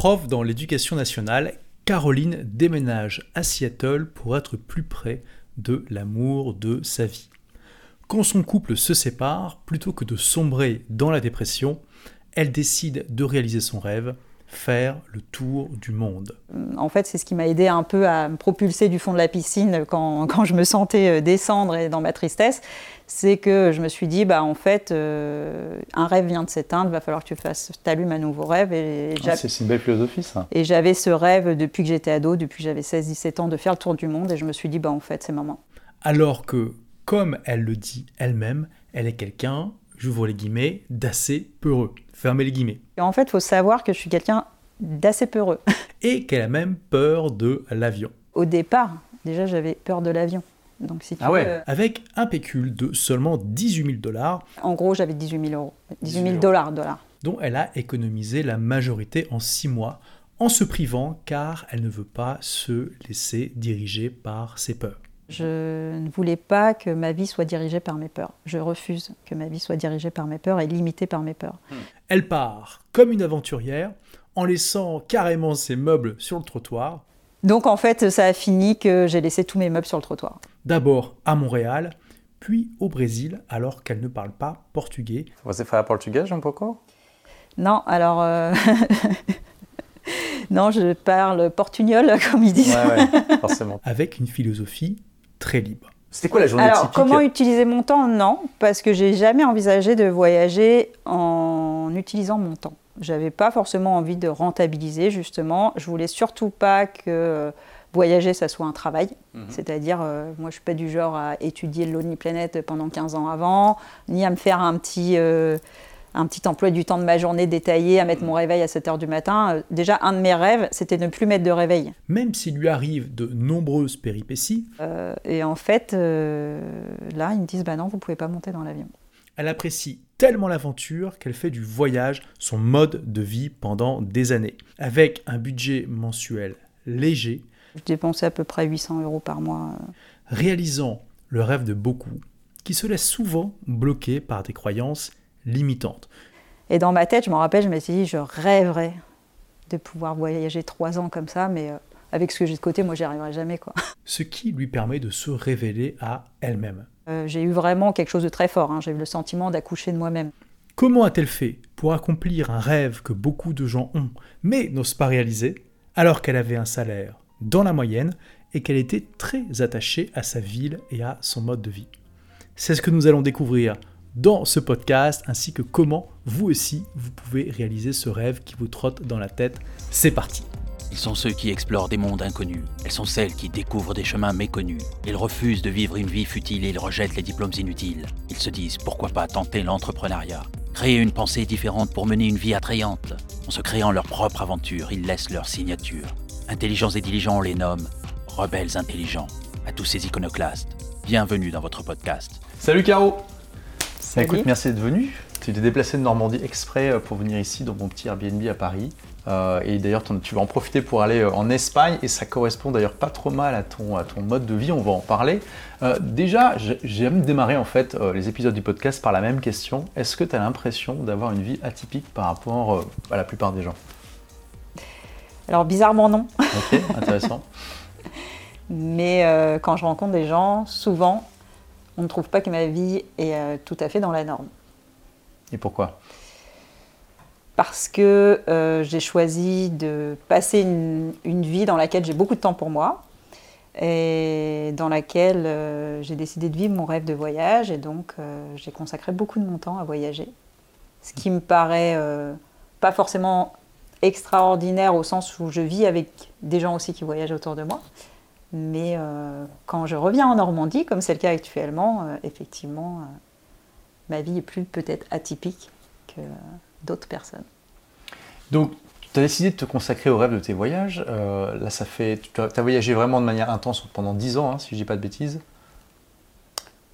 Prof dans l'éducation nationale, Caroline déménage à Seattle pour être plus près de l'amour de sa vie. Quand son couple se sépare, plutôt que de sombrer dans la dépression, elle décide de réaliser son rêve, faire le tour du monde. En fait, c'est ce qui m'a aidé un peu à me propulser du fond de la piscine quand, quand je me sentais euh, descendre et dans ma tristesse. C'est que je me suis dit, bah, en fait, euh, un rêve vient de s'éteindre, va falloir que tu fasses, allumes un nouveau rêve. Et ah, c'est une belle philosophie, ça. Et j'avais ce rêve depuis que j'étais ado, depuis que j'avais 16-17 ans, de faire le tour du monde. Et je me suis dit, bah, en fait, c'est maman. Alors que comme elle le dit elle-même, elle est quelqu'un, j'ouvre les guillemets, d'assez peureux. Fermez les guillemets. en fait, il faut savoir que je suis quelqu'un d'assez peureux. Et qu'elle a même peur de l'avion. Au départ, déjà, j'avais peur de l'avion. Donc, si ah ouais. Euh, Avec un pécule de seulement 18 000 dollars. En gros, j'avais 18 000 euros. 18 000 dollars, dollars. Dont elle a économisé la majorité en 6 mois en se privant car elle ne veut pas se laisser diriger par ses peurs. Je ne voulais pas que ma vie soit dirigée par mes peurs. Je refuse que ma vie soit dirigée par mes peurs et limitée par mes peurs. Hmm. Elle part comme une aventurière en laissant carrément ses meubles sur le trottoir. Donc en fait, ça a fini que j'ai laissé tous mes meubles sur le trottoir. D'abord à Montréal, puis au Brésil, alors qu'elle ne parle pas portugais. Vous parlez portugais un peu Non, alors... Euh, non, je parle portugnol, comme ils disent. Ouais, forcément. Avec une philosophie très libre. C'était quoi la journée Alors, comment utiliser mon temps? Non, parce que j'ai jamais envisagé de voyager en utilisant mon temps. J'avais pas forcément envie de rentabiliser, justement. Je voulais surtout pas que voyager, ça soit un travail. Mhm. C'est-à-dire, euh, moi, je suis pas du genre à étudier le Lonely Planet pendant 15 ans avant, ni à me faire un petit. Euh, un petit emploi du temps de ma journée détaillé, à mettre mon réveil à 7 heures du matin. Euh, déjà, un de mes rêves, c'était ne plus mettre de réveil. Même s'il lui arrive de nombreuses péripéties. Euh, et en fait, euh, là, ils me disent, bah non, vous pouvez pas monter dans l'avion. Elle apprécie tellement l'aventure qu'elle fait du voyage son mode de vie pendant des années. Avec un budget mensuel léger. Je dépensais à peu près 800 euros par mois. Réalisant le rêve de beaucoup, qui se laisse souvent bloquer par des croyances limitante. Et dans ma tête, je me rappelle, je me suis dit, je rêverais de pouvoir voyager trois ans comme ça, mais euh, avec ce que j'ai de côté, moi, j'y arriverai jamais. Quoi. Ce qui lui permet de se révéler à elle-même. Euh, j'ai eu vraiment quelque chose de très fort. Hein. J'ai eu le sentiment d'accoucher de moi-même. Comment a-t-elle fait pour accomplir un rêve que beaucoup de gens ont, mais n'osent pas réaliser, alors qu'elle avait un salaire dans la moyenne et qu'elle était très attachée à sa ville et à son mode de vie? C'est ce que nous allons découvrir dans ce podcast, ainsi que comment vous aussi vous pouvez réaliser ce rêve qui vous trotte dans la tête. C'est parti Ils sont ceux qui explorent des mondes inconnus. Elles sont celles qui découvrent des chemins méconnus. Ils refusent de vivre une vie futile et ils rejettent les diplômes inutiles. Ils se disent pourquoi pas tenter l'entrepreneuriat? Créer une pensée différente pour mener une vie attrayante. En se créant leur propre aventure, ils laissent leur signature. Intelligents et diligents, on les nomme rebelles intelligents. À tous ces iconoclastes, bienvenue dans votre podcast. Salut Caro écoute, merci d'être venu. Tu t'es déplacé de Normandie exprès euh, pour venir ici dans mon petit Airbnb à Paris. Euh, et d'ailleurs, tu vas en profiter pour aller euh, en Espagne et ça correspond d'ailleurs pas trop mal à ton, à ton mode de vie, on va en parler. déjà, j'aime démarrer en fait les épisodes du podcast par la même question. Est-ce que tu as l'impression d'avoir une vie atypique par rapport à la plupart des gens? Alors bizarrement non. Ok, intéressant. Mais quand je rencontre des gens, souvent, on ne trouve pas que ma vie est euh, tout à fait dans la norme. Et pourquoi? Parce que euh, j'ai choisi de passer une, vie dans laquelle j'ai beaucoup de temps pour moi et dans laquelle euh, j'ai décidé de vivre mon rêve de voyage et donc j'ai consacré beaucoup de mon temps à voyager. Ce qui me paraît pas forcément extraordinaire au sens où je vis avec des gens aussi qui voyagent autour de moi, mais euh, quand je reviens en Normandie, comme c'est le cas actuellement, euh, effectivement, euh, ma vie est plus peut-être atypique que d'autres personnes. Donc, tu as décidé de te consacrer au rêve de tes voyages. là, ça fait. Tu as, voyagé vraiment de manière intense pendant 10 ans, hein, si je dis pas de bêtises.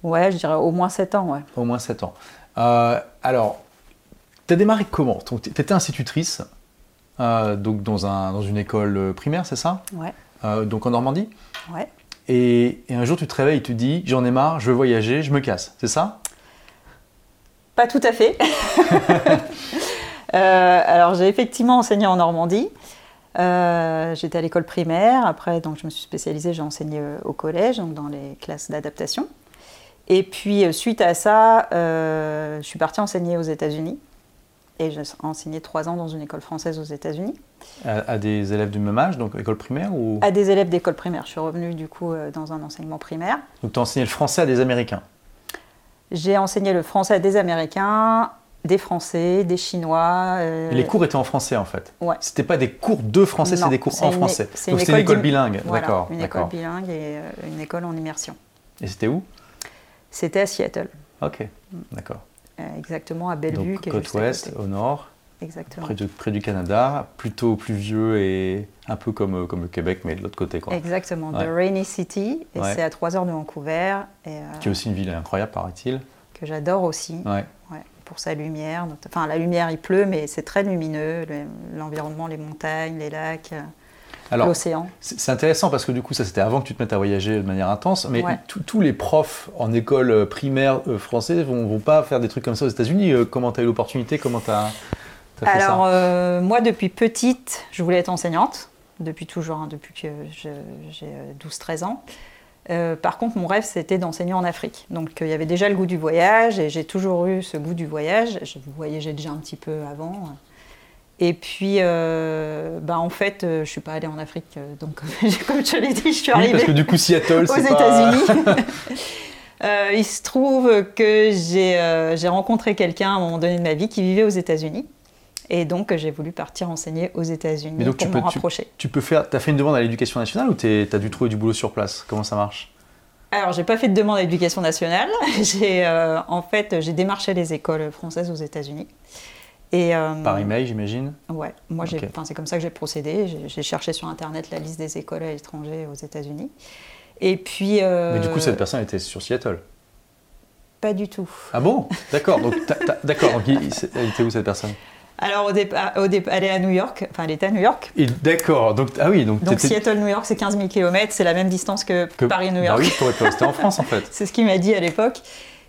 Ouais, je dirais au moins 7 ans, ouais. Au moins 7 ans. alors, tu as démarré comment? Tu étais institutrice, donc dans, un, dans une école primaire, c'est ça? Ouais. Euh, donc en Normandie. Ouais. Et, un jour, tu te réveilles et tu dis J'en ai marre, je veux voyager, je me casse. C'est ça? Pas tout à fait. Euh, alors, j'ai effectivement enseigné en Normandie. J'étais à l'école primaire. Après, donc, je me suis spécialisée, j'ai enseigné au collège, donc dans les classes d'adaptation. Et puis, suite à ça, je suis partie enseigner aux États-Unis. Et j'ai enseigné trois ans dans une école française aux États-Unis. À, des élèves du même âge, donc école primaire ou? À des élèves d'école primaire. Je suis revenue du coup euh, dans un enseignement primaire. Donc tu as enseigné le français à des Américains? J'ai enseigné le français à des Américains, des Français, des Chinois. Euh, les cours étaient en français en fait? Ouais. C'était pas des cours de français, c'est des cours en français. C'est une, école, école bilingue, d'accord. Une école bilingue et euh, une école en immersion. Et c'était où? C'était à Seattle. Ok, d'accord. Exactement à Bellevue. Donc, côte ouest, au nord. Exactement. Près, près, du Canada, plutôt pluvieux et un peu comme, comme le Québec, mais de l'autre côté. Quoi. Exactement, de Rainy City, et c'est à 3 heures de Vancouver. Et, euh, qui est aussi une ville incroyable, paraît-il. Que j'adore aussi, ouais. pour sa lumière. Enfin, la lumière, il pleut, mais c'est très lumineux, l'environnement, les montagnes, les lacs. L'océan. C'est intéressant parce que du coup, ça c'était avant que tu te mettes à voyager de manière intense, mais tous les profs en école euh, primaire euh, française vont, vont pas faire des trucs comme ça aux États-Unis. comment tu as eu l'opportunité? Comment tu as alors, euh, moi, depuis petite, je voulais être enseignante, depuis toujours, hein, depuis que j'ai 12-13 ans. Euh, par contre, mon rêve, c'était d'enseigner en Afrique. Donc, il y avait déjà le goût du voyage, et j'ai toujours eu ce goût du voyage. Je voyageais déjà un petit peu avant. Et puis, euh, bah, en fait, je ne suis pas allée en Afrique. Donc, comme je l'ai dit, je suis arrivée parce que du coup, Seattle, aux États-Unis. il se trouve que j'ai rencontré quelqu'un à un moment donné de ma vie qui vivait aux États-Unis. Et donc, j'ai voulu partir enseigner aux États-Unis pour me rapprocher. Tu, peux faire. as fait une demande à l'éducation nationale ou tu as dû trouver du boulot sur place? Comment ça marche? Alors, j'ai pas fait de demande à l'éducation nationale. J'ai euh, en fait, j'ai démarché les écoles françaises aux États-Unis. Et, euh, Par email, j'imagine Ouais, moi, c'est comme ça que j'ai procédé. J'ai cherché sur Internet la liste des écoles à l'étranger aux États-Unis. Et puis. Euh, Mais du coup, cette personne était sur Seattle Pas du tout. Ah bon? D'accord. Donc, d'accord. elle était où cette personne? Alors au départ, au elle est à New York, enfin elle était à New York. D'accord, donc ah oui, donc, donc Seattle New York c'est 15 000 km, c'est la même distance que, Paris New York. Bah oui, tu rester en France en fait. c'est ce qu'il m'a dit à l'époque.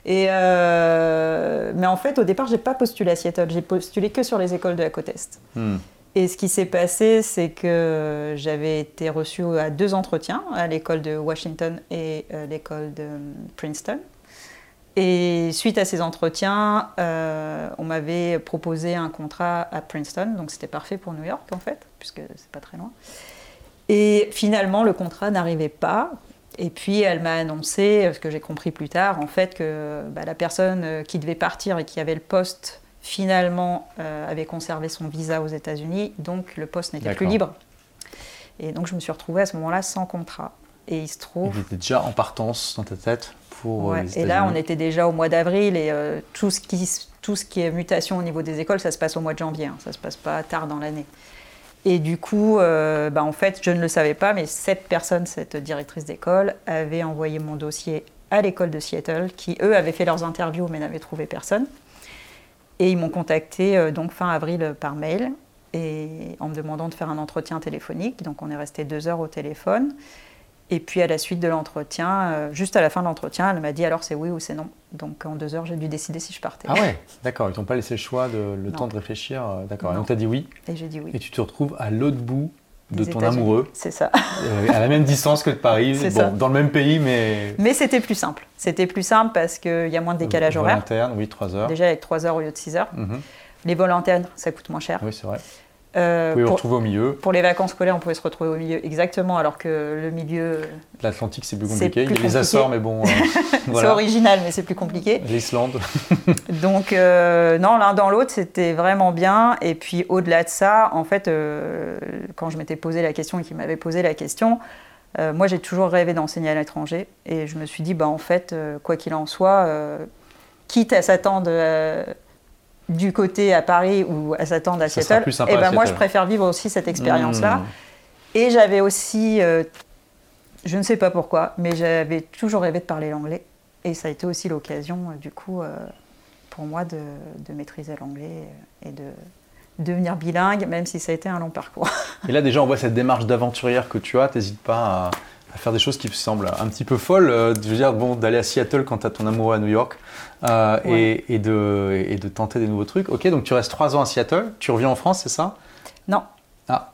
Et euh, mais en fait au départ j'ai pas postulé à Seattle, j'ai postulé que sur les écoles de la côte est. Hmm. Et ce qui s'est passé, c'est que j'avais été reçue à deux entretiens, à l'école de Washington et euh, l'école de Princeton. Et suite à ces entretiens, euh, on m'avait proposé un contrat à Princeton, donc c'était parfait pour New York en fait, puisque c'est pas très loin. Et finalement, le contrat n'arrivait pas. Et puis elle m'a annoncé, ce que j'ai compris plus tard, en fait, que bah, la personne euh, qui devait partir et qui avait le poste finalement euh, avait conservé son visa aux États-Unis, donc le poste n'était plus libre. Et donc je me suis retrouvée à ce moment-là sans contrat. Et il se trouve. Il était déjà en partance dans ta tête euh, et là, on était déjà au mois d'avril et euh, tout, ce qui, tout ce qui est mutation au niveau des écoles, ça se passe au mois de janvier, hein. ça ne se passe pas tard dans l'année. Et du coup, euh, bah, en fait, je ne le savais pas, mais cette personne, cette directrice d'école, avait envoyé mon dossier à l'école de Seattle, qui eux avaient fait leurs interviews mais n'avaient trouvé personne. Et ils m'ont contacté donc fin avril par mail et en me demandant de faire un entretien téléphonique. Donc on est resté deux heures au téléphone. Et puis à la suite de l'entretien, euh, juste à la fin de l'entretien, elle m'a dit alors c'est oui ou c'est non. Donc en deux heures, j'ai dû décider si je partais. Ah ouais, d'accord. Ils t'ont pas laissé le choix, de, le temps de réfléchir. Euh, d'accord. Et donc tu as dit oui. Et j'ai dit oui. Et tu te retrouves à l'autre bout de ton amoureux. C'est ça. Euh, à la même distance que de Paris, bon, dans le même pays, mais. Mais c'était plus simple. C'était plus simple parce qu'il y a moins de décalage horaire. interne, oui, 3 heures. Déjà avec 3 heures au lieu de 6 heures. Mhm. Les vols internes, ça coûte moins cher. Oui, c'est vrai. Euh, vous pouvez retrouver au milieu. Pour les vacances scolaires, on pouvait se retrouver au milieu, exactement, alors que le milieu. L'Atlantique, c'est plus compliqué. Il y a les Açores, mais bon. Euh, c'est original, mais c'est plus compliqué. L'Islande. Donc, euh, non, l'un dans l'autre, c'était vraiment bien. Et puis, au-delà de ça, en fait, quand je m'étais posé la question et qu'il m'avait posé la question, moi, j'ai toujours rêvé d'enseigner à l'étranger. Et je me suis dit, bah, en fait, quoi qu'il en soit, quitte à s'attendre du côté à Paris ou à s'attendre à Seattle, et eh ben moi je préfère vivre aussi cette expérience-là. Hmm. Et j'avais aussi, euh, je ne sais pas pourquoi, mais j'avais toujours rêvé de parler l'anglais. Et ça a été aussi l'occasion, euh, du coup, euh, pour moi de, maîtriser l'anglais et de devenir bilingue, même si ça a été un long parcours. Et là déjà on voit cette démarche d'aventurière que tu as, t'hésites pas à, faire des choses qui semblent un petit peu folles. je veux dire, bon, d'aller à Seattle quand tu as ton amoureux à New York, euh, et, de, et, de, tenter des nouveaux trucs. Ok, donc tu restes trois ans à Seattle, tu reviens en France, c'est ça? Non. Ah.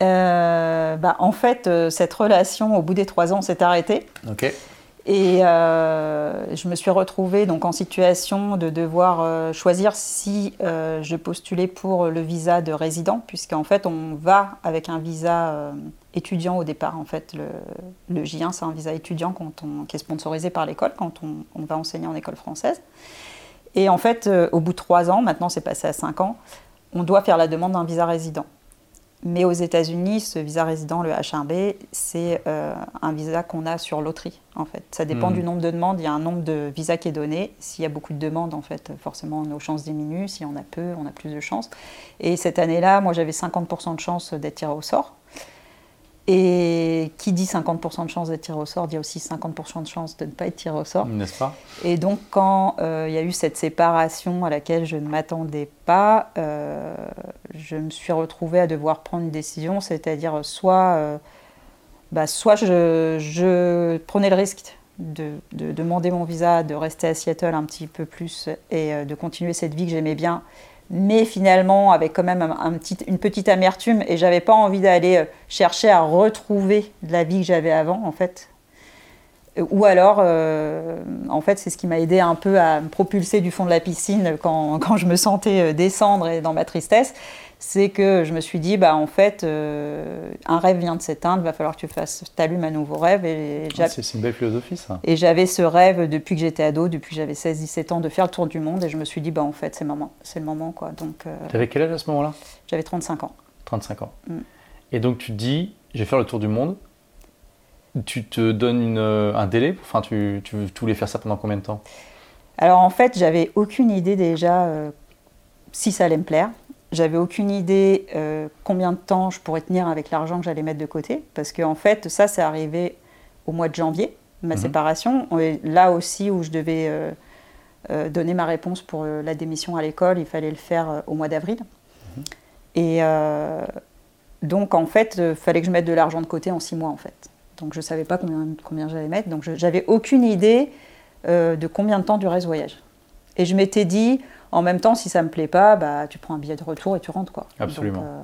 bah, En fait, cette relation, au bout des trois ans, s'est arrêtée. Ok. Et euh, je me suis retrouvée donc en situation de devoir euh, choisir si euh, je postulais pour le visa de résident, puisqu'en fait on va avec un visa étudiant au départ. En fait, le, le J1 c'est un visa étudiant quand on, qui est sponsorisé par l'école quand on, on, va enseigner en école française. Et en fait, au bout de trois ans, maintenant c'est passé à cinq ans, on doit faire la demande d'un visa résident. Mais aux États-Unis, ce visa résident, le H1B, c'est euh, un visa qu'on a sur loterie, en fait. Ça dépend hmm. du nombre de demandes. Il y a un nombre de visas qui est donné. S'il y a beaucoup de demandes, en fait, forcément, nos chances diminuent. Si on a peu, on a plus de chances. Et cette année-là, moi, j'avais 50% de chances d'être tiré au sort. Et qui dit 50% de chance d'être tiré au sort, dit aussi 50% de chance de ne pas être tiré au sort. N'est-ce pas? Et donc, quand euh, il y a eu cette séparation à laquelle je ne m'attendais pas, euh, je me suis retrouvée à devoir prendre une décision, c'est-à-dire soit, euh, bah, soit je, je, prenais le risque de, de, demander mon visa, de rester à Seattle un petit peu plus et de continuer cette vie que j'aimais bien mais finalement avec quand même un, petit, une petite amertume et j'avais pas envie d'aller euh, chercher à retrouver la vie que j'avais avant en fait. Euh, ou alors, euh, en fait, c'est ce qui m'a aidé un peu à me propulser du fond de la piscine quand, quand je me sentais descendre et dans ma tristesse c'est que je me suis dit, bah, en fait, euh, un rêve vient de s'éteindre, va falloir que tu fasses, allumes un nouveau rêve. Et ah, c'est une belle philosophie, ça. Et j'avais ce rêve depuis que j'étais ado, depuis que j'avais 16-17 ans, de faire le tour du monde. Et je me suis dit, bah, en fait, c'est le moment. C'est le moment, quoi. Donc, euh, tu avais quel âge à ce moment-là? J'avais 35 ans. 35 ans. Mm. Et donc, tu te dis, je vais faire le tour du monde. Tu te donnes une, euh, un délai Enfin, tu, tu, voulais faire ça pendant combien de temps? Alors, en fait, j'avais aucune idée déjà si ça allait me plaire. J'avais aucune idée euh, combien de temps je pourrais tenir avec l'argent que j'allais mettre de côté, parce qu'en en fait, ça, c'est arrivé au mois de janvier, ma mhm. séparation. Et là aussi où je devais euh, euh, donner ma réponse pour la démission à l'école, il fallait le faire au mois d'avril. Mhm. Et donc, en fait, il fallait que je mette de l'argent de côté en six mois, en fait. Donc, je ne savais pas combien, combien j'allais mettre. Donc, j'avais aucune idée de combien de temps durait ce voyage. Et je m'étais dit, en même temps, si ça me plaît pas, bah, tu prends un billet de retour et tu rentres. Quoi. Absolument. Euh,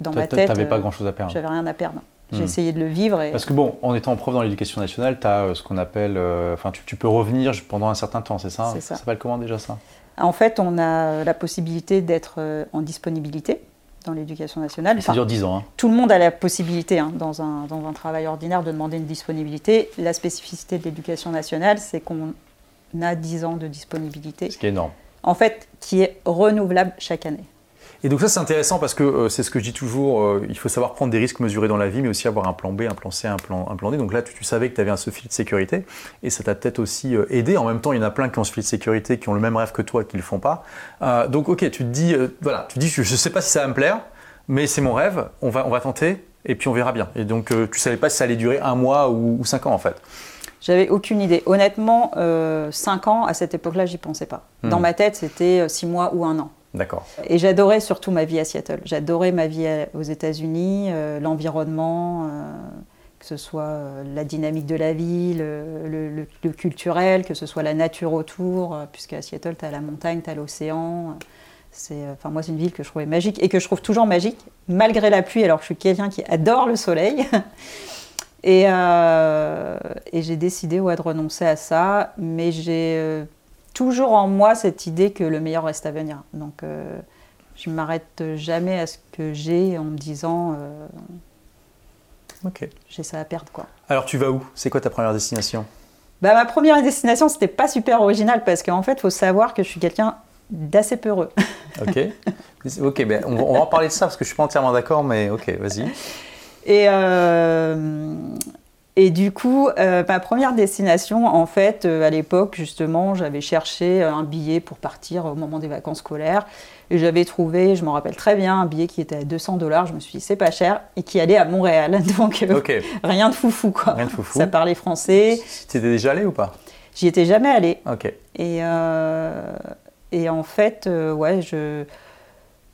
dans ma tête, n'avais pas euh, grand-chose à perdre. J'avais rien à perdre. J'ai hmm. essayé de le vivre. Et... Parce que bon, en étant prof dans l'éducation nationale, tu as euh, ce qu'on appelle, enfin, tu, peux revenir pendant un certain temps, c'est ça C'est ça. Ça s'appelle comment déjà ça? En fait, on a la possibilité d'être en disponibilité dans l'éducation nationale. ça dure 10 ans. Hein. Tout le monde a la possibilité, hein, dans, un, dans un travail ordinaire, de demander une disponibilité. La spécificité de l'éducation nationale, c'est qu'on a 10 ans de disponibilité. Ce qui est énorme en fait, qui est renouvelable chaque année. Et donc ça c'est intéressant parce que euh, c'est ce que je dis toujours, euh, il faut savoir prendre des risques mesurés dans la vie, mais aussi avoir un plan B, un plan C, un plan, D. Donc là tu, savais que tu avais un ce filet de sécurité et ça t'a peut-être aussi euh, aidé. En même temps il y en a plein qui ont ce filet de sécurité, qui ont le même rêve que toi qui ne le font pas. donc ok, tu te dis, voilà, tu dis je ne sais pas si ça va me plaire, mais c'est mon rêve, on va, on va tenter et puis on verra bien. Et donc tu savais pas si ça allait durer un mois ou cinq ans en fait. J'avais aucune idée. Honnêtement, euh, 5 ans, à cette époque-là, j'y pensais pas. Dans hmm. ma tête, c'était 6 euh, mois ou un an. D'accord. Et j'adorais surtout ma vie à Seattle. J'adorais ma vie aux États-Unis, euh, l'environnement, euh, que ce soit la dynamique de la ville, le, le, culturel, que ce soit la nature autour, puisqu'à Seattle, tu as la montagne, tu as l'océan. C'est, enfin, moi, c'est une ville que je trouvais magique et que je trouve toujours magique, malgré la pluie, alors que je suis quelqu'un qui adore le soleil. Euh, et, j'ai décidé ouais, de renoncer à ça, mais j'ai euh, toujours en moi cette idée que le meilleur reste à venir. Donc euh, je ne m'arrête jamais à ce que j'ai en me disant Ok. j'ai ça à perdre. Quoi. Alors tu vas où? C'est quoi ta première destination? Bah, Ma première destination, c'était pas super original parce qu'en fait, il faut savoir que je suis quelqu'un d'assez peureux. ok, ok ben, on, on, va en parler de ça parce que je suis pas entièrement d'accord, mais ok, vas-y. Et, euh, et du coup, euh, ma première destination, en fait, euh, à l'époque, justement, j'avais cherché un billet pour partir au moment des vacances scolaires. Et j'avais trouvé, je m'en rappelle très bien, un billet qui était à 200 dollars. Je me suis dit, c'est pas cher, et qui allait à Montréal. Donc, rien de foufou, quoi. Rien de foufou. Ça parlait français. Tu étais déjà allé ou pas? J'y étais jamais allé. Ok. Et, et en fait, ouais, je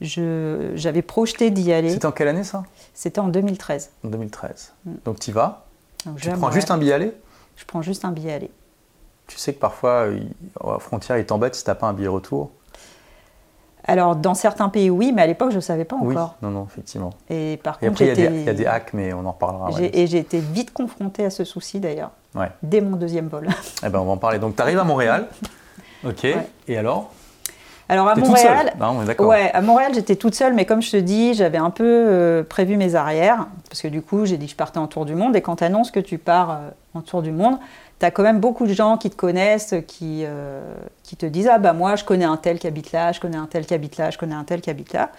j'avais projeté d'y aller. C'était en quelle année ça? C'était en 2013. En 2013. Mm. Donc tu y vas Tu prends juste un billet aller? Je prends juste un billet aller. Tu sais que parfois, à frontière, ils t'embêtent si tu n'as pas un billet retour? Alors, dans certains pays, oui, mais à l'époque, je ne savais pas encore. Oui, non, non, effectivement. Et par et contre, après, il y, y, a des hacks, mais on en reparlera. Ouais, et j'ai été vite confrontée à ce souci, d'ailleurs, ouais. dès mon deuxième vol. Eh ben, on va en parler. Donc, tu arrives à Montréal. OK. Ouais. Et alors? Alors à Montréal, non, ouais, à Montréal j'étais toute seule, mais comme je te dis, j'avais un peu euh, prévu mes arrières, parce que du coup j'ai dit que je partais en tour du monde, et quand tu annonces que tu pars euh, en tour du monde, tu as quand même beaucoup de gens qui te connaissent, qui, euh, qui te disent Ah bah moi je connais un tel qui habite là, je connais un tel qui habite là, je connais un tel qui habite là.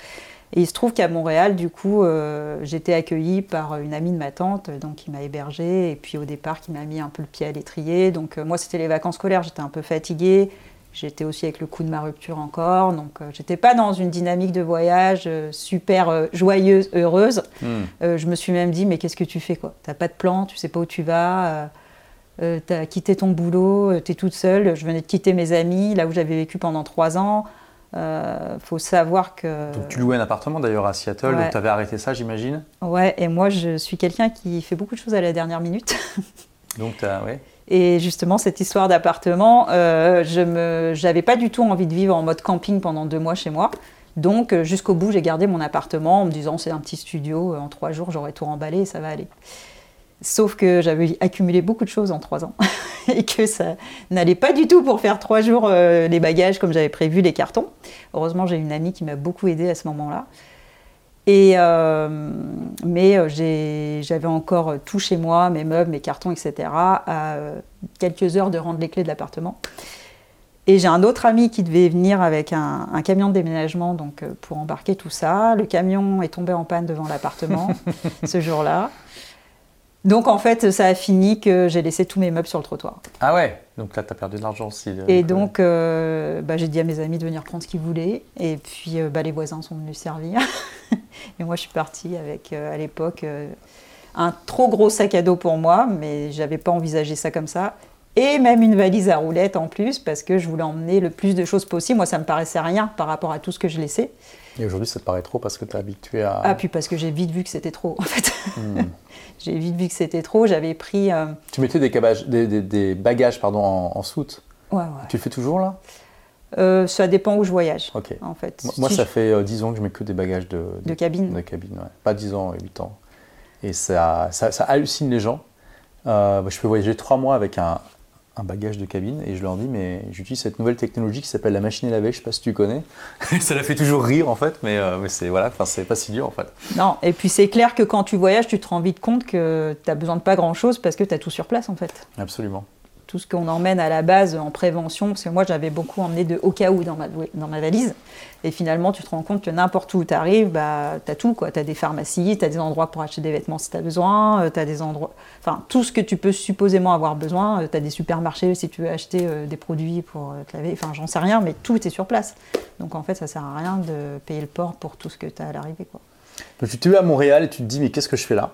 Et il se trouve qu'à Montréal, du coup, euh, j'étais accueillie par une amie de ma tante, donc qui m'a hébergée, et puis au départ qui m'a mis un peu le pied à l'étrier. Donc euh, moi c'était les vacances scolaires, j'étais un peu fatiguée. J'étais aussi avec le coup de ma rupture encore, donc euh, j'étais pas dans une dynamique de voyage euh, super euh, joyeuse, heureuse. Hmm. Euh, je me suis même dit mais qu'est-ce que tu fais quoi? T'as pas de plan, tu sais pas où tu vas, euh, t'as quitté ton boulot, euh, t'es toute seule. Je venais de quitter mes amis, là où j'avais vécu pendant trois ans. Faut savoir que. Donc, tu louais un appartement d'ailleurs à Seattle, Ouais. donc tu avais arrêté ça, j'imagine? Ouais, et moi je suis quelqu'un qui fait beaucoup de choses à la dernière minute. Donc, tu as. Ouais. Et justement, cette histoire d'appartement, euh, je me, j'avais pas du tout envie de vivre en mode camping pendant deux mois chez moi. Donc, euh, jusqu'au bout, j'ai gardé mon appartement en me disant c'est un petit studio, euh, en trois jours, j'aurai tout remballé et ça va aller. Sauf que j'avais accumulé beaucoup de choses en trois ans et que ça n'allait pas du tout pour faire trois jours les bagages comme j'avais prévu, les cartons. Heureusement, j'ai une amie qui m'a beaucoup aidée à ce moment-là. Et euh, mais euh, j'avais encore tout chez moi, mes meubles, mes cartons, etc. à quelques heures de rendre les clés de l'appartement. Et j'ai un autre ami qui devait venir avec un, un camion de déménagement donc, euh, pour embarquer tout ça. Le camion est tombé en panne devant l'appartement ce jour-là. Donc en fait, ça a fini que j'ai laissé tous mes meubles sur le trottoir. Ah ouais Donc là, tu as perdu de l'argent aussi. Et donc, euh, bah, j'ai dit à mes amis de venir prendre ce qu'ils voulaient. Et puis, euh, bah, les voisins sont venus servir. et moi, je suis partie avec, euh, à l'époque, un trop gros sac à dos pour moi, mais j'avais pas envisagé ça comme ça. Et même une valise à roulettes en plus, parce que je voulais emmener le plus de choses possible. Moi, ça me paraissait rien par rapport à tout ce que je laissais. Et aujourd'hui, ça te paraît trop parce que tu es habitué à. Ah, puis parce que j'ai vite vu que c'était trop, en fait. Hmm. j'ai vite vu que c'était trop. J'avais pris. euh, Tu mettais des, cabages- des, des- des bagages pardon, en, en soute. Ouais, ouais. Tu le fais toujours là? Euh, ça dépend où je voyage, Ok. en fait. Moi, Si ça je- fait euh, 10 ans que je mets que des bagages de, De cabine. de cabine, ouais. Pas 10 ans, 8 ans. Et ça, ça, ça hallucine les gens. Euh, je peux voyager 3 mois avec un, un bagage de cabine et je leur dis, mais j'utilise cette nouvelle technologie qui s'appelle la machine à laver, je sais pas si tu connais. ça la fait toujours rire en fait, mais, euh, mais c'est voilà, enfin, c'est pas si dur en fait. Non, et puis c'est clair que quand tu voyages, tu te rends vite compte que tu as besoin de pas grand-chose parce que tu as tout sur place en fait. Absolument. Tout ce qu'on emmène à la base en prévention, parce que moi j'avais beaucoup emmené de au cas où dans ma, dans ma valise, et finalement tu te rends compte que n'importe où tu arrives, bah, tu as tout, tu as des pharmacies, tu as des endroits pour acheter des vêtements si tu as besoin, tu as des endroits, enfin tout ce que tu peux supposément avoir besoin, tu as des supermarchés si tu veux acheter euh, des produits pour euh, te laver, enfin j'en sais rien, mais tout est sur place. Donc en fait ça sert à rien de payer le port pour tout ce que tu as à l'arrivée. quoi. Donc tu te es à Montréal et tu te dis, mais qu'est-ce que je fais là?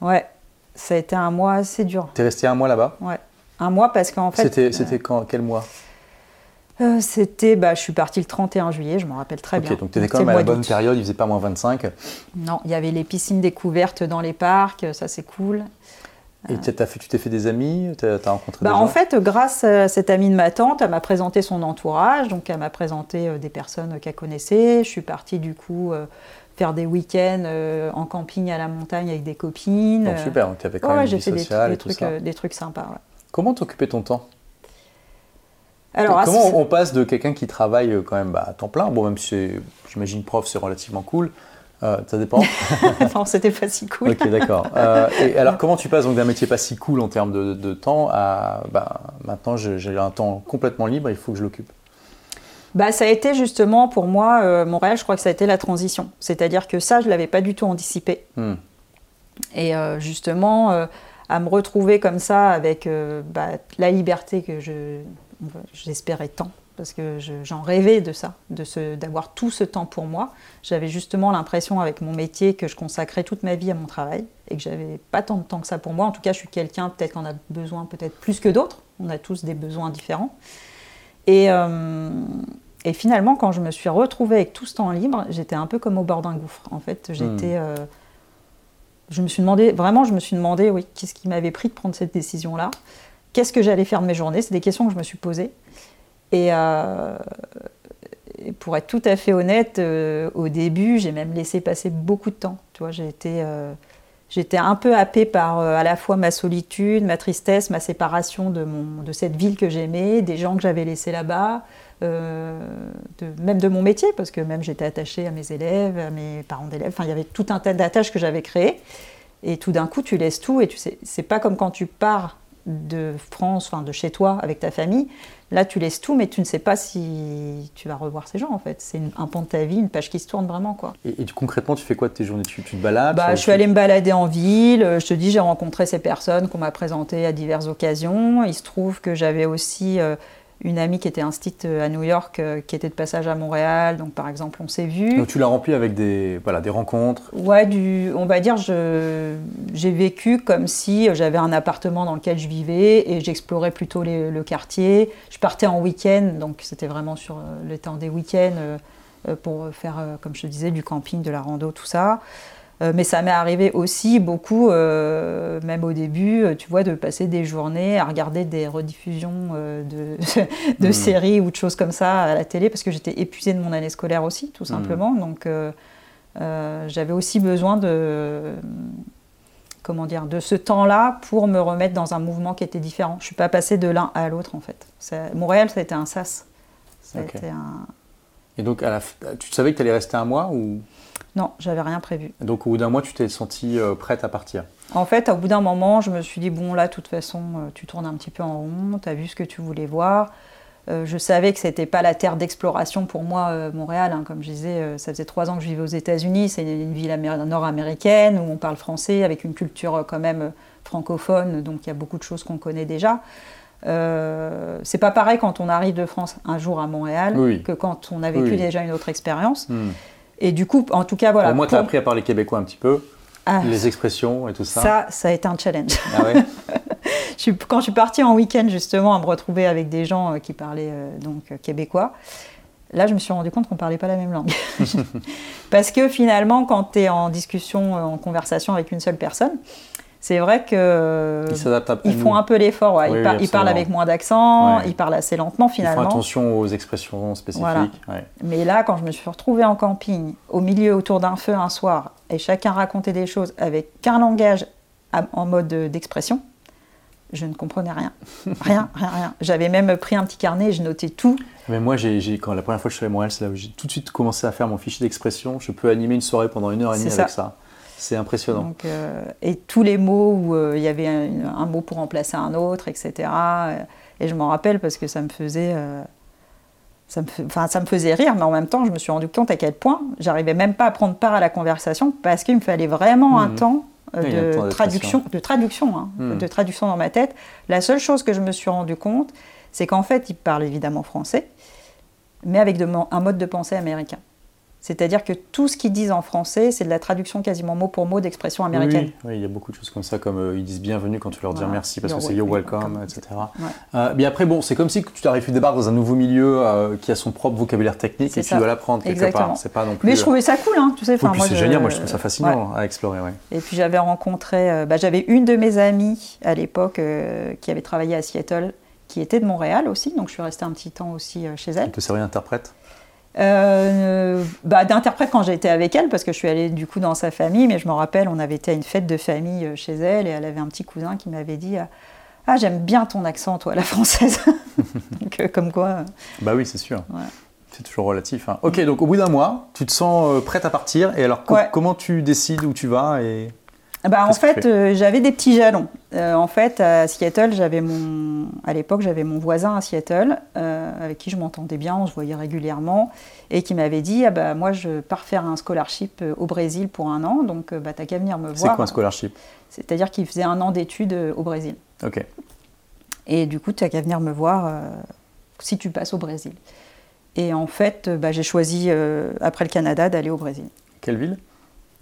Ouais, ça a été un mois assez dur. Tu es resté un mois là-bas? Ouais. Un mois parce qu'en fait. C'était euh, c'était quand, quel mois euh, C'était. Bah, je suis partie le 31 juillet, je m'en rappelle très Ok, bien. donc tu étais quand même à la bonne période, il faisait pas moins 25. Non, il y avait les piscines découvertes dans les parcs, ça c'est cool. Et fait- tu t'es fait des amis Tu as, rencontré Bah, des en gens fait, grâce à cette amie de ma tante, elle m'a présenté son entourage, donc elle m'a présenté euh, des personnes qu'elle connaissait. Je suis partie du coup euh, faire des week-ends euh, en camping à la montagne avec des copines. Donc Euh, super, donc tu avais quand même ouais, une vie sociale des et tout trucs, ça. euh, des trucs sympas. ouais. Comment t'occupais ton temps Alors, Comment on passe de quelqu'un qui travaille euh, quand même bah, à temps plein, bon même si j'imagine prof c'est relativement cool, euh, ça dépend. non, c'était pas si cool. ok d'accord. Euh, et alors comment tu passes donc d'un métier pas si cool en termes de, de temps à bah, maintenant j'ai un temps complètement libre, il faut que je l'occupe? Bah, ça a été justement pour moi, euh, Montréal, je crois que ça a été la transition. C'est-à-dire que ça, je ne l'avais pas du tout anticipé. Hmm. Et justement, à me retrouver comme ça avec euh, bah, la liberté que je, j'espérais tant, parce que je- j'en rêvais de ça, de ce, d'avoir tout ce temps pour moi. J'avais justement l'impression avec mon métier que je consacrais toute ma vie à mon travail et que j'avais pas tant de temps que ça pour moi. En tout cas, je suis quelqu'un peut-être qu'on a besoin peut-être plus que d'autres. On a tous des besoins différents. Et, euh, et finalement, quand je me suis retrouvée avec tout ce temps libre, j'étais un peu comme au bord d'un gouffre. En fait, j'étais. euh, je me suis demandé, vraiment, je me suis demandé, oui, qu'est-ce qui m'avait pris de prendre cette décision-là? Qu'est-ce que j'allais faire de mes journées? C'est des questions que je me suis posées. Et, euh, pour être tout à fait honnête, au début, j'ai même laissé passer beaucoup de temps. Tu vois, j'ai été, j'étais un peu happée par à la fois ma solitude, ma tristesse, ma séparation de, mon, de cette ville que j'aimais, des gens que j'avais laissés là-bas. Euh, même de mon métier, parce que même j'étais attachée à mes élèves, à mes parents d'élèves, enfin il y avait tout un tas d'attaches que j'avais créées. Et tout d'un coup, tu laisses tout et tu sais, c'est pas comme quand tu pars de France, enfin de chez toi avec ta famille. Là, tu laisses tout, mais tu ne sais pas si tu vas revoir ces gens en fait. C'est un pan de ta vie, une page qui se tourne vraiment quoi. Et, concrètement, tu fais quoi de tes journées? Tu, te balades? Bah, Je suis allée me balader en ville. Je te dis, j'ai rencontré ces personnes qu'on m'a présentées à diverses occasions. Il se trouve que j'avais aussi euh, une amie qui était instite euh, à New York, euh, qui était de passage à Montréal. Donc, par exemple, on s'est vu. Donc, tu l'as rempli avec des, voilà, des rencontres Ouais, du, on va dire, j'ai vécu comme si j'avais un appartement dans lequel je vivais et j'explorais plutôt le quartier. Je partais en week-end, donc c'était vraiment sur euh, le temps des week-ends pour faire, comme je te disais, du camping, de la rando, tout ça. Euh, mais ça m'est arrivé aussi beaucoup, euh, même au début, euh, tu vois, de passer des journées à regarder des rediffusions de, de mmh. séries ou de choses comme ça à la télé, parce que j'étais épuisée de mon année scolaire aussi, tout mmh. simplement. Donc j'avais aussi besoin de, comment dire, de ce temps-là pour me remettre dans un mouvement qui était différent. Je ne suis pas passée de l'un à l'autre, en fait. Montréal, ça a été un sas. Ça a été un... Et donc, à la... tu savais que tu allais rester un mois ou non, j'avais rien prévu. Donc au bout d'un mois, tu t'es sentie euh, prête à partir En fait, au bout d'un moment, je me suis dit, bon là, de toute façon, euh, tu tournes un petit peu en rond, tu as vu ce que tu voulais voir. Euh, je savais que ce n'était pas la terre d'exploration pour moi, Montréal. Hein. comme je disais, ça faisait trois ans que je vivais aux États-Unis. C'est une ville nord-américaine où on parle français, avec une culture quand même francophone. Donc il y a beaucoup de choses qu'on connaît déjà. c'est pas pareil quand on arrive de France un jour à Montréal que quand on a vécu déjà une autre expérience. Hmm. Et du coup, en tout cas, voilà. Au moins, tu as appris à parler québécois un petit peu, ah. les expressions et tout ça. Ça, ça a été un challenge. Ah ouais quand je suis partie en week-end, justement, à me retrouver avec des gens euh, qui parlaient euh, donc euh, québécois, là, je me suis rendu compte qu'on ne parlait pas la même langue. Parce que finalement, quand tu es en discussion, en conversation avec une seule personne, c'est vrai qu'ils font un peu l'effort. ils, parlent avec moins d'accent, ils parlent assez lentement finalement. Ils font attention aux expressions spécifiques. Mais là, quand je me suis retrouvée en camping, au milieu, autour d'un feu un soir, et chacun racontait des choses avec qu'un langage en mode d'expression, je ne comprenais rien. Rien, rien, rien. J'avais même pris un petit carnet et je notais tout. Mais moi, j'ai, quand la première fois que je suis allé à Montréal, c'est là où j'ai tout de suite commencé à faire mon fichier d'expression. Je peux animer une soirée pendant une heure et demie avec ça. C'est impressionnant. Euh, et tous les mots où euh, il y avait un, mot pour remplacer un autre, etc. Euh, et je m'en rappelle parce que ça me faisait. ça, me, ça me faisait rire, mais en même temps, je me suis rendu compte à quel point j'arrivais même pas à prendre part à la conversation parce qu'il me fallait vraiment un mmh. temps de, traduction, de traduction, hein, mmh. de traduction dans ma tête. La seule chose que je me suis rendu compte, c'est qu'en fait, il parle évidemment français, mais avec un mode de pensée américain. C'est-à-dire que tout ce qu'ils disent en français, c'est de la traduction quasiment mot pour mot d'expression américaine. Oui, il y a beaucoup de choses comme ça, comme euh, ils disent bienvenue quand tu leur dis merci parce que c'est you're welcome, etc. Euh, mais après, bon, c'est comme si tu t'arrives, tu débarques dans un nouveau milieu euh, qui a son propre vocabulaire technique et tu dois l'apprendre quelque part. C'est pas non plus, mais je trouvais ça cool, hein, tu sais. c'est génial, moi je trouve ça fascinant à explorer. Et puis j'avais rencontré, bah, j'avais une de mes amies à l'époque qui avait travaillé à Seattle, qui était de Montréal aussi, donc je suis restée un petit temps aussi chez elle. Elle te servait d'interprète? Euh, bah, d'interprète quand été avec elle, parce que je suis allée du coup dans sa famille, mais je me rappelle, on avait été à une fête de famille euh, chez elle et elle avait un petit cousin qui m'avait dit Ah, j'aime bien ton accent, toi, la française. donc, euh, comme quoi. Bah oui, c'est sûr. C'est toujours relatif. Hein. Ok, donc au bout d'un mois, tu te sens prête à partir. Et alors, comment tu décides où tu vas et... Bah, en fait, euh, j'avais des petits jalons. Euh, en fait, à Seattle, j'avais mon, à l'époque, j'avais mon voisin à Seattle, euh, avec qui je m'entendais bien, on se voyait régulièrement, et qui m'avait dit, ah bah moi, je pars faire un scholarship au Brésil pour un an, donc bah t'as qu'à venir me voir. C'est quoi un scholarship? C'est-à-dire qu'il faisait un an d'études au Brésil. Ok. Et du coup, t'as qu'à venir me voir si tu passes au Brésil. Et en fait, bah, j'ai choisi après le Canada d'aller au Brésil. Quelle ville?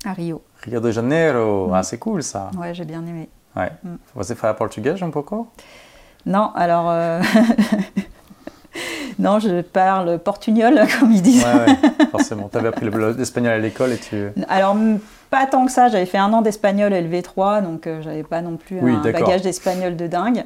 À Rio. Rio de Janeiro, mm. ah, c'est cool ça. Ouais, j'ai bien aimé. Ouais. Mm. Você fala portugais un peu Non, alors. Euh, non, je parle portugnol, comme ils disent. Ouais, ouais forcément. Tu avais appris l'espagnol à l'école et tu. Alors, pas tant que ça. J'avais fait un an d'espagnol LV3, donc euh, j'avais pas non plus un bagage d'espagnol de dingue.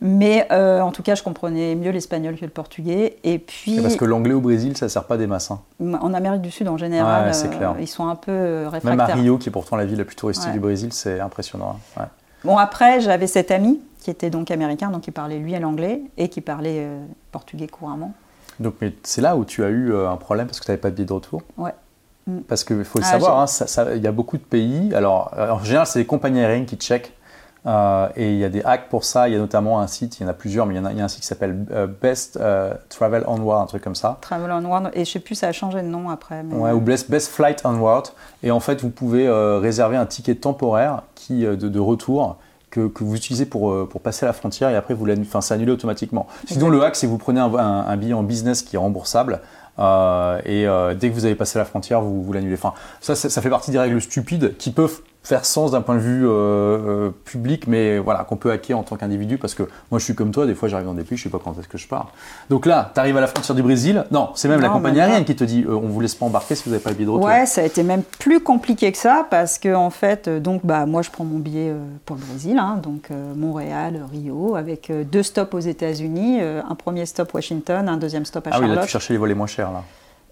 Mais euh, en tout cas, je comprenais mieux l'espagnol que le portugais. Et puis. parce que l'anglais au Brésil, ça sert pas des masses. Hein. En Amérique du Sud, en général, euh, ils sont un peu réfractaires. Même à Rio, qui est pourtant la ville la plus touristique du Brésil, c'est impressionnant. Hein. Bon, après, j'avais cet ami qui était donc américain, donc il parlait lui l'anglais et qui parlait euh, portugais couramment. Donc, c'est là où tu as eu un problème parce que tu n'avais pas de billet de retour Ouais. Mm. Parce qu'il faut le ah, savoir, hein, il y a beaucoup de pays. Alors, en général, c'est les compagnies aériennes qui checkent euh, et il y a des hacks pour ça. Il y a notamment un site, il y en a plusieurs, mais il y, en a, il y a un site qui s'appelle euh, Best euh, Travel Onward, un truc comme ça. Travel Onward, et je sais plus, ça a changé de nom après. Ouais, ou Best, Best Flight Onward. Et en fait, vous pouvez réserver un ticket temporaire qui, de, de retour que, que, vous utilisez pour, pour passer la frontière et après, vous enfin, c'est annulé automatiquement. Sinon, le hack, c'est que vous prenez un, un, billet en business qui est remboursable. et dès que vous avez passé la frontière, vous, vous l'annulez. Enfin, ça, ça, fait partie des règles stupides qui peuvent faire sens d'un point de vue euh, euh, public, mais voilà, qu'on peut hacker en tant qu'individu, parce que moi je suis comme toi, des fois j'arrive dans des pays, je sais pas quand est-ce que je pars. Donc là, tu arrives à la frontière du Brésil, non, c'est même la compagnie aérienne qui te dit euh, on vous laisse pas embarquer si vous n'avez pas le billet de retour. Ouais, ça a été même plus compliqué que ça, parce que en fait, donc bah, moi je prends mon billet pour le Brésil, hein, donc Montréal, Rio, avec deux stops aux États-Unis, un premier stop Washington, un deuxième stop à Charlotte. Ah oui, là tu cherchais les volets moins chers là.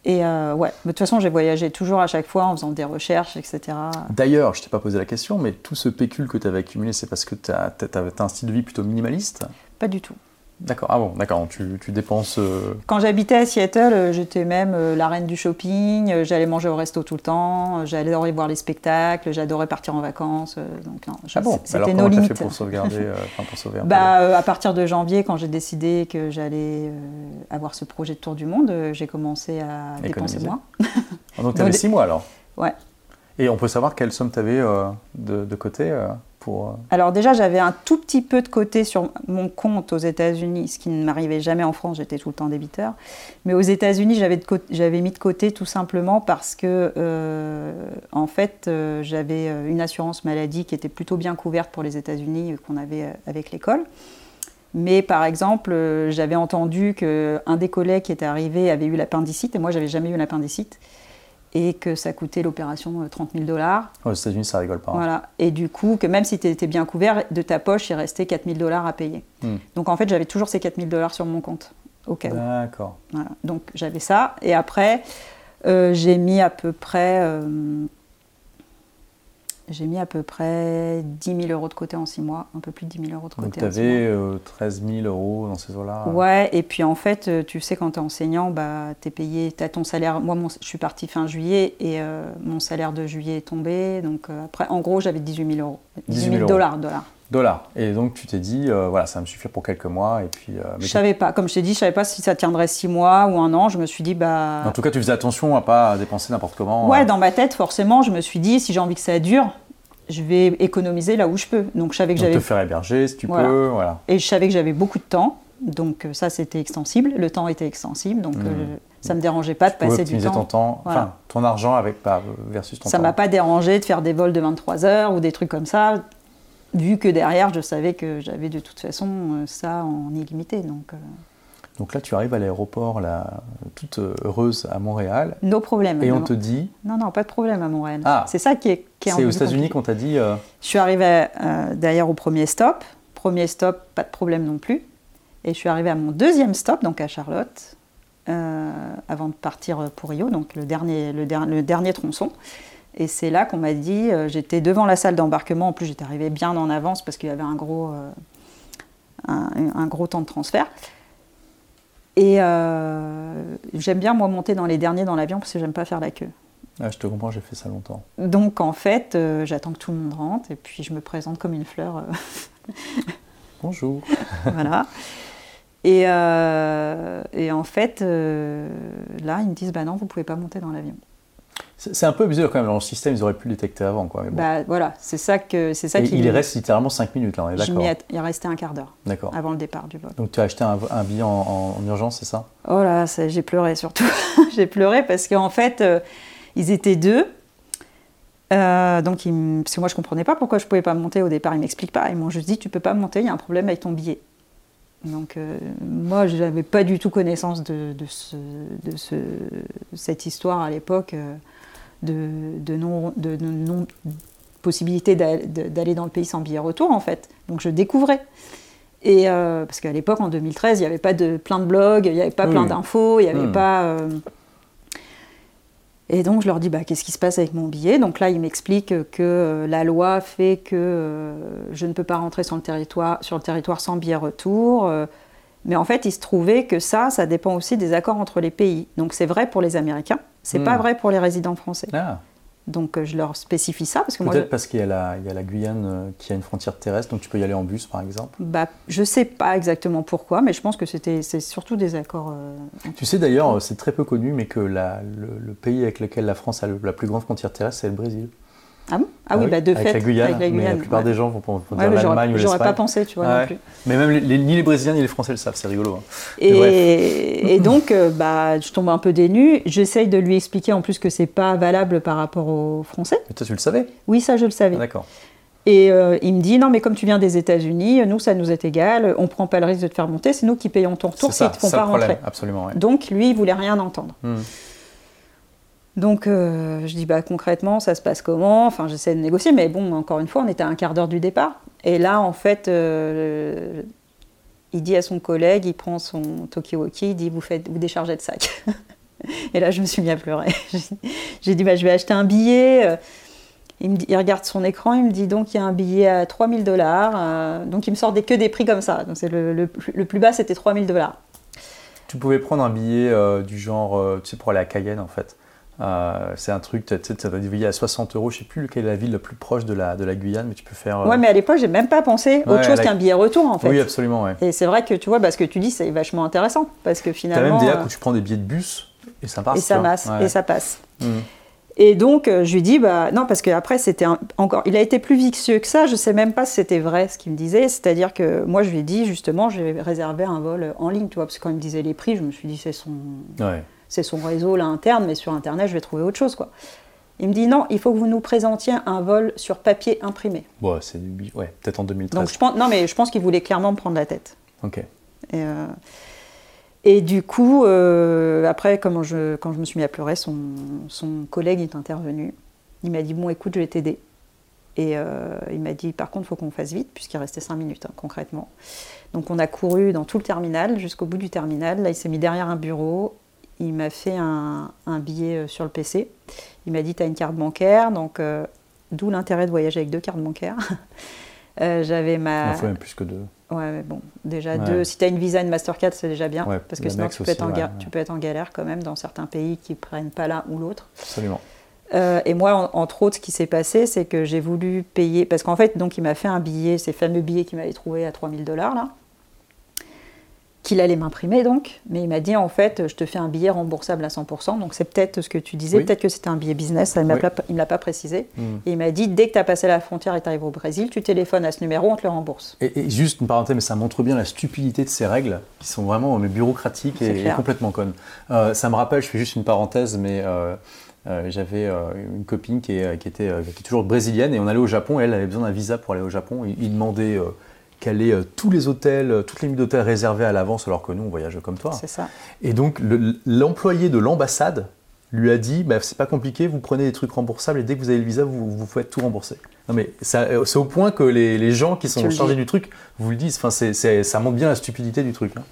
Et euh, ouais, de toute façon, j'ai voyagé toujours à chaque fois en faisant des recherches, etc. D'ailleurs, je t'ai pas posé la question, mais tout ce pécule que tu avais accumulé, c'est parce que tu as, as, un style de vie plutôt minimaliste? Pas du tout. D'accord, ah bon, d'accord, tu, tu, dépenses. Euh, Quand j'habitais à Seattle, euh, j'étais même euh, la reine du shopping, j'allais manger au resto tout le temps, j'adorais voir les spectacles, j'adorais partir en vacances. donc non, ah bon c'était nos limites. Fait pour sauvegarder, pour sauver bah, À partir de janvier, quand j'ai décidé que j'allais avoir ce projet de tour du monde, j'ai commencé à dépenser moins. Ah, donc tu avais six mois alors Ouais. Et on peut savoir quelle somme tu avais de, de, côté euh, Alors déjà, j'avais un tout petit peu de côté sur mon compte aux États-Unis, ce qui ne m'arrivait jamais en France, j'étais tout le temps débiteur. Mais aux États-Unis, j'avais mis de côté tout simplement parce que, euh, en fait, euh, j'avais une assurance maladie qui était plutôt bien couverte pour les États-Unis qu'on avait avec l'école. Mais par exemple, j'avais entendu qu'un des collègues qui était arrivé avait eu l'appendicite et moi, j'avais jamais eu l'appendicite et que ça coûtait l'opération 30 euh, 000 dollars. Aux États-Unis, ça rigole pas. Hein. Voilà. Et du coup, que même si tu étais bien couvert, de ta poche, il restait 4 000 dollars à payer. Hmm. Donc en fait, j'avais toujours ces 4 000 dollars sur mon compte, au cas où. D'accord. Voilà. Donc j'avais ça. Et après, euh, j'ai mis à peu près euh, j'ai mis à peu près 10 000 euros de côté en 6 mois, un peu plus de 10 000 euros de côté. Donc tu avais 13 000 euros dans ces eaux-là Ouais, et puis en fait, euh, tu sais, quand tu es enseignant, bah, tu es payé, tu as ton salaire. Moi, je suis partie fin juillet et euh, mon salaire de juillet est tombé. Donc euh, après, en gros, j'avais 18 000 euros. 18 000 dollars. dollars. Dollars. Et donc tu t'es dit, voilà, ça va me suffire pour quelques mois. Et puis, je savais pas, comme je t'ai dit, je savais pas si ça tiendrait 6 mois ou un an. Je me suis dit, bah. En tout cas, tu faisais attention à pas dépenser n'importe comment. Ouais, dans ma tête, forcément, je me suis dit, si j'ai envie que ça dure, je vais économiser là où je peux. Donc je savais que j'avais. te faire héberger si tu peux, voilà. Et je savais que j'avais beaucoup de temps, donc euh, ça c'était extensible. Le temps était extensible, donc ça hmm. euh, ça me dérangeait pas de passer du temps. ton temps, enfin ton argent avec pas versus ton ça temps. Ça m'a pas dérangé de faire des vols de 23 heures ou des trucs comme ça, vu que derrière je savais que j'avais de toute façon euh, ça en illimité, donc. Donc là, tu arrives à l'aéroport, toute heureuse à Montréal. Nos problèmes. Et on te dit. Non, non, pas de problème à Montréal. Ah, c'est ça qui est. Qui c'est aux États-Unis qu'on t'a dit. Euh, je suis arrivée euh, d'ailleurs au premier stop. Premier stop, pas de problème non plus. Et je suis arrivée à mon deuxième stop, donc à Charlotte, euh, avant de partir pour Rio, donc le dernier, le, le dernier tronçon. Et c'est là qu'on m'a dit, j'étais devant la salle d'embarquement, en plus j'étais arrivée bien en avance parce qu'il y avait un gros, un, gros temps de transfert. Et euh, j'aime bien, moi, monter dans les derniers dans l'avion parce que j'aime pas faire la queue. Ah, je te comprends, j'ai fait ça longtemps. Donc, en fait, euh, j'attends que tout le monde rentre et puis je me présente comme une fleur. Euh. Bonjour. voilà. Et, et, en fait, là, ils me disent bah non, vous pouvez pas monter dans l'avion. C'est un peu bizarre quand même, dans le système, ils auraient pu le détecter avant. Quoi, bah, voilà, c'est ça que c'est ça qui. Il reste littéralement 5 minutes là, on est d'accord Il restait un quart d'heure avant le départ du vol. Donc tu as acheté un, billet en, urgence, c'est ça? Oh là, j'ai pleuré surtout. j'ai pleuré parce qu'en fait, euh, ils étaient deux. Euh, donc, parce que moi je comprenais pas pourquoi je pouvais pas monter au départ, ils m'expliquent pas. Ils m'ont juste dit tu peux pas monter, il y a un problème avec ton billet. Donc euh, moi je n'avais pas du tout connaissance de, de, ce, de ce, cette histoire à l'époque de, non, de, possibilité d'aller dans le pays sans billet retour en fait. Donc je découvrais. Et parce qu'à l'époque, en 2013, il n'y avait pas de plein de blogs, il n'y avait pas plein d'infos, il n'y avait hmm. pas. Et donc je leur dis bah, qu'est-ce qui se passe avec mon billet? Donc là, ils m'expliquent que la loi fait que je ne peux pas rentrer sur le territoire, sur le territoire sans billet retour. Mais en fait, il se trouvait que ça, ça dépend aussi des accords entre les pays. Donc c'est vrai pour les Américains, c'est pas hmm. vrai pour les résidents français. Ah. Donc euh, je leur spécifie ça. parce que Peut-être parce qu'il y, a la, il y a la Guyane euh, qui a une frontière terrestre, donc tu peux y aller en bus par exemple bah, Je ne sais pas exactement pourquoi, mais je pense que c'était, c'est surtout des accords. Euh, tu sais d'ailleurs, c'est très peu connu, mais que la, le, pays avec lequel la France a la plus grande frontière terrestre, c'est le Brésil. Ah, ah, oui, ah bah de avec fait. La Guyane, avec la Guyane, mais la plupart des gens vont, vont dire l'Allemagne ou J'aurais pas pensé, tu vois, non plus. Mais même les, ni les Brésiliens ni les Français le savent, c'est rigolo. Hein. Et, et, donc, euh, bah, je tombe un peu dénue. J'essaye de lui expliquer en plus que c'est pas valable par rapport aux Français. Mais toi, tu le savais? Oui, ça, je le savais. Ah, d'accord. Et euh, il me dit non, mais comme tu viens des États-Unis, nous, ça nous est égal, on prend pas le risque de te faire monter, c'est nous qui payons ton retour si ils te font pas rentrer. Absolument. Ouais. Donc, lui, il voulait rien entendre. Hmm. Donc euh, je dis bah concrètement ça se passe comment? Enfin j'essaie de négocier, mais bon encore une fois on était à un quart d'heure du départ. Et là en fait euh, il dit à son collègue, il prend son Tokiwoki, il dit vous faites vous déchargez de sac. Et là je me suis mis à pleurer. J'ai dit bah je vais acheter un billet. Dit, il, regarde son écran, il me dit donc il y a un billet à 3000 dollars. Euh, donc il me sort des, que des prix comme ça. Donc le, le, plus bas c'était 3000 dollars. Tu pouvais prendre un billet du genre, tu sais, pour aller à Cayenne en fait. Euh, c'est un truc, tu as divisé à 60 euros, je sais plus quelle est la ville la plus proche de la, de la Guyane, mais tu peux faire. Euh, ouais, mais à l'époque, j'ai même pas pensé autre chose qu'un billet retour en fait. Oui, absolument, ouais. Et c'est vrai que tu vois, bah, ce que tu dis, c'est vachement intéressant parce que finalement. T'as même des apps où tu prends des billets de bus et ça passe. Et ça passe, et ça passe. Mmh. Et donc, euh, je lui dis, bah non, parce qu'après, c'était encore. Il a été plus vicieux que ça, je sais même pas si c'était vrai ce qu'il me disait. C'est-à-dire que moi, je lui ai dit, justement, j'ai réservé un vol en ligne, tu vois, parce que quand il me disait les prix, je me suis dit, c'est son. Ouais c'est son réseau là interne, mais sur Internet, je vais trouver autre chose. quoi. Il me dit non, il faut que vous nous présentiez un vol sur papier imprimé. Bon, c'est ouais, peut-être en 2013. Donc je pense, non, mais je pense qu'il voulait clairement me prendre la tête. Ok. Et, euh, et du coup, euh, après, quand je, quand je me suis mis à pleurer, son, son collègue est intervenu. Il m'a dit bon, écoute, je vais t'aider. Et euh, il m'a dit par contre, il faut qu'on fasse vite, puisqu'il restait 5 minutes hein, concrètement. Donc on a couru dans tout le terminal, jusqu'au bout du terminal. Là, il s'est mis derrière un bureau il m'a fait un, billet euh, sur le PC. Il m'a dit Tu as une carte bancaire, donc euh, d'où l'intérêt de voyager avec deux cartes bancaires. Euh, j'avais ma. Il faut même plus que deux. Ouais, mais bon, déjà deux. Si tu as une Visa, une Mastercard, c'est déjà bien. parce que sinon, tu peux, être en tu peux être en galère quand même dans certains pays qui prennent pas l'un ou l'autre. Absolument. et moi, entre autres, ce qui s'est passé, c'est que j'ai voulu payer. Parce qu'en fait, donc, il m'a fait un billet, ces fameux billets qu'il m'avait trouvé à 3000 dollars, là qu'il allait m'imprimer donc, mais il m'a dit en fait, je te fais un billet remboursable à 100%, donc c'est peut-être ce que tu disais, peut-être que c'était un billet business, ça, il ne me l'a pas précisé. Hmm. Et il m'a dit, dès que tu as passé la frontière et tu arrives au Brésil, tu téléphones à ce numéro, on te le rembourse. Et, juste une parenthèse, mais ça montre bien la stupidité de ces règles, qui sont vraiment bureaucratiques et, complètement connes. Euh, ça me rappelle, je fais juste une parenthèse, mais... Euh, euh, j'avais une copine qui, est, qui, était, qui est toujours brésilienne et on allait au Japon et elle avait besoin d'un visa pour aller au Japon. Il, il demandait qu'elle ait euh, tous les hôtels, euh, toutes les nuits d'hôtel réservées à l'avance, alors que nous, on voyage comme toi. C'est ça. Et donc, l'employé de l'ambassade lui a dit bah, c'est pas compliqué, vous prenez des trucs remboursables et dès que vous avez le visa, vous, vous faites tout rembourser. Non, mais euh, c'est au point que les, les gens qui sont chargés du truc vous le disent. Enfin, ça montre bien la stupidité du truc. Hein.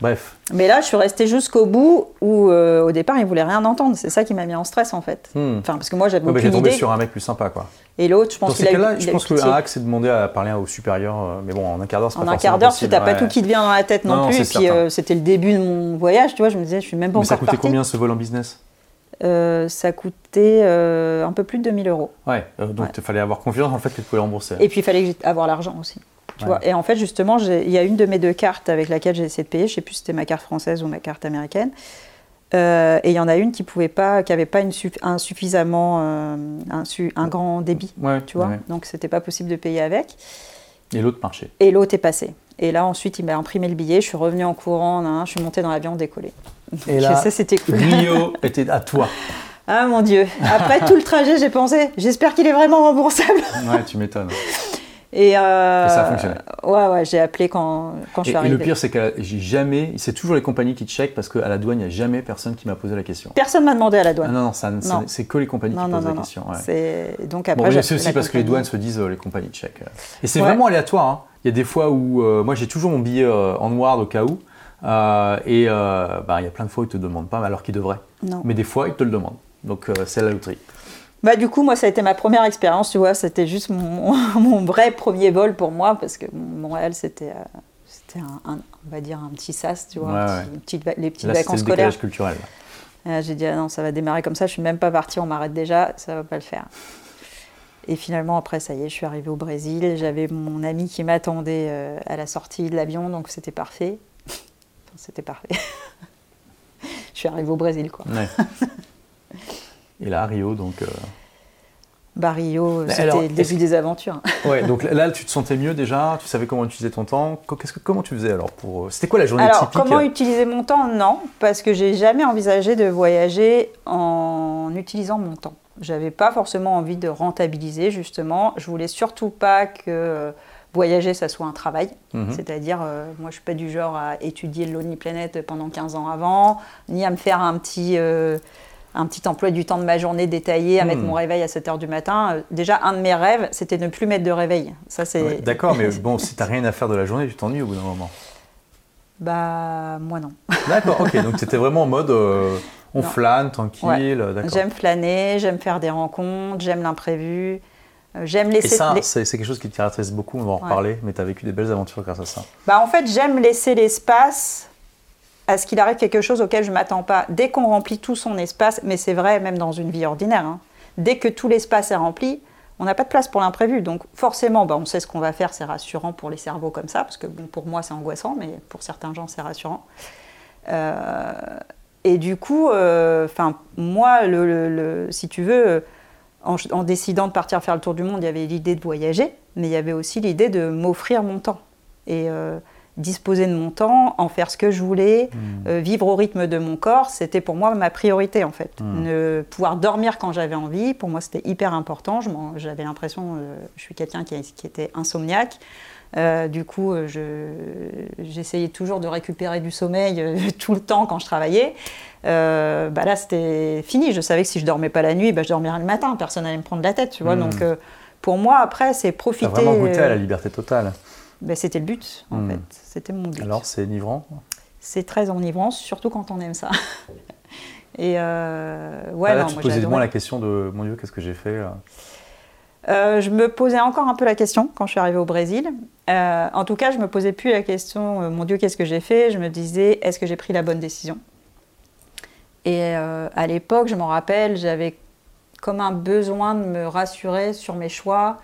Bref. Mais là, je suis restée jusqu'au bout où, euh, au départ, il voulait rien entendre. C'est ça qui m'a mis en stress, en fait. Hmm. Enfin, parce que moi, j'avais ouais, aucune tombé sur un mec plus sympa, quoi. Et l'autre, je pense qu'il a eu, Je pense qu'un hack, c'est demander à parler au supérieur. Euh, mais bon, en un quart d'heure, c'est pas En un quart d'heure, tu n'as pas tout qui te vient dans la tête non, plus. Et puis, euh, c'était le début de mon voyage, tu vois. Je me disais, je suis même pas mais encore ça coûtait combien ce vol en business? Ça coûtait un peu plus de 2000 euros. Ouais, donc il fallait avoir confiance en le fait que tu pouvais rembourser. Et puis il fallait avoir l'argent aussi et en fait, justement, il y a une de mes deux cartes avec laquelle j'ai essayé de payer. Je ne sais plus si c'était ma carte française ou ma carte américaine. Euh, et il y en a une qui pouvait pas, qui n'avait pas une un suffisamment euh, un, un, grand débit, tu vois. Donc c'était pas possible de payer avec. Et l'autre marchait. Et l'autre est passé. Et là ensuite il m'a imprimé le billet, je suis revenu en courant, je suis monté dans l'avion, décollé. Et là, c'était cool. Rio était à toi. Ah mon dieu. Après tout le trajet, j'ai pensé, j'espère qu'il est vraiment remboursable. Ouais, tu m'étonnes. Et, euh, ça a fonctionné. Ouais, ouais, j'ai appelé quand, quand je suis arrivé. Et le pire, c'est que j'ai jamais, c'est toujours les compagnies qui checkent parce qu'à la douane, il n'y a jamais personne qui m'a posé la question. Personne m'a demandé à la douane. Ah, non, non, c'est que les compagnies qui posent la question. Ouais. Donc après, c'est aussi parce que les douanes se disent euh, les compagnies checkent. Et c'est vraiment aléatoire. Hein. Il y a des fois où moi j'ai toujours mon billet en noir au cas où. Et bah, il y a plein de fois où ils te demandent pas alors qu'ils devraient. Non. Mais des fois ils te le demandent. Donc c'est la loterie. Bah, du coup, moi, ça a été ma première expérience, tu vois. C'était juste mon, mon, vrai premier vol pour moi, parce que Montréal, c'était c'était un, on va dire un petit sas, tu vois, les petites vacances scolaires. culturel. J'ai dit ah non, ça va démarrer comme ça. Je suis même pas partie, on m'arrête déjà, ça va pas le faire. Et finalement, après, ça y est, je suis arrivée au Brésil. J'avais mon ami qui m'attendait euh, à la sortie de l'avion, donc c'était parfait. C'était parfait. je suis arrivée au Brésil, quoi. Et là, Rio, donc. Euh, Barrio, c'était le début des aventures. Ouais, donc là, tu te sentais mieux déjà, tu savais comment utiliser ton temps? Qu'est-ce que, comment tu faisais alors pour C'était quoi la journée alors, typique? Comment utiliser mon temps? Non, parce que j'ai jamais envisagé de voyager en utilisant mon temps. J'avais pas forcément envie de rentabiliser justement. Je voulais surtout pas que voyager, ça soit un travail. Mhm. C'est-à-dire, euh, moi, je suis pas du genre à étudier le Lonely Planet pendant 15 ans avant, ni à me faire un petit. Euh, un petit emploi du temps de ma journée détaillé, à mettre hmm. mon réveil à 7 h du matin. Euh, déjà, un de mes rêves, c'était ne plus mettre de réveil. Ça, c'est... d'accord, mais bon, si tu n'as rien à faire de la journée, tu t'ennuies au bout d'un moment. Bah, moi non. D'accord, ok. Donc, tu étais vraiment en mode on flâne, tranquille. J'aime flâner, j'aime faire des rencontres, j'aime l'imprévu. Euh, j'aime laisser. Et ça, c'est quelque chose qui te caractérise beaucoup, on va en reparler, mais tu as vécu des belles aventures grâce à ça. Bah, en fait, j'aime laisser l'espace à ce qu'il arrive quelque chose auquel je ne m'attends pas. Dès qu'on remplit tout son espace, mais c'est vrai même dans une vie ordinaire, hein, dès que tout l'espace est rempli, on n'a pas de place pour l'imprévu. Donc forcément, bah, on sait ce qu'on va faire, c'est rassurant pour les cerveaux comme ça, parce que bon, pour moi c'est angoissant, mais pour certains gens c'est rassurant. Euh, et du coup, euh, moi, le, si tu veux, en, en, décidant de partir faire le tour du monde, il y avait l'idée de voyager, mais il y avait aussi l'idée de m'offrir mon temps. Et euh, disposer de mon temps, en faire ce que je voulais, hmm. euh, vivre au rythme de mon corps, c'était pour moi ma priorité en fait. Hmm. Ne pouvoir dormir quand j'avais envie, pour moi c'était hyper important. J'avais l'impression, euh, je suis quelqu'un qui, était insomniaque. Euh, du coup, j'essayais toujours de récupérer du sommeil tout le temps quand je travaillais. bah là, c'était fini. Je savais que si je dormais pas la nuit, bah, je dormirais le matin. Personne n'allait me prendre la tête, tu vois. Hmm. Donc, pour moi, après, c'est profiter. As vraiment goûté à la liberté totale. Ben, c'était le but, en hmm. fait. C'était mon but. Alors, c'est enivrant C'est très enivrant, surtout quand on aime ça. Et euh, ouais, ah, là, tu te posais moins la question de mon Dieu, qu'est-ce que j'ai fait euh, je me posais encore un peu la question quand je suis arrivée au Brésil. Euh, en tout cas, je me posais plus la question, mon Dieu, qu'est-ce que j'ai fait? Je me disais, est-ce que j'ai pris la bonne décision? Et à l'époque, je m'en rappelle, j'avais comme un besoin de me rassurer sur mes choix,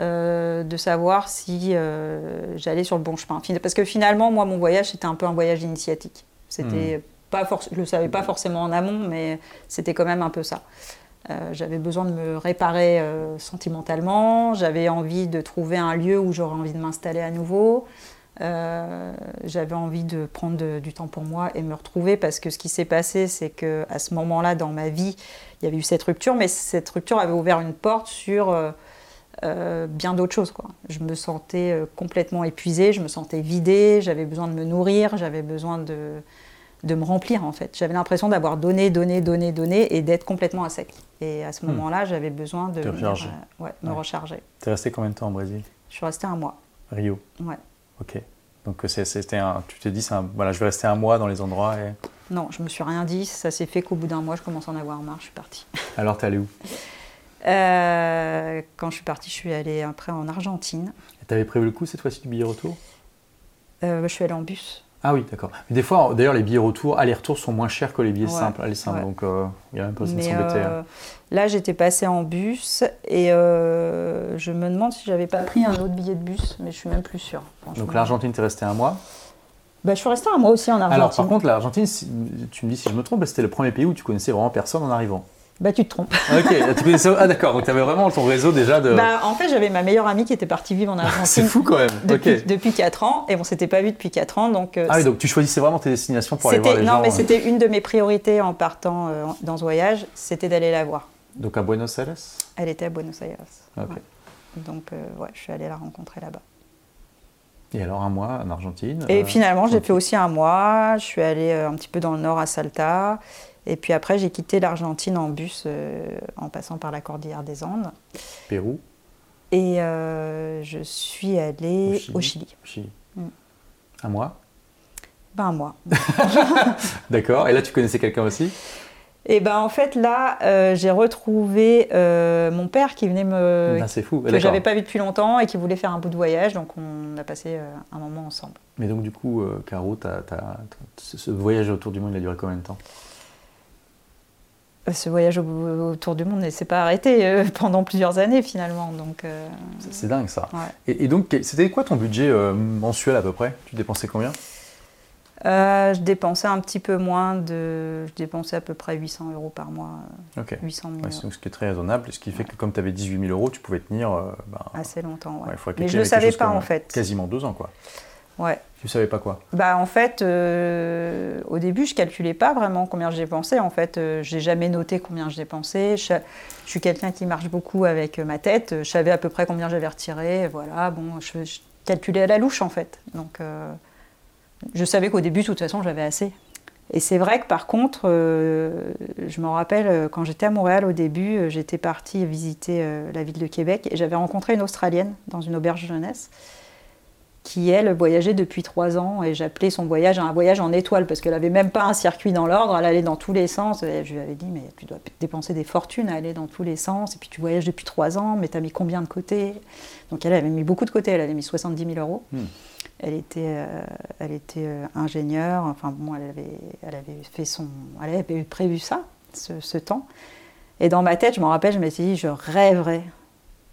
euh, de savoir si euh, j'allais sur le bon chemin. Parce que finalement, moi, mon voyage, c'était un peu un voyage initiatique. C'était hmm. pas je le savais pas forcément en amont, mais c'était quand même un peu ça. Euh, j'avais besoin de me réparer sentimentalement. J'avais envie de trouver un lieu où j'aurais envie de m'installer à nouveau. j'avais envie de prendre du temps pour moi et me retrouver parce que ce qui s'est passé, c'est que à ce moment-là dans ma vie, il y avait eu cette rupture, mais cette rupture avait ouvert une porte sur euh, bien d'autres choses. Quoi. Je me sentais euh, complètement épuisée, je me sentais vidée, j'avais besoin de me nourrir, j'avais besoin de, de me remplir en fait. J'avais l'impression d'avoir donné, donné, donné, donné et d'être complètement à sec. Et à ce hmm. moment-là, j'avais besoin de euh, me recharger. Tu es resté combien de temps au Brésil? Je suis resté un mois. Rio Ouais. Ok. Donc c'était un, tu t'es dit, un, voilà, je vais rester un mois dans les endroits et... Non, je me suis rien dit. Ça s'est fait qu'au bout d'un mois, je commence à en avoir marre, je suis partie. Alors, t'es allé où? Euh, quand je suis partie, je suis allée après en Argentine. Tu avais prévu le coup cette fois-ci du billet retour? Euh, Je suis allée en bus. Ah oui, d'accord. Mais des fois, d'ailleurs, les billets retour, aller-retour sont moins chers que les billets simples, aller simples. Donc, euh, il y a même pas besoin de s'embêter. Hein. Là, j'étais passée en bus et je me demande si j'avais pas pris un autre billet de bus, mais je suis même plus sûre. Donc, l'Argentine, tu es restée un mois? Bah, je suis restée un mois aussi en Argentine. Alors, par contre, l'Argentine, tu me dis si je me trompe, c'était le premier pays où tu connaissais vraiment personne en arrivant. Bah, tu te trompes. Ok, ah d'accord, donc tu avais vraiment ton réseau déjà de. Bah, en fait, j'avais ma meilleure amie qui était partie vivre en Argentine. c'est fou quand même. Depuis, depuis 4 ans, et on s'était pas vu depuis 4 ans. Donc, euh, ah oui, donc tu choisissais vraiment tes destinations pour aller voir les non, gens. Non, mais euh. c'était une de mes priorités en partant euh, dans ce voyage, c'était d'aller la voir. Donc à Buenos Aires? Elle était à Buenos Aires. Ok. Donc, ouais, je suis allée la rencontrer là-bas. Et alors un mois en Argentine Et finalement, j'ai fait aussi un mois. Je suis allée un petit peu dans le nord à Salta. Et puis après, j'ai quitté l'Argentine en bus euh, en passant par la Cordillère des Andes. Pérou Et je suis allée au Chili. Au Chili. Un mois? Ben un mois. D'accord. Et là, tu connaissais quelqu'un aussi? Et ben en fait là, euh, j'ai retrouvé euh, mon père qui venait me ah, c'est fou. que j'avais pas vu depuis longtemps et qui voulait faire un bout de voyage, donc on a passé euh, un moment ensemble. Mais donc du coup, Caro, ce voyage autour du monde, il a duré combien de temps? Ce voyage autour du monde ne s'est pas arrêté pendant plusieurs années finalement, donc. C'est dingue ça. Et, et, donc, c'était quoi ton budget mensuel à peu près? Tu dépensais combien? Euh, je dépensais un petit peu moins de. Je dépensais à peu près 800 euros par mois. Ok. 800 000 ce qui est très raisonnable, ce qui fait que comme tu avais 18 000 euros, tu pouvais tenir. Euh, bah, Assez longtemps, ouais. Mais je ne le savais pas en fait. Quasiment deux ans, quoi. Ouais. Tu savais pas quoi? Bah en fait, euh, au début, je calculais pas vraiment combien je dépensais. En fait, je j'ai jamais noté combien je dépensais. Je, suis quelqu'un qui marche beaucoup avec ma tête. Je savais à peu près combien j'avais retiré. Voilà, bon, je, je, calculais à la louche en fait. Donc je savais qu'au début, de toute façon, j'avais assez. Et c'est vrai que par contre, euh, je me rappelle euh, quand j'étais à Montréal au début, euh, j'étais partie visiter la ville de Québec et j'avais rencontré une Australienne dans une auberge jeunesse qui, elle, voyageait depuis trois ans et j'appelais son voyage un voyage en étoile parce qu'elle n'avait même pas un circuit dans l'ordre, elle allait dans tous les sens. Et je lui avais dit, mais tu dois dépenser des fortunes à aller dans tous les sens et puis tu voyages depuis trois ans, mais tu as mis combien de côté Donc elle avait mis beaucoup de côté, elle avait mis 70 000 euros. Hmm. Elle était, euh, elle était euh, ingénieure. Enfin bon, elle avait, elle avait fait son, elle avait prévu ça, ce, temps. Et dans ma tête, je me rappelle, je m'étais dit, je rêverais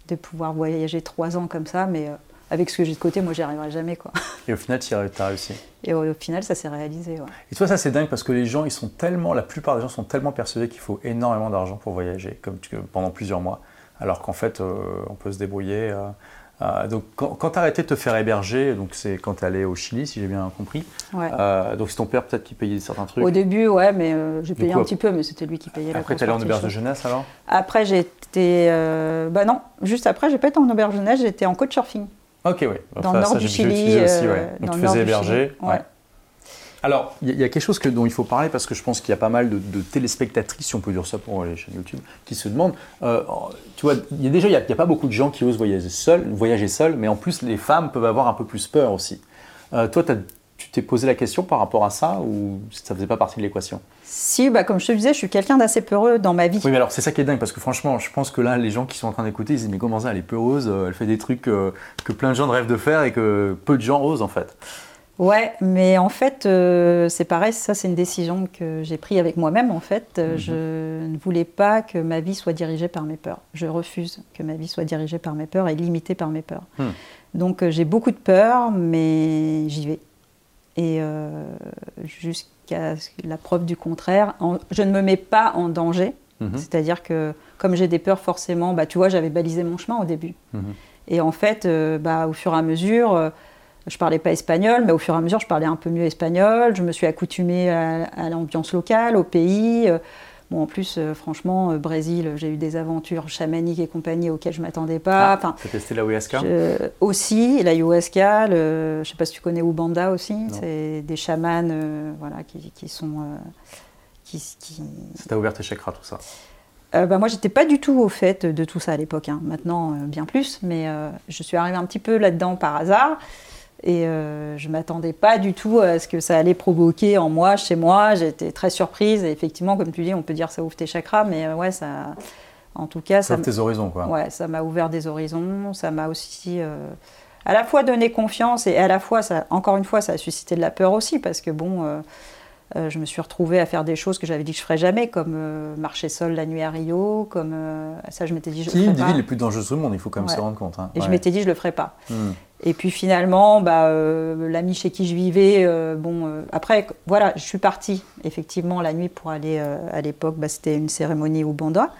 de pouvoir voyager trois ans comme ça, mais euh, avec ce que j'ai de côté, moi, j'y arriverai jamais, quoi. Et au final, tu as réussi. Et au, final, ça s'est réalisé. Ouais. Et toi, ça c'est dingue parce que les gens, ils sont tellement, la plupart des gens sont tellement persuadés qu'il faut énormément d'argent pour voyager, comme pendant plusieurs mois, alors qu'en fait, on peut se débrouiller. Euh, donc, quand, tu as arrêté de te faire héberger, donc c'est quand tu allé au Chili, si j'ai bien compris. Euh, donc, c'est ton père peut-être qui payait certains trucs Au début, ouais, mais euh, j'ai payé un petit peu, mais c'était lui qui payait Après, tu allé en auberge de jeunesse alors? Après, j'étais. bah non, juste après, j'ai pas été en auberge de jeunesse, j'étais en coach-surfing. Ok, oui. Dans le nord du Chili. Aussi, Donc, tu faisais héberger. Ouais. Alors, il y, a quelque chose que, dont il faut parler parce que je pense qu'il y a pas mal de, téléspectatrices, si on peut dire ça pour les chaînes YouTube, qui se demandent. Euh, tu vois, y a déjà, il n'y a, pas beaucoup de gens qui osent voyager seuls, voyager seuls, mais en plus, les femmes peuvent avoir un peu plus peur aussi. Euh, toi, tu t'es posé la question par rapport à ça ou ça faisait pas partie de l'équation? Si, bah, comme je te disais, je suis quelqu'un d'assez peureux dans ma vie. Oui, mais alors c'est ça qui est dingue parce que franchement, je pense que là, les gens qui sont en train d'écouter, ils disent Mais comment ça, elle est peureuse euh, Elle fait des trucs que plein de gens rêvent de faire et que peu de gens osent en fait. Ouais, mais en fait, euh, c'est pareil, ça c'est une décision que j'ai prise avec moi-même en fait. Euh, mhm. Je ne voulais pas que ma vie soit dirigée par mes peurs. Je refuse que ma vie soit dirigée par mes peurs et limitée par mes peurs. Hmm. Donc euh, j'ai beaucoup de peurs, mais j'y vais. Et jusqu'à la preuve du contraire, je ne me mets pas en danger. Mhm. C'est-à-dire que comme j'ai des peurs forcément, bah, tu vois, j'avais balisé mon chemin au début. Mhm. Et en fait, bah, au fur et à mesure je parlais pas espagnol, mais au fur et à mesure, je parlais un peu mieux espagnol. Je me suis accoutumée à, l'ambiance locale, au pays. Bon, en plus, euh, franchement, euh, Brésil, j'ai eu des aventures chamaniques et compagnie auxquelles je m'attendais pas. Ah, enfin, as testé la ayahuasca Aussi, la ayahuasca. je ne sais pas si tu connais Ubanda aussi. C'est des chamans euh, voilà, qui, qui sont. qui, Ça t'a ouvert tes chakras, tout ça? Euh, bah, moi, j'étais pas du tout au fait de tout ça à l'époque. Hein. Maintenant, bien plus. Mais je suis arrivée un petit peu là-dedans par hasard. Et euh, je ne m'attendais pas du tout à ce que ça allait provoquer en moi, chez moi. J'étais très surprise. Et effectivement, comme tu dis, on peut dire ça ouvre tes chakras, mais euh, ouais, ça. En tout cas, ça. tes horizons, quoi. Ouais, ça m'a ouvert des horizons. Ça m'a aussi. Euh, à la fois donné confiance et à la fois, ça, encore une fois, ça a suscité de la peur aussi, parce que bon. je me suis retrouvée à faire des choses que j'avais dit que je ferais jamais, comme marcher seul la nuit à Rio, comme ça je m'étais dit je le ferais pas. Qui une des villes les plus dangereuses du monde, il faut quand même se rendre compte. Hein. Et je m'étais dit je le ferais pas. Hmm. Et puis finalement, bah, euh, l'ami chez qui je vivais, euh, bon, euh, après, voilà, je suis partie effectivement la nuit pour aller à l'époque, bah, c'était une cérémonie au Banda.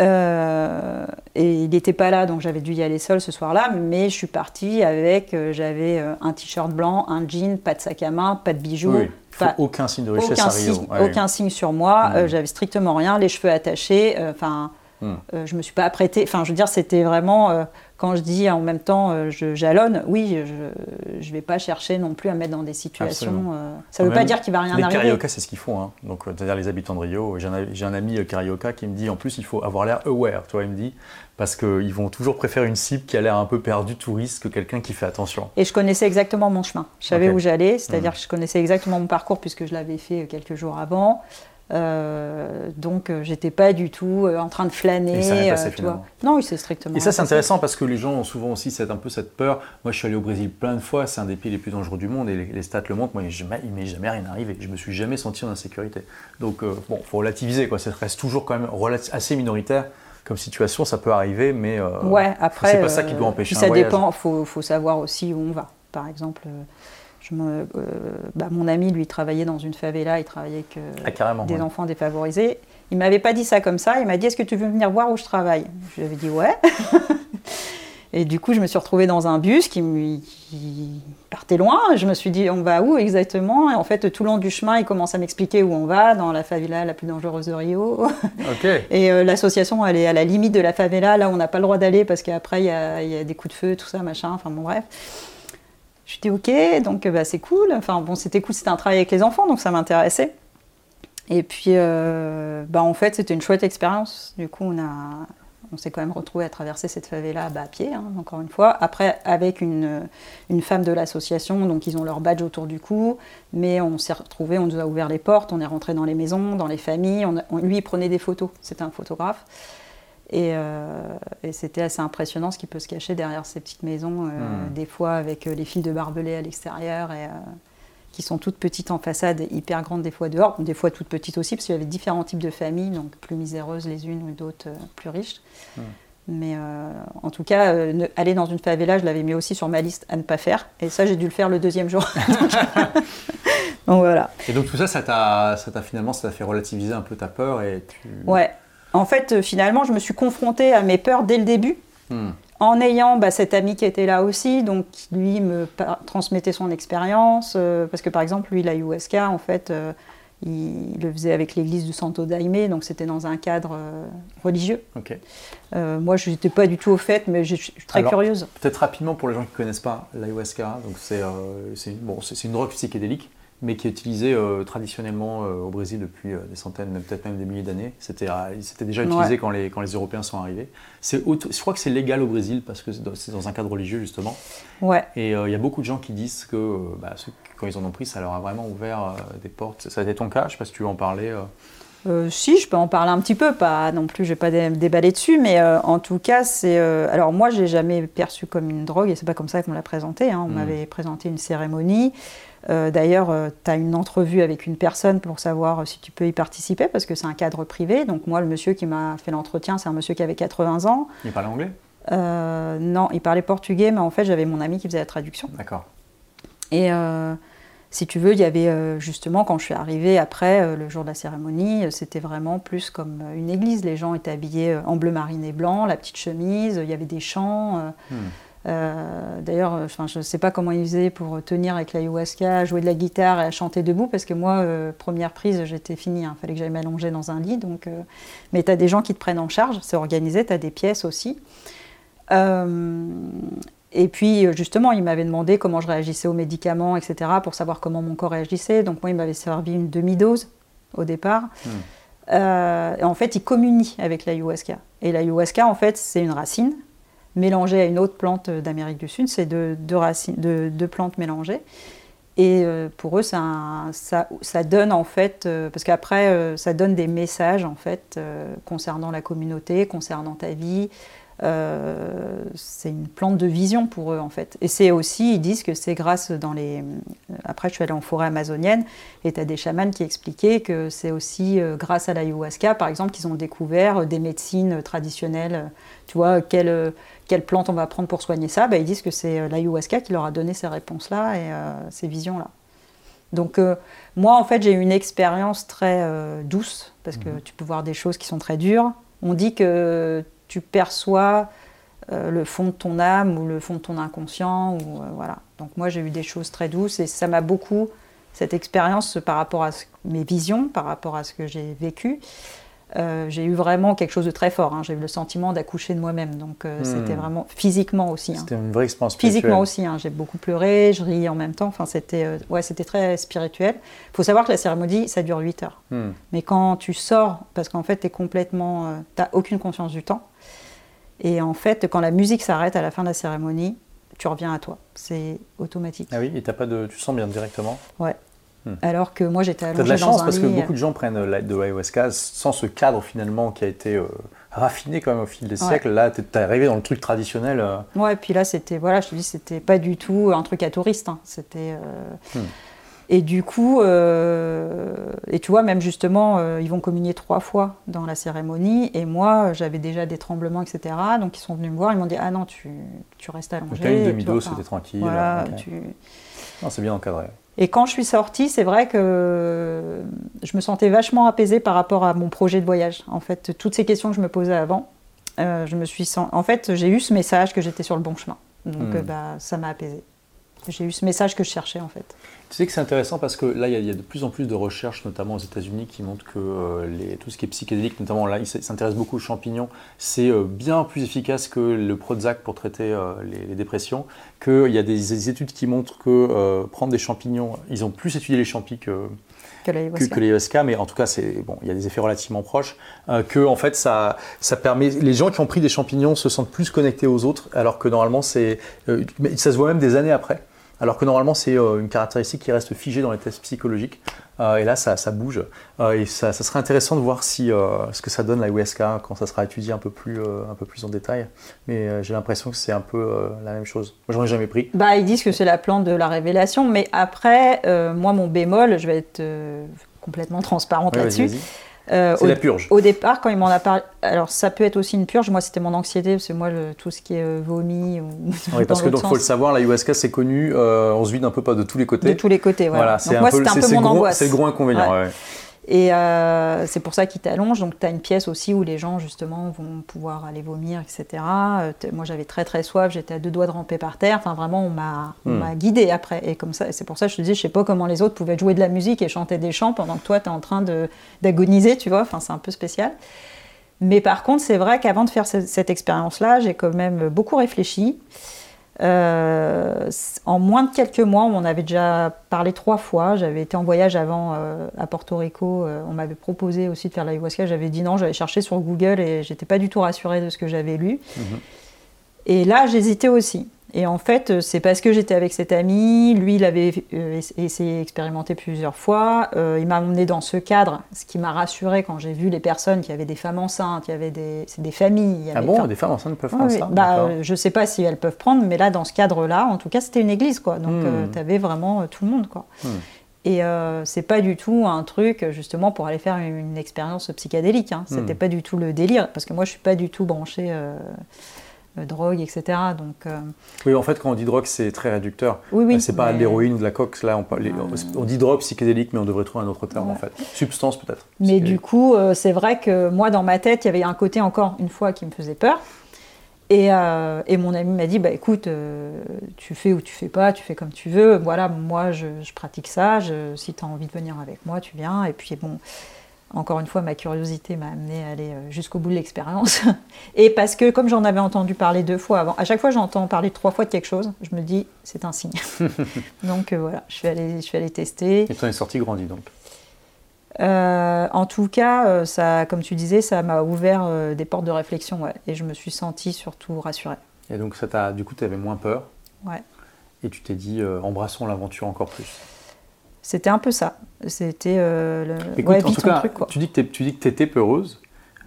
et il n'était pas là, donc j'avais dû y aller seule ce soir-là, mais je suis partie avec, j'avais un t-shirt blanc, un jean, pas de sac à main, pas de bijoux. Oui. aucun signe de richesse aucun, signe, aucun signe sur moi, mmh. j'avais strictement rien, les cheveux attachés, enfin, mmh. je me suis pas apprêtée, enfin, je veux dire, c'était vraiment quand je dis en même temps euh, je jalonne, oui, je ne vais pas chercher non plus à mettre dans des situations. Euh, ça ne veut pas dire qu'il va rien arriver. Les carioca, c'est ce qu'ils font. Hein. Donc, c'est-à-dire les habitants de Rio. J'ai un, ami carioca qui me dit en plus, il faut avoir l'air aware. Toi, il me dit parce qu'ils vont toujours préférer une cible qui a l'air un peu perdue, touriste, que quelqu'un qui fait attention. Et je connaissais exactement mon chemin. Je savais où j'allais, c'est-à-dire hmm. que je connaissais exactement mon parcours puisque je l'avais fait quelques jours avant. Euh, donc euh, j'étais pas du tout euh, en train de flâner. Et ça passé. Non, c'est strictement. Et ça c'est intéressant parce que les gens ont souvent aussi cette, un peu cette peur. Moi je suis allé au Brésil plein de fois, c'est un des pays les plus dangereux du monde et les, stats le montrent. Moi il m'est jamais rien arrivé. Je me suis jamais senti en insécurité. Donc bon, faut relativiser quoi. Ça reste toujours quand même assez minoritaire comme situation, ça peut arriver, mais ouais, après, c'est pas ça qui doit empêcher. ça dépend. Faut, faut savoir aussi où on va. Par exemple. Euh, bah, mon ami, lui, travaillait dans une favela, il travaillait avec ah, des enfants défavorisés. Il m'avait pas dit ça comme ça, il m'a dit Est-ce que tu veux venir voir où je travaille? Je lui avais dit Ouais. Et du coup, je me suis retrouvée dans un bus qui, partait loin. Je me suis dit, on va où exactement? Et en fait, tout le long du chemin, il commence à m'expliquer où on va, dans la favela la plus dangereuse de Rio. Et euh, l'association, elle est à la limite de la favela. Là, on n'a pas le droit d'aller parce qu'après, il y, y, a des coups de feu, tout ça, machin. Enfin, bon, bref. Je dis ok, donc bah, c'est cool. Enfin bon, c'était cool, c'était un travail avec les enfants, donc ça m'intéressait. Et puis, euh, bah, en fait, c'était une chouette expérience. Du coup, on, a, on s'est quand même retrouvé à traverser cette favela bah, à pied, hein, encore une fois. Après, avec une, une femme de l'association, donc ils ont leur badge autour du cou, mais on s'est retrouvé, on nous a ouvert les portes, on est rentré dans les maisons, dans les familles. On, lui, il prenait des photos, c'était un photographe. Euh, et, c'était assez impressionnant ce qui peut se cacher derrière ces petites maisons, euh, hmm. des fois avec euh, les fils de barbelés à l'extérieur, et qui sont toutes petites en façade, hyper grandes des fois dehors, des fois toutes petites aussi, parce qu'il y avait différents types de familles, donc plus miséreuses les unes ou d'autres plus riches. Hmm. Mais en tout cas, aller dans une favela, je l'avais mis aussi sur ma liste à ne pas faire. Et ça, j'ai dû le faire le deuxième jour. donc voilà. Et donc tout ça, ça t'a finalement, ça t'a fait relativiser un peu ta peur et tu... Ouais, en fait, euh, finalement, je me suis confrontée à mes peurs dès le début. Hmm. En ayant bah, cet ami qui était là aussi, donc lui me transmettait son expérience, euh, parce que par exemple, lui, la en fait, euh, il, le faisait avec l'église du Santo Daime, donc c'était dans un cadre religieux. moi, je n'étais pas du tout au fait, mais je suis très curieuse. Peut-être rapidement pour les gens qui ne connaissent pas l'ayahuasca, donc c'est bon, une drogue psychédélique mais qui est utilisé euh, traditionnellement euh, au Brésil depuis euh, des centaines, peut-être même des milliers d'années. C'était déjà utilisé quand, les, quand les Européens sont arrivés. Je crois que c'est légal au Brésil parce que c'est dans un cadre religieux justement. Ouais. Et il y a beaucoup de gens qui disent que bah, quand ils en ont pris, ça leur a vraiment ouvert des portes. Ça a été ton cas Je ne sais pas si tu veux en parler. si, je peux en parler un petit peu, pas non plus, je vais pas déballer dessus, mais en tout cas, c'est. alors moi, je l'ai jamais perçu comme une drogue et c'est pas comme ça qu'on l'a présenté. Hein. On hmm. m'avait présenté une cérémonie. Euh, d'ailleurs, euh, tu as une entrevue avec une personne pour savoir si tu peux y participer, parce que c'est un cadre privé. Donc moi, le monsieur qui m'a fait l'entretien, c'est un monsieur qui avait 80 ans. Il parlait anglais? Euh, Non, il parlait portugais, mais en fait, j'avais mon ami qui faisait la traduction. D'accord. Et si tu veux, il y avait justement, quand je suis arrivée après, le jour de la cérémonie, c'était vraiment plus comme une église. Les gens étaient habillés en bleu marine et blanc, la petite chemise, il y avait des chants. Hmm. Euh, d'ailleurs, euh, je ne sais pas comment ils faisaient pour tenir avec la ayahuasca, jouer de la guitare et à chanter debout, parce que moi, euh, première prise, j'étais finie. Il hein. fallait que j'aille m'allonger dans un lit. Donc, Mais tu as des gens qui te prennent en charge, c'est organisé, tu as des pièces aussi. et puis, justement, il m'avait demandé comment je réagissais aux médicaments, etc., pour savoir comment mon corps réagissait. Donc, moi, il m'avait servi une demi-dose au départ. Hmm. et en fait, il communie avec la ayahuasca. Et la ayahuasca, en fait, c'est une racine mélangé à une autre plante d'Amérique du Sud. C'est deux, plantes mélangées. Et euh, pour eux, ça, ça, donne en fait, euh, parce qu'après, euh, ça donne des messages en fait concernant la communauté, concernant ta vie, c'est une plante de vision pour eux en fait. Et c'est aussi, ils disent que c'est grâce dans les... Après je suis allée en forêt amazonienne et tu as des chamans qui expliquaient que c'est aussi grâce à l'ayahuasca par exemple qu'ils ont découvert des médecines traditionnelles. Tu vois, quelle, quelle plante on va prendre pour soigner ça bah, Ils disent que c'est euh, l'ayahuasca qui leur a donné ces réponses-là et ces visions-là. Donc moi en fait j'ai eu une expérience très douce parce que mhm. tu peux voir des choses qui sont très dures. On dit que tu perçois euh, le fond de ton âme ou le fond de ton inconscient. Ou, euh, voilà. Donc moi j'ai eu des choses très douces et ça m'a beaucoup, cette expérience par rapport à mes visions, par rapport à ce que j'ai vécu, euh, j'ai eu vraiment quelque chose de très fort. Hein. J'ai eu le sentiment d'accoucher de moi-même. Donc euh, Hmm. c'était vraiment physiquement aussi. hein. C'était une vraie expérience Physiquement aussi. hein. J'ai beaucoup pleuré, je riais en même temps. Enfin, c'était euh, ouais, c'était très spirituel. Il faut savoir que la cérémonie, ça dure 8 heures. Hmm. Mais quand tu sors, parce qu'en fait, tu es complètement. aucune conscience du temps. Et en fait, quand la musique s'arrête à la fin de la cérémonie, tu reviens à toi. C'est automatique. Ah oui, et t'as pas de, tu sens bien directement? Alors que moi, j'étais allongée de la dans chance parce que lit, beaucoup de gens prennent la- de l'ayahuasca sans ce cadre finalement qui a été euh, raffiné quand même au fil des Ouais. siècles. Là, t'es t'es arrivé dans le truc traditionnel. euh, Ouais, puis là, c'était, voilà, je te dis, c'était pas du tout un truc à touriste. hein. C'était. euh, Hmm. Et du coup, euh, et tu vois, même justement, euh, ils vont communier trois fois dans la cérémonie. Et moi, j'avais déjà des tremblements, etc. Donc, ils sont venus me voir. Ils m'ont dit Ah non, tu, tu restes allongé. Donc là, une tu demi-dose, c'était tranquille. Voilà, tu- Non, c'est bien encadré. Et quand je suis sortie, c'est vrai que je me sentais vachement apaisée par rapport à mon projet de voyage. En fait, toutes ces questions que je me posais avant, euh, je me suis en fait, j'ai eu ce message que j'étais sur le bon chemin. Donc, Hmm. euh, bah, ça m'a apaisée. J'ai eu ce message que je cherchais en fait. Tu sais que c'est intéressant parce que là, il y, a- il y a de plus en plus de recherches, notamment aux États-Unis, qui montrent que euh, les- tout ce qui est psychédélique, notamment là, ils s'intéressent beaucoup aux champignons, c'est euh, bien plus efficace que le Prozac pour traiter euh, les, les dépressions. Qu'il y a des, des études qui montrent que prendre des champignons, ils ont plus étudié les champis que, Que l'ayahuasca. mais en tout cas, c'est bon, il y a des effets relativement proches. euh, que en fait, ça, ça permet. Les gens qui ont pris des champignons se sentent plus connectés aux autres, alors que normalement, c'est, euh, ça se voit même des années après. Alors que normalement, c'est euh, une caractéristique qui reste figée dans les tests psychologiques. Euh, et là, ça, ça bouge. Euh, et ça, ça serait intéressant de voir si ce que ça donne la USK quand ça sera étudié un peu plus, un peu plus en détail. Mais j'ai l'impression que c'est un peu la même chose. Moi, j'en ai jamais pris. Bah, ils disent que c'est la plante de la révélation, mais après, euh, moi, mon bémol, je vais être euh, complètement transparente là-dessus. Euh, C'est au- la purge. Au départ, quand il m'en a parlé, alors ça peut être aussi une purge. Moi, c'était mon anxiété, parce que moi, le- tout ce qui est euh, vomi ou Oui, parce que donc faut le sens, savoir, la USK c'est connu, euh, on se vide un peu pas de tous les côtés. de tous les côtés. Voilà. Voilà, c'est un un peu mon angoisse. C'est le gros inconvénient. Ouais. ouais. Et euh, c'est pour ça qu'ils t'allongent. Donc, tu as une pièce aussi où les gens, justement, vont pouvoir aller vomir, etc. Euh, moi, j'avais très, très soif. J'étais à deux doigts de ramper par terre. Enfin, vraiment, on m'a on m'a guidée après. Et comme ça, c'est pour ça que je te dis, je sais pas comment les autres pouvaient jouer de la musique et chanter des chants pendant que toi, tu es en train d'agoniser, tu vois. Enfin, c'est un peu spécial. Mais par contre, c'est vrai qu'avant de faire ce- cette expérience-là, j'ai quand même beaucoup réfléchi. Euh, en moins de quelques mois, on avait déjà parlé trois fois. J'avais été en voyage avant euh, à Porto Rico. Euh, on m'avait proposé aussi de faire l'ayahuasca. J'avais dit non, j'avais cherché sur Google et j'étais pas du tout rassurée de ce que j'avais lu. Mhm. Et là, j'hésitais aussi. Et en fait, euh, c'est parce que j'étais avec cet ami. Lui, il avait euh, ess- essayé d'expérimenter plusieurs fois. Euh, il m'a emmené dans ce cadre, ce qui m'a rassurée quand j'ai vu les personnes qui avaient des femmes enceintes, il y avait des, c'est des familles. il y Ah bon, des femmes enceintes peuvent prendre oui. ça Bah, je sais pas si elles peuvent prendre, mais là, dans ce cadre-là, en tout cas, c'était une église, quoi. Donc, Hmm. tu avais vraiment tout le monde, quoi. Hmm. Et euh, c'est pas du tout un truc, justement, pour aller faire une, une expérience psychédélique. Hein. C'était Hmm. pas du tout le délire, parce que moi, je suis pas du tout branchée euh, drogue, etc. Donc, euh, Oui, en fait, quand on dit drogue, c'est très réducteur. oui, oui. Euh, c'est pas mais- de l'héroïne ou de la coke. Là, on, parle- les- Euh. on dit drogue psychédélique, mais on devrait trouver un autre terme Ouais. en fait. Substance peut-être. Mais du coup, euh, c'est vrai que moi, dans ma tête, il y avait un côté encore une fois qui me faisait peur. Et, euh, et mon ami m'a dit, bah écoute, euh, tu fais ou tu fais pas, tu fais comme tu veux. Voilà, moi, je, je pratique ça. Je- si tu as envie de venir avec moi, tu viens. Et puis bon, encore une fois, ma curiosité m'a amené à aller euh, jusqu'au bout de l'expérience. et parce que comme j'en avais entendu parler deux fois avant, à chaque fois j'entends parler trois fois de quelque chose, je me dis, c'est un signe. Donc euh, voilà, je suis allée, je suis allée tester. Et tu en es sorti grandi donc. Euh, en tout cas, ça, comme tu disais, ça m'a ouvert des portes de réflexion, ouais, et je me suis sentie surtout rassurée. Et donc, ça t'a, du coup, tu avais moins peur. Ouais. Et tu t'es dit, euh, embrassons l'aventure encore plus. C'était un peu ça. C'était euh, le Écoute, ouais, en tout cas, truc, quoi. tu dis que tu étais peureuse,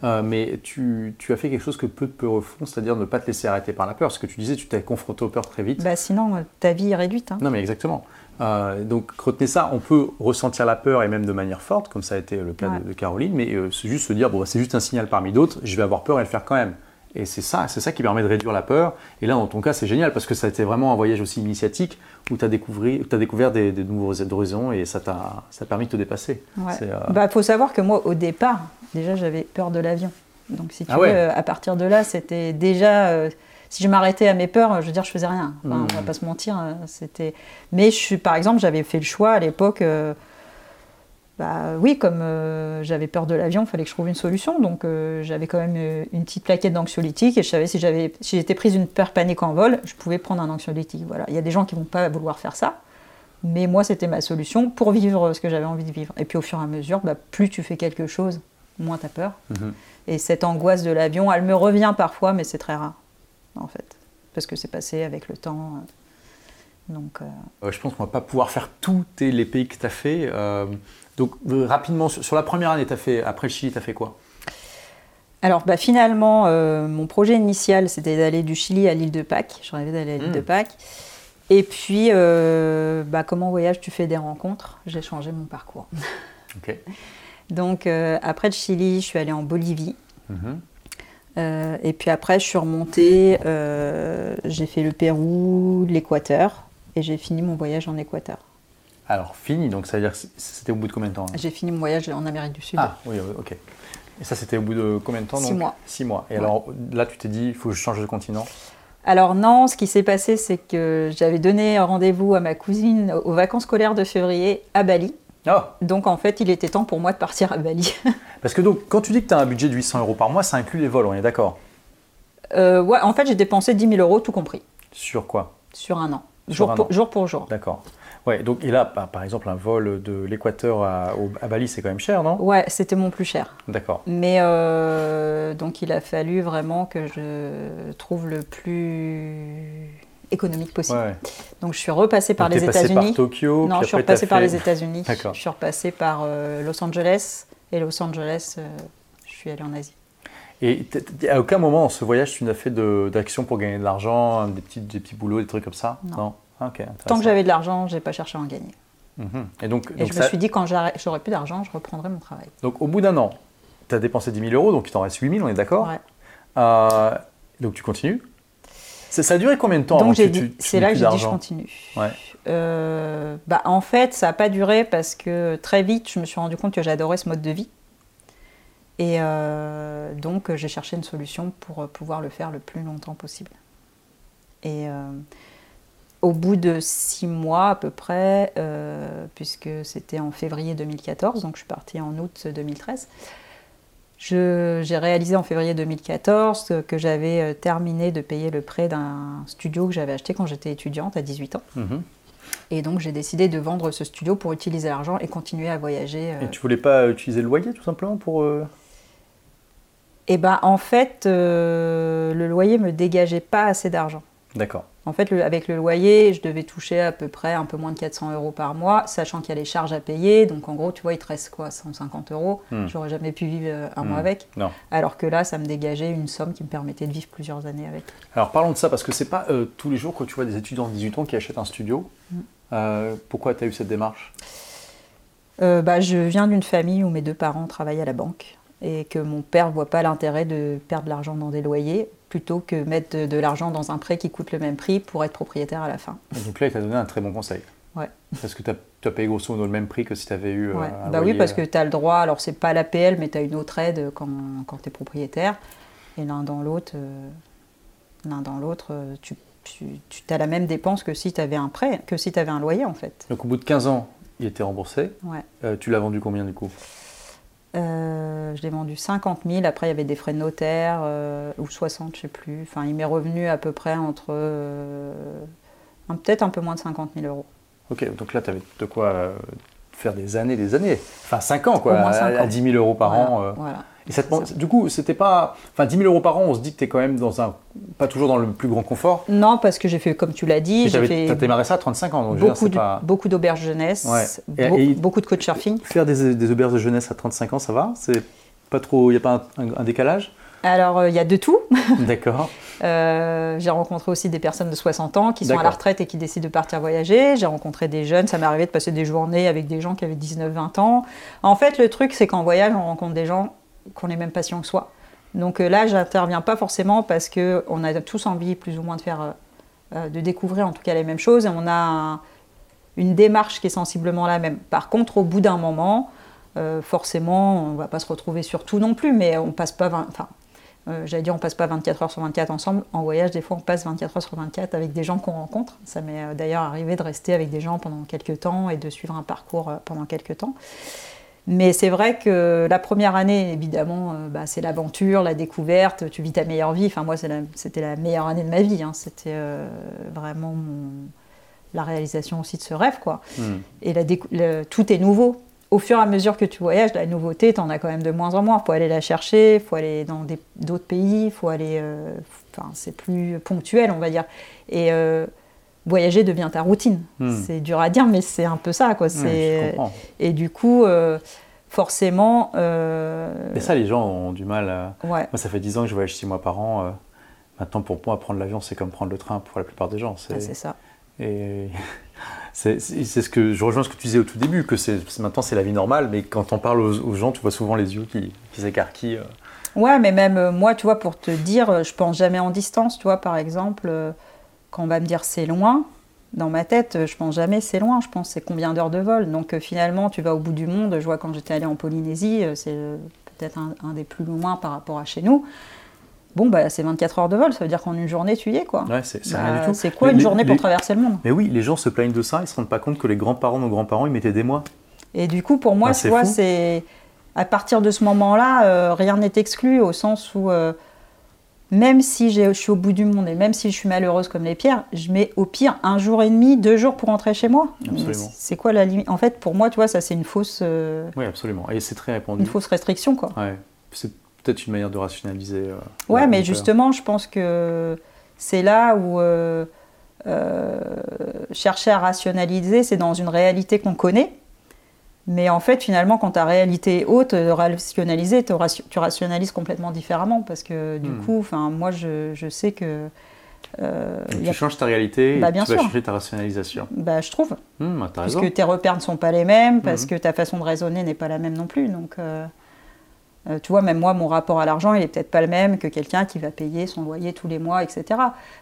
euh, mais tu, tu as fait quelque chose que peu de peureux font, c'est-à-dire ne pas te laisser arrêter par la peur. Ce que tu disais, tu t'es confronté aux peurs très vite. Bah, sinon, euh, ta vie est réduite. hein. Non, mais exactement. Euh, donc, retenez ça. On peut ressentir la peur et même de manière forte, comme ça a été le cas Ouais. de, de Caroline, mais euh, c'est juste se dire, bon, bah, c'est juste un signal parmi d'autres, je vais avoir peur et le faire quand même. Et c'est ça, c'est ça qui permet de réduire la peur. Et là, dans ton cas, c'est génial parce que ça a été vraiment un voyage aussi initiatique où tu as, as découvert des, des nouveaux horizons et ça t'a ça a permis de te dépasser. Ouais. C'est, euh, Bah, faut savoir que moi, au départ, déjà, j'avais peur de l'avion. Donc, si tu Ah veux, ouais. euh, à partir de là, c'était déjà. euh, si je m'arrêtais à mes peurs, je veux dire, je faisais rien. Enfin, Mhm. On va pas se mentir. euh, C'était. Mais je suis, par exemple, j'avais fait le choix à l'époque. Bah oui, comme euh, j'avais peur de l'avion, il fallait que je trouve une solution. Donc euh, j'avais quand même euh, une petite plaquette d'anxiolytique et je savais si j'avais si j'étais prise une peur panique en vol, je pouvais prendre un anxiolytique. Voilà. Il y a des gens qui vont pas vouloir faire ça, mais moi c'était ma solution pour vivre ce que j'avais envie de vivre. Et puis au fur et à mesure, bah, plus tu fais quelque chose, moins tu as peur. Mhm. Et cette angoisse de l'avion, elle me revient parfois, mais c'est très rare en fait, parce que c'est passé avec le temps. Donc, je pense qu'on va pas pouvoir faire tous les pays que tu as fait. Donc euh, rapidement, sur, la première année, as fait, après le Chili, tu as fait quoi? Alors bah, finalement, euh, mon projet initial, c'était d'aller du Chili à l'île de Pâques. Je rêvais d'aller à l'île de hmm. Pâques. Et puis, euh, bah, comme en voyage, tu fais des rencontres. J'ai changé mon parcours. Donc après le Chili, je suis allée en Bolivie. Mhm. et puis après, je suis remontée. j'ai fait le Pérou, l'Équateur. Et j'ai fini mon voyage en Équateur. Alors, fini, donc ça veut dire que c'était au bout de combien de temps J'ai fini mon voyage en Amérique du Sud. Ah, oui, ok. Et ça, c'était au bout de combien de temps Six mois. Six mois. Et alors, là, tu t'es dit, il faut que je change de continent? Alors non, ce qui s'est passé, c'est que j'avais donné rendez-vous à ma cousine aux vacances scolaires de février à Bali. Oh. Donc en fait, il était temps pour moi de partir à Bali. Parce que donc, quand tu dis que tu as un budget de 800 euros par mois, ça inclut les vols, on est d'accord? Euh, Ouais, en fait, j'ai dépensé 10 000 euros tout compris. Sur quoi? Sur un an. jour, pour, jour pour jour. D'accord. Ouais, donc, et là, par exemple, un vol de l'Équateur à, Bali, c'est quand même cher, non? Ouais, c'était mon plus cher. D'accord. Mais euh, donc, il a fallu vraiment que je trouve le plus économique possible. Donc, je suis repassée par les États-Unis. par Tokyo Non, je suis repassée par les États-Unis. Je suis repassée par euh, Los Angeles. Et Los Angeles, euh, je suis allée en Asie. Et à aucun moment dans ce voyage, tu n'as fait d'action pour gagner de l'argent, des petits, des petits boulots, des trucs comme ça? Non Tant que j'avais de l'argent, je n'ai pas cherché à en gagner. Mhm. Et, donc, je me suis dit, quand j'aurai plus d'argent, je reprendrai mon travail. Donc au bout d'un an, tu as dépensé 10 000 euros, donc il t'en reste 8 000, on est d'accord euh, Donc tu continues ça, a duré combien de temps Donc c'est là que j'ai dit je continue. Euh, bah, en fait, ça n'a pas duré parce que très vite, je me suis rendu compte que j'adorais ce mode de vie. Et euh, donc, j'ai cherché une solution pour pouvoir le faire le plus longtemps possible. Et au bout de six mois à peu près, euh, puisque c'était en février 2014, donc je suis partie en août 2013, j'ai réalisé en février 2014 que j'avais euh, terminé de payer le prêt d'un studio que j'avais acheté quand j'étais étudiante à 18 ans. Mhm. Et donc j'ai décidé de vendre ce studio pour utiliser l'argent et continuer à voyager. Et tu voulais pas utiliser le loyer tout simplement pour... Euh... Eh bien en fait, le loyer me dégageait pas assez d'argent. D'accord. En fait, avec le loyer, je devais toucher à peu près un peu moins de 400 euros par mois, sachant qu'il y a les charges à payer. Donc, en gros, tu vois, il te reste quoi 150 euros. Hmm. J'aurais jamais pu vivre euh, un mois hmm. avec. Non. Alors que là, ça me dégageait une somme qui me permettait de vivre plusieurs années avec. Alors, parlons de ça, parce que c'est pas euh, tous les jours que tu vois des étudiants de 18 ans qui achètent un studio. Hmm. Euh, pourquoi tu as eu cette démarche? Bah, Je viens d'une famille où mes deux parents travaillent à la banque et que mon père ne voit pas l'intérêt de perdre de l'argent dans des loyers plutôt que mettre de, l'argent dans un prêt qui coûte le même prix pour être propriétaire à la fin. donc là, il t'a donné un très bon conseil. Ouais. Parce que tu as, payé grosso modo le même prix que si tu avais eu. Euh, ouais. bah oui, parce que tu as le droit, alors c'est pas l'APL, mais tu as une autre aide quand, quand tu es propriétaire. Et l'un dans l'autre, euh, l'un dans l'autre, euh, tu, tu, tu as la même dépense que si tu avais un prêt, que si tu avais un loyer en fait. Donc au bout de 15 ans, il était remboursé. Ouais. tu l'as vendu combien du coup? Euh, je l'ai vendu 50 000. Après, il y avait des frais de notaire, euh, ou 60, je ne sais plus. Enfin, il m'est revenu à peu près entre. Euh, peut-être un peu moins de 50 000 euros. Ok, donc là, tu avais de quoi faire des années, des années. Enfin, 5 ans, quoi. à, 10 000 euros par an. Voilà du coup, c'était pas. Enfin, 10 000 euros par an, on se dit que tu es quand même dans un. Pas toujours dans le plus grand confort. Non, parce que j'ai fait, comme tu l'as dit. Tu as démarré ça à 35 ans. Donc beaucoup, beaucoup d'auberges jeunesse, beaucoup de coach surfing. Faire des, auberges de jeunesse à 35 ans, ça va? C'est pas trop. Il n'y a pas un, décalage? Alors, euh, il y a de tout. D'accord. Euh, j'ai rencontré aussi des personnes de 60 ans qui sont à la retraite et qui décident de partir voyager. J'ai rencontré des jeunes. Ça m'est arrivé de passer des journées avec des gens qui avaient 19-20 ans. En fait, le truc, c'est qu'en voyage, on rencontre des gens qu'on ait même passion que soi. Donc euh, là, j'interviens pas forcément parce qu'on a tous envie plus ou moins de faire, euh, euh, de découvrir en tout cas les mêmes choses et on a une démarche qui est sensiblement la même. Par contre, au bout d'un moment, forcément, on va pas se retrouver sur tout non plus, mais on passe pas, enfin, j'allais dire, on passe pas 24 heures sur 24 ensemble. En voyage, des fois, on passe 24 heures sur 24 avec des gens qu'on rencontre. Ça m'est d'ailleurs arrivé de rester avec des gens pendant quelques temps et de suivre un parcours pendant quelques temps. Mais c'est vrai que la première année, évidemment, euh, bah, c'est l'aventure, la découverte, tu vis ta meilleure vie. Enfin, moi, c'était la, meilleure année de ma vie. Hein. C'était euh, vraiment la réalisation aussi de ce rêve, quoi. Hmm. Et la tout est nouveau. Au fur et à mesure que tu voyages, la nouveauté, tu en as quand même de moins en moins. Il faut aller la chercher, il faut aller dans d'autres pays, il faut aller. Euh, enfin, c'est plus ponctuel, on va dire. Et voyager devient ta routine. Hmm. C'est dur à dire, mais c'est un peu ça. Quoi. et du coup, euh, forcément. Euh... Et ça, les gens ont du mal. À... Moi, ça fait 10 ans que je voyage 6 mois par an. Euh, maintenant, pour moi, prendre l'avion, c'est comme prendre le train pour la plupart des gens. C'est ah, ça. Et c'est ce que je rejoins ce que tu disais au tout début, que maintenant c'est la vie normale, mais quand on parle aux, gens, tu vois souvent les yeux qui, qui s'écarquillent. Euh. Ouais, mais même moi, tu vois, pour te dire, je pense jamais en distance, tu vois, par exemple quand on va me dire c'est loin, dans ma tête, je pense jamais c'est loin, je pense c'est combien d'heures de vol. Donc euh, finalement, tu vas au bout du monde. Je vois quand j'étais allée en Polynésie, euh, c'est euh, peut-être un, des plus loin par rapport à chez nous. Bon, bah, c'est 24 heures de vol, ça veut dire qu'en une journée, tu y es. quoi. Ouais, c'est. C'est quoi une journée pour traverser le monde? Mais oui, les gens se plaignent de ça, ils se rendent pas compte que les grands-parents, nos grands-parents, ils mettaient des mois. Et du coup, pour moi, tu vois, c'est. À partir de ce moment-là, rien n'est exclu, au sens où même si je suis au bout du monde et même si je suis malheureuse comme les pierres, je mets au pire un jour et demi, deux jours pour rentrer chez moi. C'est quoi la limite? En fait, pour moi, tu vois, ça c'est une fausse. Euh, oui, absolument. Et c'est très répandu. Une fausse restriction, quoi. Ouais. C'est peut-être une manière de rationaliser. Euh, ouais, mais justement, je pense que c'est là où euh, chercher à rationaliser, c'est dans une réalité qu'on connaît mais en fait, finalement, quand ta réalité est haute, de rationaliser, tu rationalises complètement différemment. Parce que du hmm. coup, moi, je, je, sais que. Euh, tu changes ta réalité bah, et tu vas changer ta rationalisation. Bah, je trouve. Hmm, bah, parce que tes repères ne sont pas les mêmes, parce hmm. que ta façon de raisonner n'est pas la même non plus. Donc. Euh, euh, tu vois, même moi, mon rapport à l'argent, il est peut-être pas le même que quelqu'un qui va payer son loyer tous les mois, etc.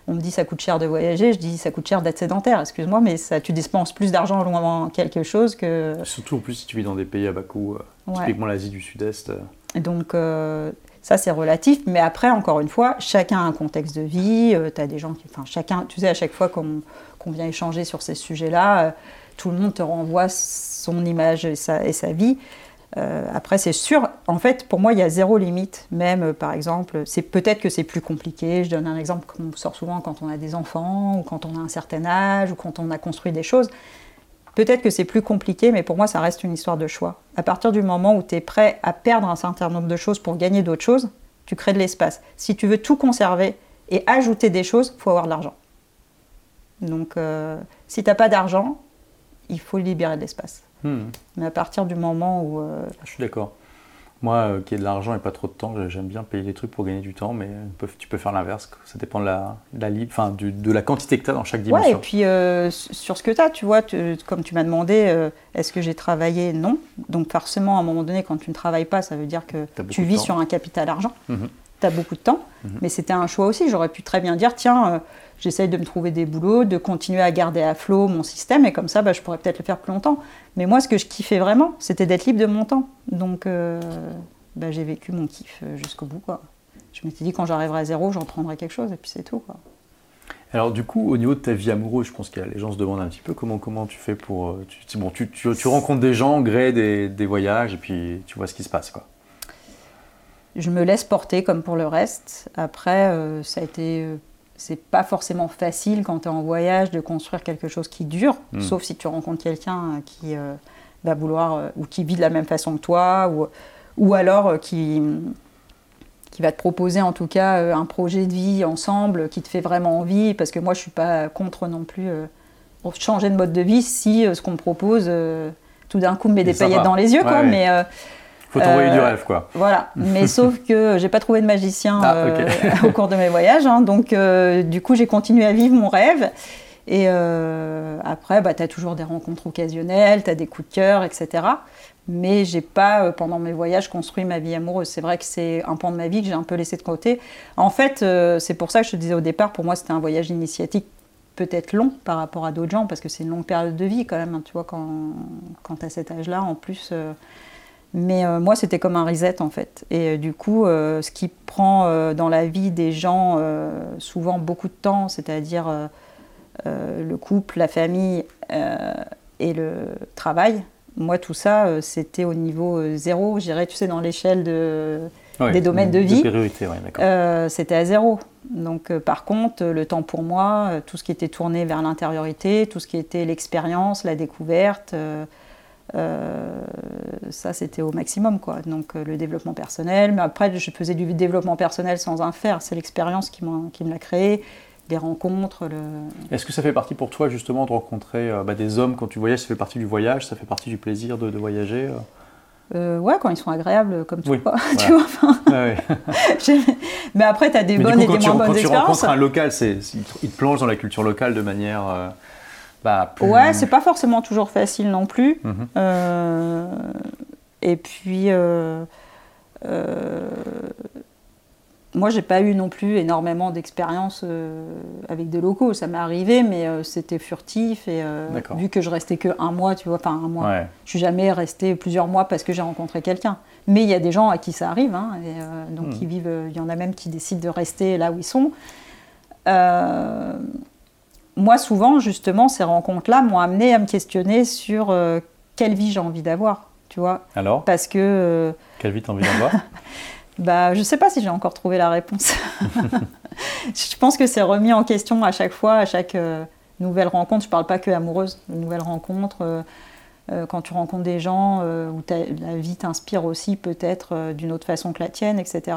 On me dit ça coûte cher de voyager, je dis ça coûte cher d'être sédentaire. Excuse-moi, mais ça, tu dépenses plus d'argent en quelque chose que. Surtout en plus si tu vis dans des pays à bas coût, euh, typiquement l'Asie du Sud-Est. Euh. Donc ça c'est relatif, mais après encore une fois, chacun a un contexte de vie. tu as des gens qui, enfin chacun, tu sais, à chaque fois qu'on vient échanger sur ces sujets-là, tout le monde te renvoie son image et sa, et sa vie. Euh, après, c'est sûr, en fait, pour moi, il y a zéro limite. Même, euh, par exemple, c'est peut-être que c'est plus compliqué. Je donne un exemple qu'on sort souvent quand on a des enfants, ou quand on a un certain âge, ou quand on a construit des choses. Peut-être que c'est plus compliqué, mais pour moi, ça reste une histoire de choix. À partir du moment où tu es prêt à perdre un certain nombre de choses pour gagner d'autres choses, tu crées de l'espace. Si tu veux tout conserver et ajouter des choses, il faut avoir de l'argent. Donc, euh, si tu n'as pas d'argent, il faut libérer de l'espace. Hmm. Mais à partir du moment où. Euh, Je suis d'accord. Moi, euh, qui ai de l'argent et pas trop de temps, j'aime bien payer des trucs pour gagner du temps, mais tu peux faire l'inverse. Ça dépend de la, la, enfin, de la quantité que tu as dans chaque dimension. Ouais, et puis euh, sur ce que tu as, tu vois, comme tu m'as demandé, est-ce que j'ai travaillé? Non. Donc forcément, à un moment donné, quand tu ne travailles pas, ça veut dire que tu vis sur un capital argent. Mhm. Tu as beaucoup de temps, mhm. mais c'était un choix aussi. J'aurais pu très bien dire, tiens, j'essaye de me trouver des boulots, de continuer à garder à flot mon système, et comme ça, bah, je pourrais peut-être le faire plus longtemps. Mais moi, ce que je kiffais vraiment, c'était d'être libre de mon temps. Donc, euh, bah, j'ai vécu mon kiff euh, jusqu'au bout. Quoi. Je m'étais dit, quand j'arriverai à zéro, j'en prendrai quelque chose, et puis c'est tout. Quoi. Alors du coup, au niveau de ta vie amoureuse, je pense que les gens se demandent un petit peu comment, comment tu fais pour... Euh, tu, bon, tu, tu, rencontres des gens gré des, des, voyages, et puis tu vois ce qui se passe. quoi. Je me laisse porter comme pour le reste. Après, ça a été c'est pas forcément facile quand tu es en voyage de construire quelque chose qui dure, hmm. sauf si tu rencontres quelqu'un euh, qui euh, va vouloir euh, ou qui vit de la même façon que toi ou, ou alors qui, qui va te proposer en tout cas un projet de vie ensemble qui te fait vraiment envie parce que moi je suis pas contre non plus changer de mode de vie si ce qu'on me propose tout d'un coup me met des paillettes dans les yeux quoi. mais faut t'envoyer du euh, rêve, quoi. Voilà. Mais sauf que j'ai pas trouvé de magicien ah, euh, au cours de mes voyages. Hein. donc, euh, du coup, j'ai continué à vivre mon rêve. Et après, bah, tu as toujours des rencontres occasionnelles, tu as des coups de cœur, etc. Mais j'ai pas, pendant mes voyages, construit ma vie amoureuse. C'est vrai que c'est un pan de ma vie que j'ai un peu laissé de côté. En fait, c'est pour ça que je te disais au départ, pour moi, c'était un voyage initiatique peut-être long par rapport à d'autres gens, parce que c'est une longue période de vie quand même. Hein, tu vois, quand, quand tu as cet âge-là, en plus mais euh, moi, c'était comme un reset en fait. Et euh, du coup, euh, ce qui prend dans la vie des gens souvent beaucoup de temps, c'est-à-dire le couple, la famille et le travail, moi, tout ça, c'était au niveau zéro, je dirais, tu sais, dans l'échelle de, des domaines de vie. c'était à zéro. Donc, par contre, le temps pour moi, tout ce qui était tourné vers l'intériorité, tout ce qui était l'expérience, la découverte, euh, ça, c'était au maximum, quoi. Donc, euh, le développement personnel. Mais après, je faisais du développement personnel sans un faire. C'est l'expérience qui, qui me l'a créé, les rencontres. Le... Est-ce que ça fait partie pour toi, justement, de rencontrer euh, bah, des hommes quand tu voyages? Ça fait partie du voyage? Ça fait partie du plaisir de, voyager ouais, quand ils sont agréables, comme tout. tu vois, mais après, tu as des bonnes et des moins bonnes expériences. Quand tu rencontres un local, il te plonge dans la culture locale de manière bah, Ouais, c'est pas forcément toujours facile non plus. Mhm. Euh, et puis, euh, euh, moi, j'ai pas eu non plus énormément d'expérience avec des locaux. Ça m'est arrivé, mais c'était furtif. Et vu que je restais que un mois, tu vois, enfin un mois, je suis jamais resté plusieurs mois parce que j'ai rencontré quelqu'un. Mais il y a des gens à qui ça arrive, hein, et, donc hmm. vivent. Il y en a même qui décident de rester là où ils sont. Moi, souvent, justement, ces rencontres-là m'ont amené à me questionner sur euh, quelle vie j'ai envie d'avoir, tu vois. Alors? Parce que... Euh, quelle vie tu as envie d'avoir? Bah, Je ne sais pas si j'ai encore trouvé la réponse. je pense que c'est remis en question à chaque fois, à chaque euh, nouvelle rencontre. Je ne parle pas que amoureuse, de nouvelles rencontres. quand tu rencontres des gens où la vie t'inspire aussi peut-être d'une autre façon que la tienne, etc.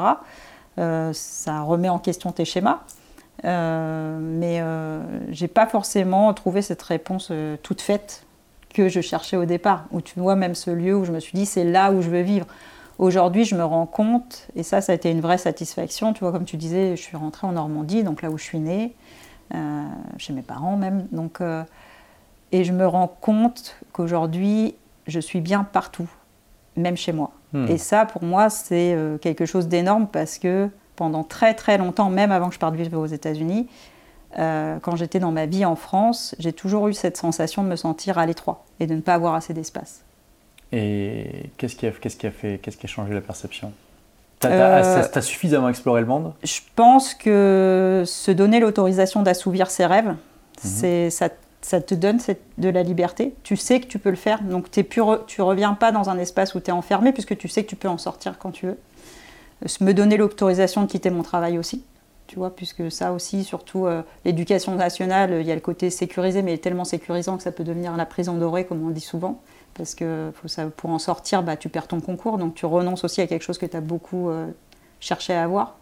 ça remet en question tes schémas. Euh, mais euh, j'ai pas forcément trouvé cette réponse euh, toute faite que je cherchais au départ. Où tu vois même ce lieu où je me suis dit c'est là où je veux vivre. Aujourd'hui, je me rends compte, et ça, ça a été une vraie satisfaction. Tu vois, comme tu disais, je suis rentrée en Normandie, donc là où je suis née, chez mes parents même. Donc, et je me rends compte qu'aujourd'hui, je suis bien partout, même chez moi. Hmm. Et ça, pour moi, c'est quelque chose d'énorme parce que pendant très très longtemps, même avant que je parte vivre aux États-Unis, euh, quand j'étais dans ma vie en France, j'ai toujours eu cette sensation de me sentir à l'étroit et de ne pas avoir assez d'espace. Et qu'est-ce qui, a, qu'est-ce qui a fait, qu'est-ce qui a changé la perception? T'as euh, as, suffisamment exploré le monde? Je pense que se donner l'autorisation d'assouvir ses rêves, mhm. c'est ça, ça, te donne de la liberté. Tu sais que tu peux le faire, donc es tu reviens pas dans un espace où tu es enfermé, puisque tu sais que tu peux en sortir quand tu veux me donner l'autorisation de quitter mon travail aussi. Tu vois, puisque ça aussi, surtout euh, l'éducation nationale, il y a le côté sécurisé, mais tellement sécurisant que ça peut devenir la prison dorée, comme on dit souvent. Parce que pour en sortir, bah, tu perds ton concours, donc tu renonces aussi à quelque chose que tu as beaucoup euh, cherché à avoir.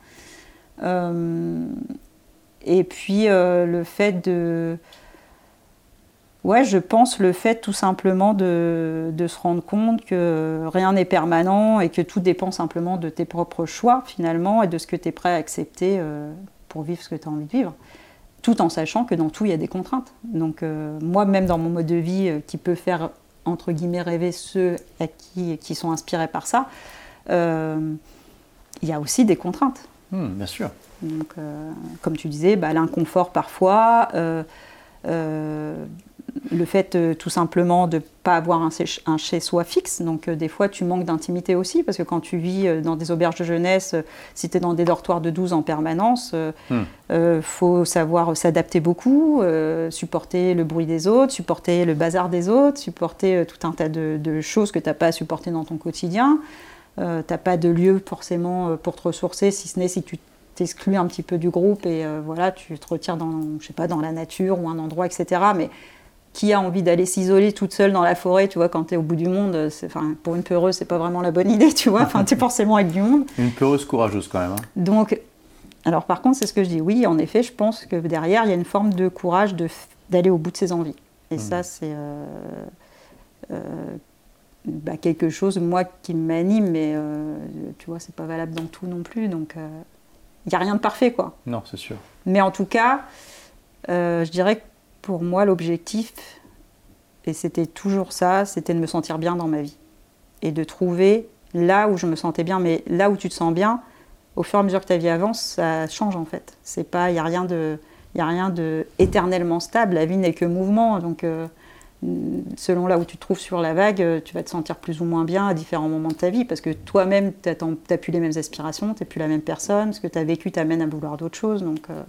Euh, et puis le fait de, Ouais, je pense le fait tout simplement de, se rendre compte que rien n'est permanent et que tout dépend simplement de tes propres choix finalement et de ce que tu es prêt à accepter euh, pour vivre ce que tu as envie de vivre. Tout en sachant que dans tout, il y a des contraintes. Donc euh, moi, même dans mon mode de vie euh, qui peut faire, entre guillemets, rêver ceux à qui, qui sont inspirés par ça, il y a aussi des contraintes. Hmm, bien sûr. Donc, comme tu disais, bah, l'inconfort parfois le fait euh, tout simplement de ne pas avoir un, chez-soi fixe. Donc euh, des fois tu manques d'intimité aussi parce que quand tu vis euh, dans des auberges de jeunesse, si tu es dans des dortoirs de 12 en permanence, il hmm. faut savoir s'adapter beaucoup, supporter le bruit des autres, supporter le bazar des autres, supporter tout un tas de, choses que tu n'as pas à supporter dans ton quotidien. tu n'as pas de lieu forcément pour te ressourcer, si ce n'est si tu t'exclus un petit peu du groupe et voilà, tu te retires dans, je sais pas, dans la nature ou un endroit, etc. Mais qui a envie d'aller s'isoler toute seule dans la forêt, tu vois, quand tu es au bout du monde, enfin, pour une peureuse, c'est pas vraiment la bonne idée, tu vois, enfin, tu es forcément avec du monde. Une peureuse courageuse quand même. Hein. Donc, alors par contre, c'est ce que je dis, oui, en effet, je pense que derrière, il y a une forme de courage d'aller au bout de ses envies. Et hmm. ça, c'est euh, euh, bah, quelque chose, moi, qui m'anime, mais euh, tu vois, c'est pas valable dans tout non plus, donc il n'y a rien de parfait, quoi. Non, c'est sûr. Mais en tout cas, je dirais que pour moi, l'objectif, et c'était toujours ça, c'était de me sentir bien dans ma vie. Et de trouver là où je me sentais bien, mais là où tu te sens bien, au fur et à mesure que ta vie avance, ça change en fait. C'est pas, il n'y a rien de, il a rien de éternellement stable. La vie n'est que mouvement, donc euh, selon là où tu te trouves sur la vague, euh, tu vas te sentir plus ou moins bien à différents moments de ta vie, parce que toi-même, tu n'as plus les mêmes aspirations, tu n'es plus la même personne, ce que tu as vécu t'amène à vouloir d'autres choses, donc. Euh,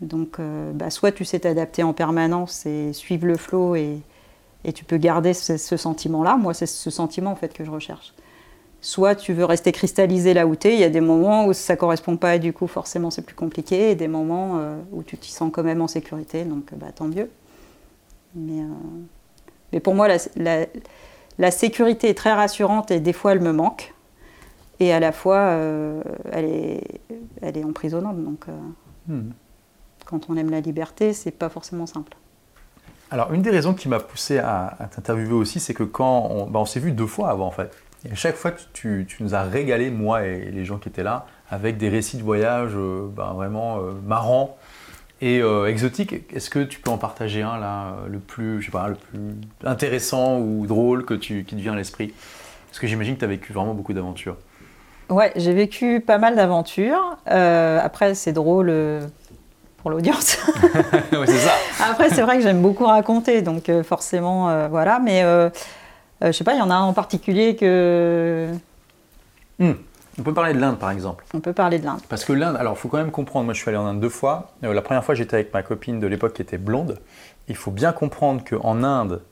donc, euh, bah, soit tu sais t'adapter en permanence et suivre le flot et, tu peux garder ce, sentiment-là. Moi, c'est ce sentiment en fait que je recherche. Soit tu veux rester cristallisé là où tu es, il y a des moments où ça correspond pas et du coup forcément c'est plus compliqué, et des moments euh, où tu t'y sens quand même en sécurité, donc bah, tant mieux. Mais, euh, pour moi, la, sécurité est très rassurante et des fois elle me manque. Et à la fois, elle, est, elle est emprisonnante. Donc, hmm. Quand on aime la liberté, c'est pas forcément simple. Alors, une des raisons qui m'a poussé à, t'interviewer aussi, c'est que quand on, bah, on s'est vu deux fois avant, en fait. Et à chaque fois, tu, tu, nous as régalé, moi et les gens qui étaient là, avec des récits de voyage euh, bah, vraiment euh, marrants et euh, exotiques. Est-ce que tu peux en partager un, là, le plus, je sais pas, le plus intéressant ou drôle que tu, qui te vient à l'esprit? Parce que j'imagine que tu as vécu vraiment beaucoup d'aventures. Ouais, j'ai vécu pas mal d'aventures. après, c'est drôle pour l'audience. c'est ça. Après, c'est vrai que j'aime beaucoup raconter, donc forcément, voilà. Mais euh, je sais pas, il y en a un en particulier que. Hmm. On peut parler de l'Inde par exemple. On peut parler de l'Inde. Parce que l'Inde, alors il faut quand même comprendre, moi je suis allé en Inde deux fois. Euh, la première fois j'étais avec ma copine de l'époque qui était blonde. Il faut bien comprendre qu'en Inde,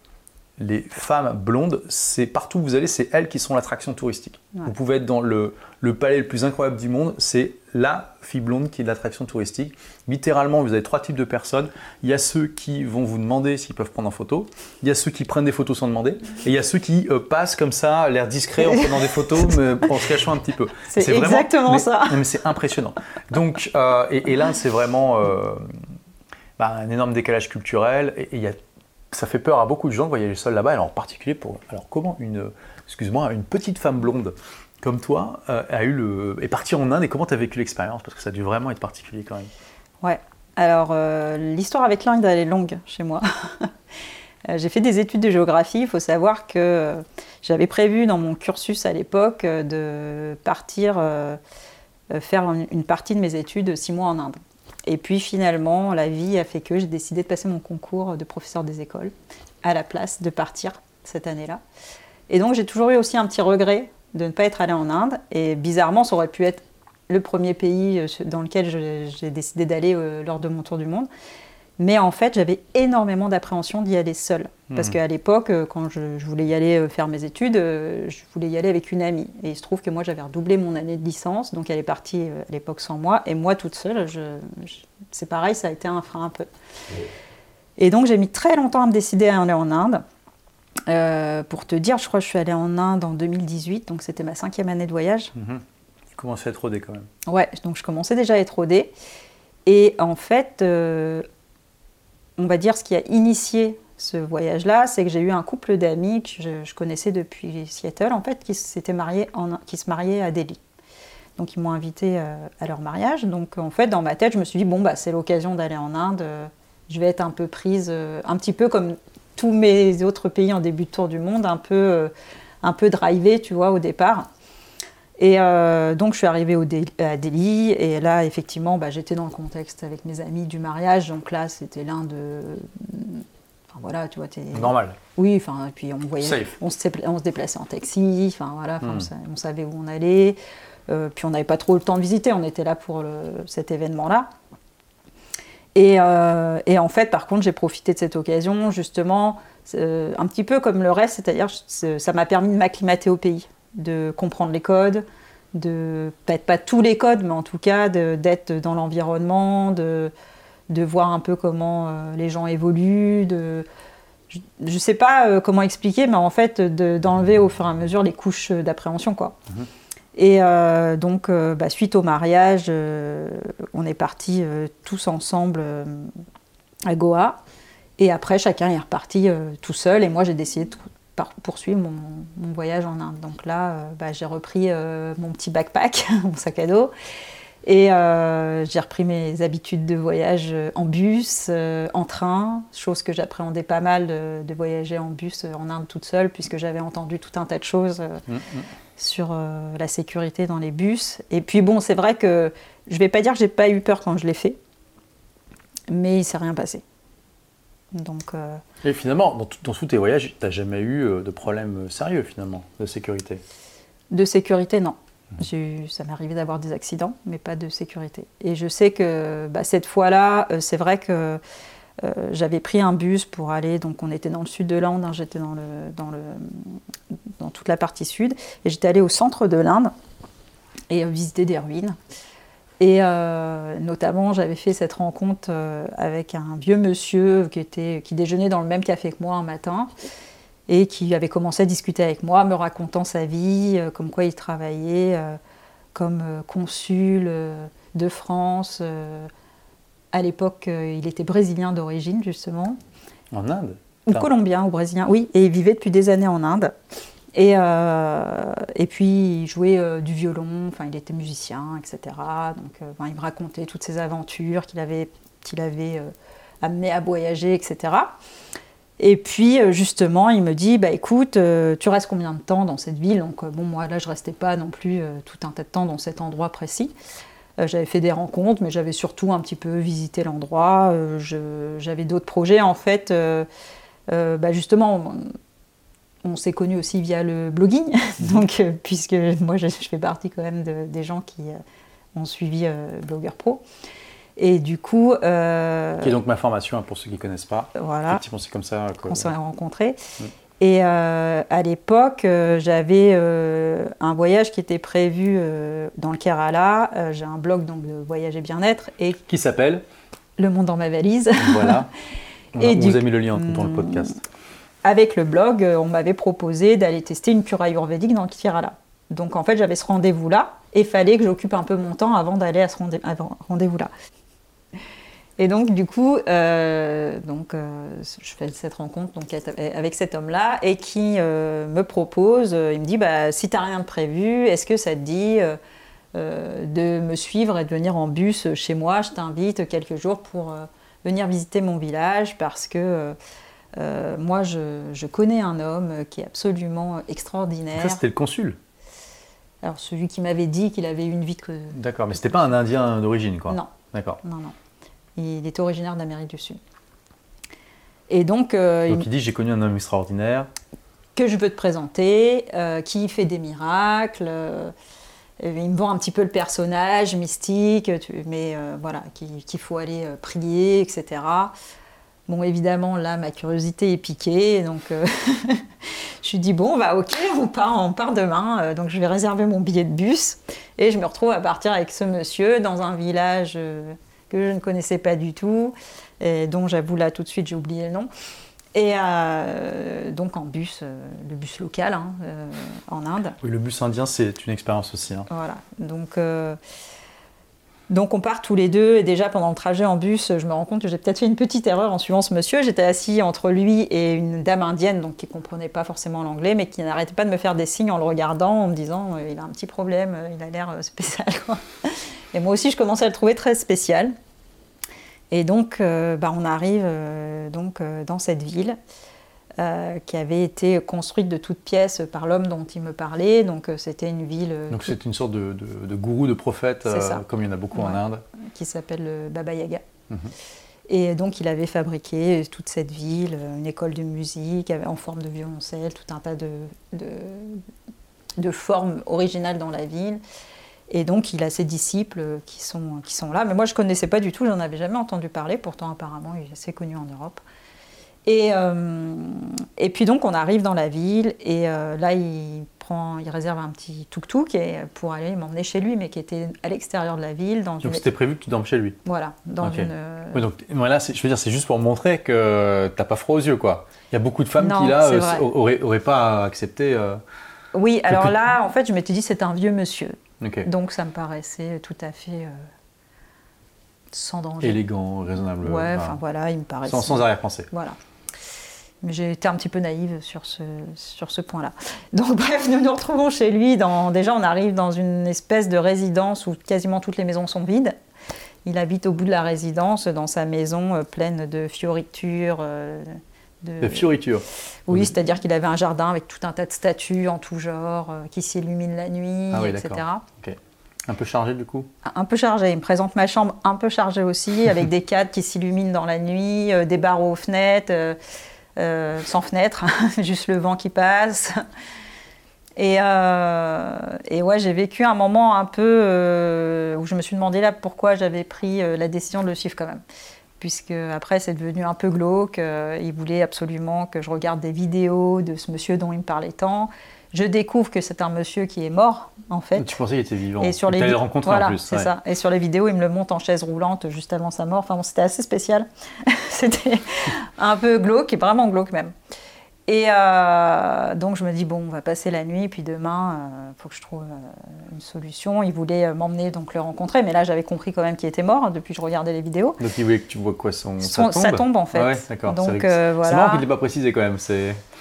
les femmes blondes, c'est partout où vous allez, c'est elles qui sont l'attraction touristique. Vous pouvez être dans le, le, palais le plus incroyable du monde, c'est la fille blonde qui est l'attraction touristique. Littéralement, vous avez trois types de personnes. Il y a ceux qui vont vous demander s'ils peuvent prendre en photo, il y a ceux qui prennent des photos sans demander, et il y a ceux qui euh, passent comme ça, l'air discret en prenant des photos, mais en se cachant un petit peu. C'est exactement ça. Mais c'est impressionnant. Donc, euh, et, et, là, c'est vraiment euh, bah, un énorme décalage culturel, et il y a ça fait peur à beaucoup de gens de voyager seul là-bas, alors en particulier pour. Alors, comment une, excuse-moi, une petite femme blonde comme toi euh, a eu le, est partie en Inde et comment tu as vécu l'expérience? Parce que ça a dû vraiment être particulier quand même. Ouais, alors euh, l'histoire avec l'Inde, elle est longue chez moi. Euh, j'ai fait des études de géographie. Il faut savoir que j'avais prévu dans mon cursus à l'époque de partir faire une partie de mes études six mois en Inde. Et puis finalement, la vie a fait que j'ai décidé de passer mon concours de professeur des écoles à la place de partir cette année-là. Et donc j'ai toujours eu aussi un petit regret de ne pas être allé en Inde. Et bizarrement, ça aurait pu être le premier pays euh, dans lequel j'ai décidé d'aller euh, lors de mon tour du monde. Mais en fait, j'avais énormément d'appréhension d'y aller seule. Parce hmm. qu'à l'époque, euh, quand je, voulais y aller faire mes études, je voulais y aller avec une amie. Et il se trouve que moi, j'avais redoublé mon année de licence, donc elle est partie à l'époque sans moi. Et moi, toute seule, c'est pareil, ça a été un frein un peu. Et donc, j'ai mis très longtemps à me décider à aller en Inde. Euh, pour te dire, je crois que je suis allée en Inde en 2018, donc c'était ma cinquième année de voyage. Mhm. Tu commençais à être rodée quand même. Ouais, donc je commençais déjà à être rodée. Et en fait, euh, on va dire ce qui a initié ce voyage-là, c'est que j'ai eu un couple d'amis que je, connaissais depuis Seattle, en fait, qui, en, qui se mariaient à Delhi. Donc ils m'ont invité euh, à leur mariage. Donc en fait, dans ma tête, je me suis dit, bon, bah, c'est l'occasion d'aller en Inde. je vais être un peu prise, un petit peu comme tous mes autres pays en début de tour du monde, un peu, euh, un peu drivé, tu vois, au départ. Et euh, donc, je suis arrivée au à Delhi, et là, effectivement, bah, j'étais dans le contexte avec mes amis du mariage. Donc là, c'était l'un de. Enfin, voilà, tu vois. Es... Normal. Oui, enfin, et puis on voyait. On se, on se déplaçait en taxi, enfin, voilà, hmm. on, savait où on allait. Euh, puis on n'avait pas trop le temps de visiter, on était là pour cet Euh, et, en fait, par contre, j'ai profité de cette occasion, justement, euh, un petit peu comme le reste, c'est-à-dire ça m'a permis de m'acclimater au pays, de comprendre les codes, de peut-être pas tous les codes, mais en tout cas d'être dans l'environnement, de, de, voir un peu comment euh, les gens évoluent, de, je ne sais pas comment expliquer, mais en fait d'enlever au fur et à mesure les couches d'appréhension. quoi. Mhm. Et euh, donc, euh, bah, suite au mariage, euh, on est partis tous ensemble à Goa. Et après, chacun est reparti tout seul. Et moi, j'ai décidé de poursuivre mon, voyage en Inde. Donc là, bah, j'ai repris mon petit backpack, mon sac à dos. Et j'ai repris mes habitudes de voyage en bus, en train, chose que j'appréhendais pas mal de, voyager en bus en Inde toute seule, puisque j'avais entendu tout un tas de choses. Mmh, mmh sur euh, la sécurité dans les bus. Et puis bon, c'est vrai que je vais pas dire que j'ai pas eu peur quand je l'ai fait, mais il s'est rien passé. Donc, euh, Et finalement, dans, tous tes voyages, tu n'as jamais eu euh, de problème sérieux finalement de sécurité? De sécurité, non. Mmh. Ça m'est arrivé d'avoir des accidents, mais pas de sécurité. Et je sais que bah, cette fois-là, c'est vrai que j'avais pris un bus pour aller, donc on était dans le sud de l'Inde, hein, j'étais dans, le, dans, le, dans toute la partie sud, et j'étais allée au centre de l'Inde et visiter des ruines. Et notamment, j'avais fait cette rencontre avec un vieux monsieur qui, était, qui déjeunait dans le même café que moi un matin et qui avait commencé à discuter avec moi, me racontant sa vie, euh, comme quoi il travaillait euh, comme euh, consul de France. À l'époque, il était brésilien d'origine, justement. En Inde Ou colombien ou brésilien, oui, et il vivait depuis des années en Inde. Et, et puis il jouait du violon, enfin il était musicien, etc. Donc il me racontait toutes ses aventures qu'il avait, qu'il avait amené à voyager, etc. Et puis euh, justement, il me dit, bah écoute, euh, tu restes combien de temps dans cette ville? Donc euh, bon, moi là, je restais pas non plus tout un tas de temps dans cet endroit précis. J'avais fait des rencontres, mais j'avais surtout un petit peu visité l'endroit. j'avais d'autres projets en fait. Bah, justement, on, s'est connus aussi via le blogging, mhm. donc puisque moi je, fais partie quand même des gens qui ont suivi Blogueur Pro. Et du coup. Euh, qui est donc ma formation, hein, pour ceux qui ne connaissent pas. Voilà. Effectivement, c'est comme ça qu'on s'est rencontrés. Mm. Et euh, à l'époque, euh, j'avais un voyage qui était prévu dans le Kerala. J'ai un blog donc, de voyage et bien-être. Et qui s'appelle Le monde dans ma valise. Voilà. et on vous a mis le lien dans le mm. podcast. Avec le blog, on m'avait proposé d'aller tester une cure ayurvédique dans le Kerala. Donc en fait, j'avais ce rendez-vous-là et il fallait que j'occupe un peu mon temps avant d'aller à ce rendez-vous-là. Et donc, du coup, euh, donc, euh, je fais cette rencontre donc, avec cet homme-là et qui euh, me propose, il me dit bah, si tu n'as rien de prévu, est-ce que ça te dit de me suivre et de venir en bus chez moi? Je t'invite quelques jours pour venir visiter mon village parce que moi, je, je, connais un homme qui est absolument extraordinaire. Ça, c'était le consul Alors, celui qui m'avait dit qu'il avait eu une vie. D'accord, mais c'était pas un Indien d'origine, quoi Non. D'accord. Non, non. Il est originaire d'Amérique du Sud. Et donc, euh, donc il, dit j'ai connu un homme extraordinaire que je veux te présenter, euh, qui fait des miracles. Euh, il me vend un petit peu le personnage mystique, mais voilà, qu'il faut aller prier, etc. Bon, évidemment, là, ma curiosité est piquée, donc je lui dis bon, bah ok, on part, on part demain. donc je vais réserver mon billet de bus et je me retrouve à partir avec ce monsieur dans un village que je ne connaissais pas du tout, et dont j'avoue là tout de suite j'ai oublié le nom. Et euh, donc en bus, euh, le bus local hein, euh, en Inde. Oui, le bus indien, c'est une expérience aussi. Hein. Voilà. Donc, donc on part tous les deux. Et déjà pendant le trajet en bus, je me rends compte que j'ai peut-être fait une petite erreur en suivant ce monsieur. J'étais assis entre lui et une dame indienne, donc qui ne comprenait pas forcément l'anglais, mais qui n'arrêtait pas de me faire des signes en le regardant, en me disant il a un petit problème, il a l'air spécial. Et moi aussi, je commençais à le trouver très spécial. Et donc, euh, bah, on arrive euh, donc, euh, dans cette ville qui avait été construite de toutes pièces par l'homme dont il me parlait. Donc, c'était une ville. donc, c'est une sorte de, gourou, de prophète, comme il y en a beaucoup en Inde. Qui s'appelle Baba Yaga. Mhm. Et donc, il avait fabriqué toute cette ville, une école de musique en forme de violoncelle, tout un tas de, de, de formes originales dans la ville. Et donc, il a ses disciples qui sont, qui sont là. Mais moi, je ne connaissais pas du tout, j'en avais jamais entendu parler. Pourtant, apparemment, il est assez connu en Europe. Et, euh, et puis, donc, on arrive dans la ville. Et euh, là, il, prend, il réserve un petit tuk-tuk pour aller m'emmener chez lui, mais qui était à l'extérieur de la ville. Dans donc, c'était prévu que tu dormes chez lui Voilà. Dans une... oui, donc, voilà, je veux dire, c'est juste pour montrer que tu n'as pas froid aux yeux, quoi. Il y a beaucoup de femmes qui, là, n'auraient euh, pas accepté. oui, alors là, en fait, je m'étais dit, c'est un vieux monsieur. Donc ça me paraissait tout à fait euh, sans danger. Élégant, raisonnable. Ouais, enfin voilà, il me paraissait. Sans, sans arrière-pensée. Voilà. Mais j'ai été un petit peu naïve sur ce, sur ce point-là. Donc bref, nous nous retrouvons chez lui. Dans, déjà, on arrive dans une espèce de résidence où quasiment toutes les maisons sont vides. Il habite au bout de la résidence, dans sa maison euh, pleine de fioritures. Euh, de, fioritures. Oui, c'est-à-dire qu'il avait un jardin avec tout un tas de statues en tout genre euh, qui s'illuminent la nuit, ah etc. Un peu chargé du coup? Un peu chargé. Il me présente ma chambre un peu chargée aussi, avec des cadres qui s'illuminent dans la nuit, euh, des barreaux aux fenêtres, euh, sans fenêtre, juste le vent qui passe. Et, et ouais, j'ai vécu un moment un peu où je me suis demandé là pourquoi j'avais pris la décision de le suivre quand même puisque après c'est devenu un peu glauque. il voulait absolument que je regarde des vidéos de ce monsieur dont il me parlait tant. Je découvre que c'est un monsieur qui est mort, en fait. Tu pensais qu'il était vivant. Et sur les le rencontré voilà, en plus. c'est ça. Et sur les vidéos, il me le monte en chaise roulante juste avant sa mort. Enfin, bon, c'était assez spécial. c'était un peu glauque, et vraiment glauque même. Et euh, donc je me dis bon, on va passer la nuit, puis demain, il euh, faut que je trouve euh, une solution. Il voulait m'emmener donc le rencontrer, mais là j'avais compris quand même qu'il était mort depuis que je regardais les vidéos. Donc il voulait que tu vois quoi son, son sa, tombe? en fait. ouais, d'accord. Donc voilà. C'est marrant qu'il ne l'ait pas précisé quand même.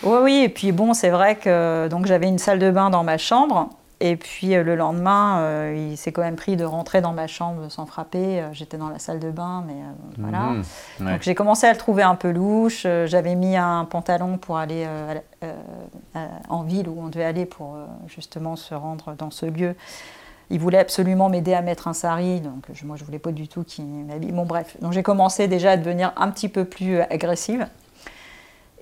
Oui, oui. Et puis bon, c'est vrai que donc j'avais une salle de bain dans ma chambre. Et puis euh, le lendemain, euh, il s'est quand même pris de rentrer dans ma chambre sans frapper. Euh, j'étais dans la salle de bain, mais voilà. Mhm. Donc j'ai commencé à le trouver un peu louche. J'avais mis un pantalon pour aller en ville où on devait aller pour justement se rendre dans ce lieu. Il voulait absolument m'aider à mettre un sari, donc moi je voulais pas du tout qu'il m'habille. Bon bref, donc j'ai commencé déjà à devenir un petit peu plus agressive.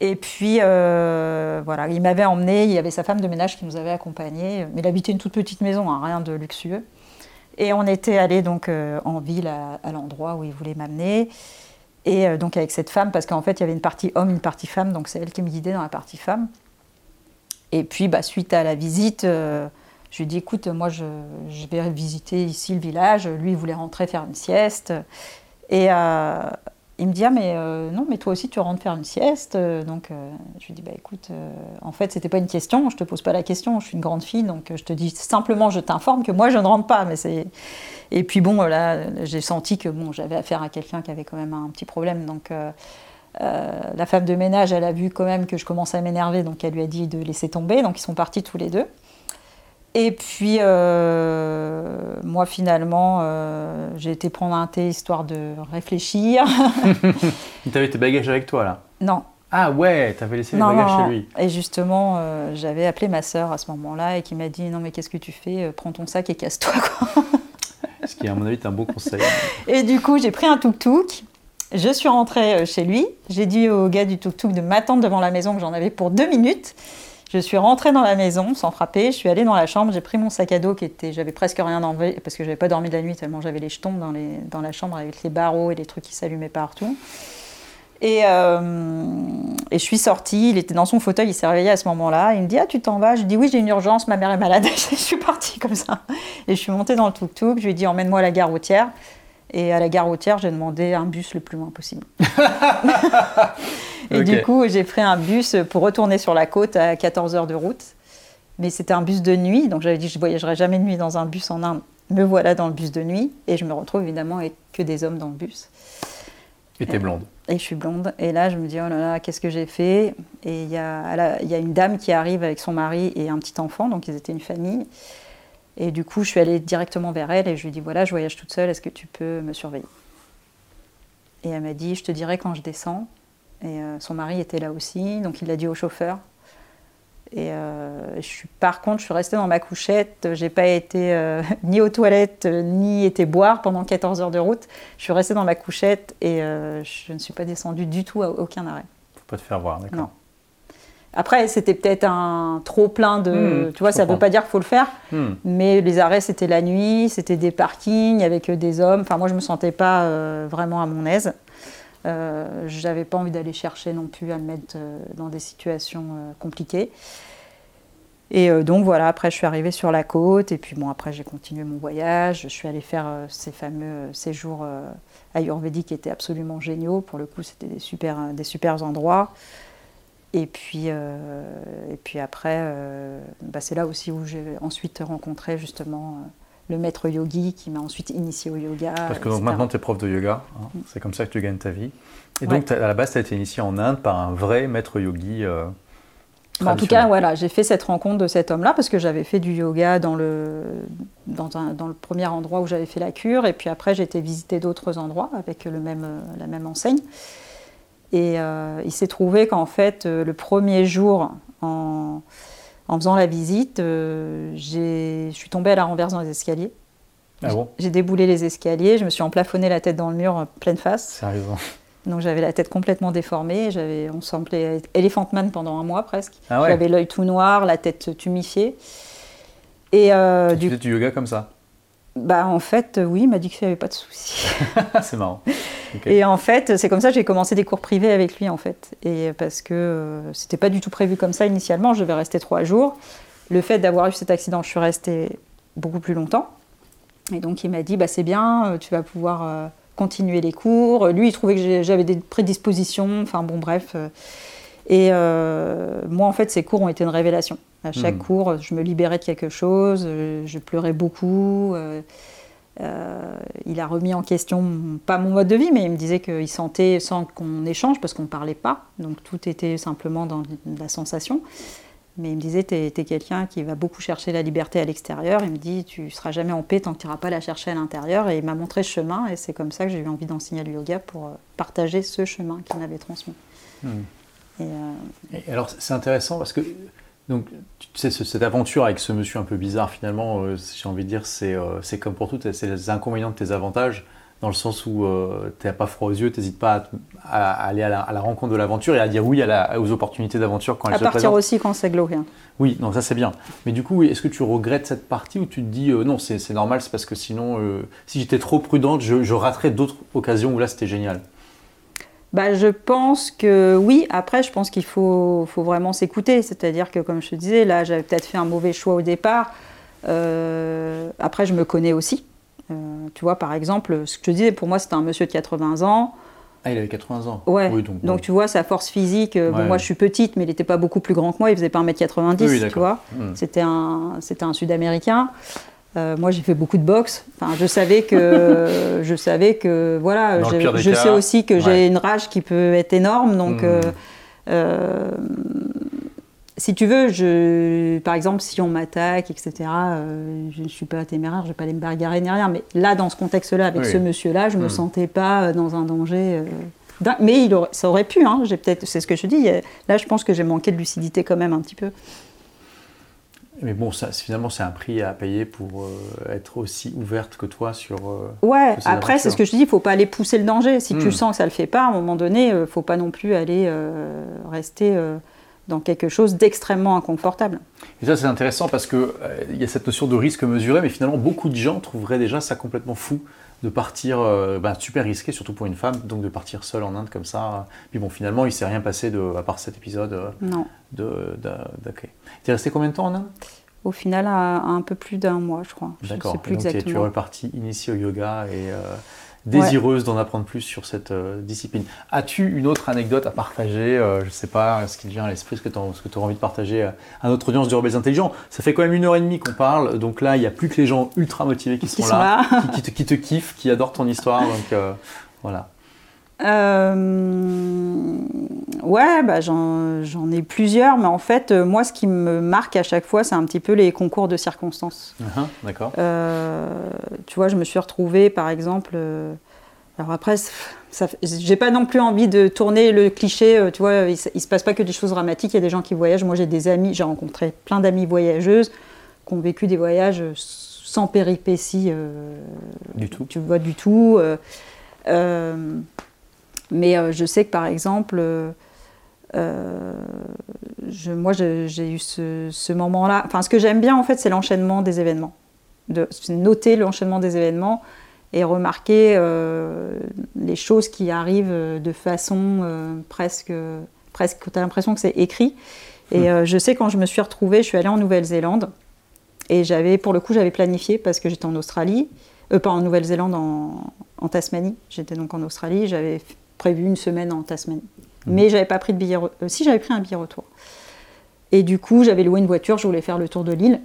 Et puis, euh, voilà, il m'avait emmené, il y avait sa femme de ménage qui nous avait accompagnés, mais il habitait une toute petite maison, hein, rien de luxueux. Et on était allé donc euh, en ville à, l'endroit où il voulait m'amener. Et euh, donc avec cette femme, parce qu'en fait, il y avait une partie homme, une partie femme, donc c'est elle qui me guidait dans la partie femme. Et puis, bah, suite à la visite, je lui ai dit, écoute, moi, je, vais visiter ici le village. Lui, il voulait rentrer faire une sieste. Et il me dit ah mais euh, non mais toi aussi tu rentres faire une sieste. Donc euh, je lui dis bah écoute euh, en fait c'était pas une question je te pose pas la question je suis une grande fille donc je te dis simplement je t'informe que moi je ne rentre pas. Mais c'est et puis bon là j'ai senti que bon j'avais affaire à quelqu'un qui avait quand même un petit problème. Donc la femme de ménage elle a vu quand même que je commençais à m'énerver donc elle lui a dit de laisser tomber. Donc ils sont partis tous les deux et puis, euh, moi, finalement, euh, j'ai été prendre un thé histoire de réfléchir. tu avais tes bagages avec toi, là? Non. Ah ouais, tu avais laissé les bagages chez lui. Et justement, euh, j'avais appelé ma sœur à ce moment-là et qui m'a dit Non, mais qu'est-ce que tu fais? Prends ton sac et casse-toi. ce qui, à mon avis, est un beau conseil. et du coup, j'ai pris un tuk-tuk. Je suis rentrée chez lui. J'ai dit au gars du tuk-tuk de m'attendre devant la maison, que j'en avais pour deux minutes. Je suis rentrée dans la maison sans frapper. Je suis allée dans la chambre. J'ai pris mon sac à dos qui était. J'avais presque rien enlevé parce que j'avais pas dormi de la nuit tellement j'avais les jetons dans, les, dans la chambre avec les barreaux et les trucs qui s'allumaient partout. Et, euh, et, je suis sortie, il était dans son fauteuil, il s'est réveillé à ce moment-là. Il me dit Ah, tu t'en vas Je dis Oui, j'ai une urgence, ma mère est malade. je suis partie comme ça. Et je suis montée dans le tuk-tuk. Je lui ai dit Emmène-moi à la gare routière. Et à la gare routière, j'ai demandé un bus le plus loin possible. et du coup, j'ai pris un bus pour retourner sur la côte à 14 heures de route. Mais c'était un bus de nuit, donc j'avais dit je ne voyagerai jamais de nuit dans un bus en Inde. Me voilà dans le bus de nuit et je me retrouve évidemment avec que des hommes dans le bus. Et t'es blonde. Et je suis blonde. Et là, je me dis, oh là là, qu'est-ce que j'ai fait? Et il y, y a une dame qui arrive avec son mari et un petit enfant, donc ils étaient une famille. Et du coup, je suis allée directement vers elle et je lui ai dit voilà, je voyage toute seule, est-ce que tu peux me surveiller? Et elle m'a dit je te dirai quand je descends. Et euh, son mari était là aussi, donc il l'a dit au chauffeur. Et euh, je suis, par contre, je suis restée dans ma couchette. J'ai pas été euh, ni aux toilettes, ni été boire pendant 14 heures de route. Je suis restée dans ma couchette et je ne suis pas descendue du tout à aucun arrêt. Faut pas te faire voir, d'accord. Non. Après, c'était peut-être un trop plein de. Hmm, tu vois, ça ne veut pas dire qu'il faut le faire. Hmm. Mais les arrêts, c'était la nuit, c'était des parkings avec des hommes. Enfin, moi, je ne me sentais pas vraiment à mon aise. Euh, je n'avais pas envie d'aller chercher non plus à me mettre euh, dans des situations compliquées. Et donc voilà, après je suis arrivée sur la côte et puis bon après j'ai continué mon voyage. Je suis allée faire ces fameux séjours ayurvédiques qui étaient absolument géniaux. Pour le coup, c'était des super, des super endroits. Et puis, euh, et puis après, euh, bah c'est là aussi où j'ai ensuite rencontré justement euh, le maître yogi qui m'a ensuite initié au yoga. Parce que donc maintenant tu es prof de yoga, hein. mm. c'est comme ça que tu gagnes ta vie. Et donc à la base tu as été initié en Inde par un vrai maître yogi. Bah, en tout cas, voilà, j'ai fait cette rencontre de cet homme-là parce que j'avais fait du yoga dans le, dans, un, dans le premier endroit où j'avais fait la cure. Et puis après, j'ai été visiter d'autres endroits avec le même, la même enseigne. Et euh, il s'est trouvé qu'en fait, euh, le premier jour, en, faisant la visite, euh, je suis tombée à la renverse dans les escaliers. Ah bon? J'ai déboulé les escaliers, je me suis emplafonnée la tête dans le mur pleine face. Sérieusement donc j'avais la tête complètement déformée, j'avais, on semblait Elephant Man pendant un mois presque. Ah j'avais l'œil tout noir, la tête tumifiée. Et euh, tu du... du yoga comme ça? Bah en fait oui, il m'a dit qu'il n'y avait pas de souci. c'est marrant. Et en fait, c'est comme ça que j'ai commencé des cours privés avec lui, en fait. Et parce que euh, c'était pas du tout prévu comme ça initialement. Je devais rester trois jours. Le fait d'avoir eu cet accident, je suis restée beaucoup plus longtemps. Et donc, il m'a dit, bah, c'est bien, euh, tu vas pouvoir euh, continuer les cours. Lui, il trouvait que j'avais des prédispositions. Enfin, bon, bref. Et moi, en fait, ces cours ont été une révélation. À chaque hmm. cours, je me libérais de quelque chose, je pleurais beaucoup. Euh, il a remis en question, pas mon mode de vie, mais il me disait qu'il sentait sans qu'on échange, parce qu'on ne parlait pas, donc tout était simplement dans la sensation. Mais il me disait, tu es, quelqu'un qui va beaucoup chercher la liberté à l'extérieur. Il me dit, tu seras jamais en paix tant que tu n'iras pas la chercher à l'intérieur. Et il m'a montré ce chemin, et c'est comme ça que j'ai eu envie d'enseigner le yoga pour euh, partager ce chemin qu'il m'avait transmis. Hmm. Euh, et alors, c'est intéressant parce que donc, tu sais, cette aventure avec ce monsieur un peu bizarre, finalement, euh, j'ai envie de dire, euh, c'est comme pour tout, c'est les inconvénients de tes avantages, dans le sens où euh, tu n'as pas froid aux yeux, tu n'hésites pas à, aller à la, rencontre de l'aventure et à dire oui à aux opportunités d'aventure quand elles se présentent. À partir aussi quand c'est glorieux. Oui, donc ça c'est bien. Mais du coup, est-ce que tu regrettes cette partie ou tu te dis non, c'est normal, c'est parce que sinon, si j'étais trop prudente, je, je raterais d'autres occasions où là c'était génial? Bah, je pense que oui. Après, je pense qu'il faut, faut, vraiment s'écouter. C'est-à-dire que, comme je te disais, là, j'avais peut-être fait un mauvais choix au départ. Euh, après, je me connais aussi. Euh, tu vois, par exemple, ce que je te disais, pour moi, c'était un monsieur de 80 ans. Ah, il avait 80 ans. Ouais. donc, tu vois, sa force physique, euh, moi je suis petite, mais il n'était pas beaucoup plus grand que moi, il faisait pas 1m90, tu vois. Hmm. C'était un, un Sud-Américain. Euh, moi, j'ai fait beaucoup de boxe. Enfin, je savais que, je savais que, voilà, je, sais aussi que j'ai une rage qui peut être énorme. Donc, hmm. euh, euh, si tu veux, je, par exemple, si on m'attaque, etc., je ne suis pas téméraire, je ne vais pas aller me bagarrer ni rien. Mais là, dans ce contexte-là, avec ce monsieur-là, je ne me hmm. sentais pas dans un danger. mais il ça aurait pu. Hein, peut-être, c'est ce que je dis. Là, je pense que j'ai manqué de lucidité quand même un petit peu. Mais bon, ça, finalement, c'est un prix à payer pour euh, être aussi ouverte que toi sur. Euh, ouais, après, c'est ce que je dis, il ne faut pas aller pousser le danger. Si tu hmm. sens que ça ne le fait pas, à un moment donné, il euh, ne faut pas non plus aller rester dans quelque chose d'extrêmement inconfortable. Et ça, c'est intéressant parce qu'il il y a cette notion de risque mesuré, mais finalement, beaucoup de gens trouveraient déjà ça complètement fou de partir, ben, super risqué, surtout pour une femme, donc de partir seule en Inde comme ça. Puis bon, finalement, il ne s'est rien passé de, à part cet épisode. non. De, de, tu es resté combien de temps en Inde? Au final, à, un peu plus d'un mois, je crois. D'accord. Donc exactement. tu es repartie initiée au yoga et euh, désireuse d'en apprendre plus sur cette euh, discipline. As-tu une autre anecdote à partager euh, Je ne sais pas, ce qui te vient à l'esprit, ce que tu as, envie de partager à notre audience du Rebelles Intelligents? Ça fait quand même une heure et demie qu'on parle, donc là, il n'y a plus que les gens ultra motivés qui, sont, là, Qui, te, qui, te, kiffent, qui adorent ton histoire. Donc voilà. Euh, ouais, bah j'en ai plusieurs, mais en fait, euh, moi, ce qui me marque à chaque fois, c'est un petit peu les concours de circonstances. Uh-huh, d'accord. Euh, tu vois, je me suis retrouvée, par exemple. alors après, j'ai pas non plus envie de tourner le cliché. tu vois, il, se passe pas que des choses dramatiques. Il y a des gens qui voyagent. Moi, j'ai des amis. J'ai rencontré plein d'amis voyageuses qui ont vécu des voyages sans péripéties. du tout. Tu vois, du tout. Mais euh, je sais que par exemple, euh, euh, je, moi j'ai eu ce, moment-là. Enfin, ce que j'aime bien en fait, c'est l'enchaînement des événements. De, noter l'enchaînement des événements et remarquer les choses qui arrivent de façon presque, presque, tu as l'impression que c'est écrit. Et hmm. je sais quand je me suis retrouvée, je suis allée en Nouvelle-Zélande et j'avais, pour le coup, j'avais planifié parce que j'étais en Australie, pas en Nouvelle-Zélande, en, en, Tasmanie. J'étais donc en Australie, j'avais prévu une semaine en Tasmanie. Mmh. Mais j'avais pas pris de billet. Euh, si j'avais pris un billet retour. Et du coup, j'avais loué une voiture, je voulais faire le tour de l'île.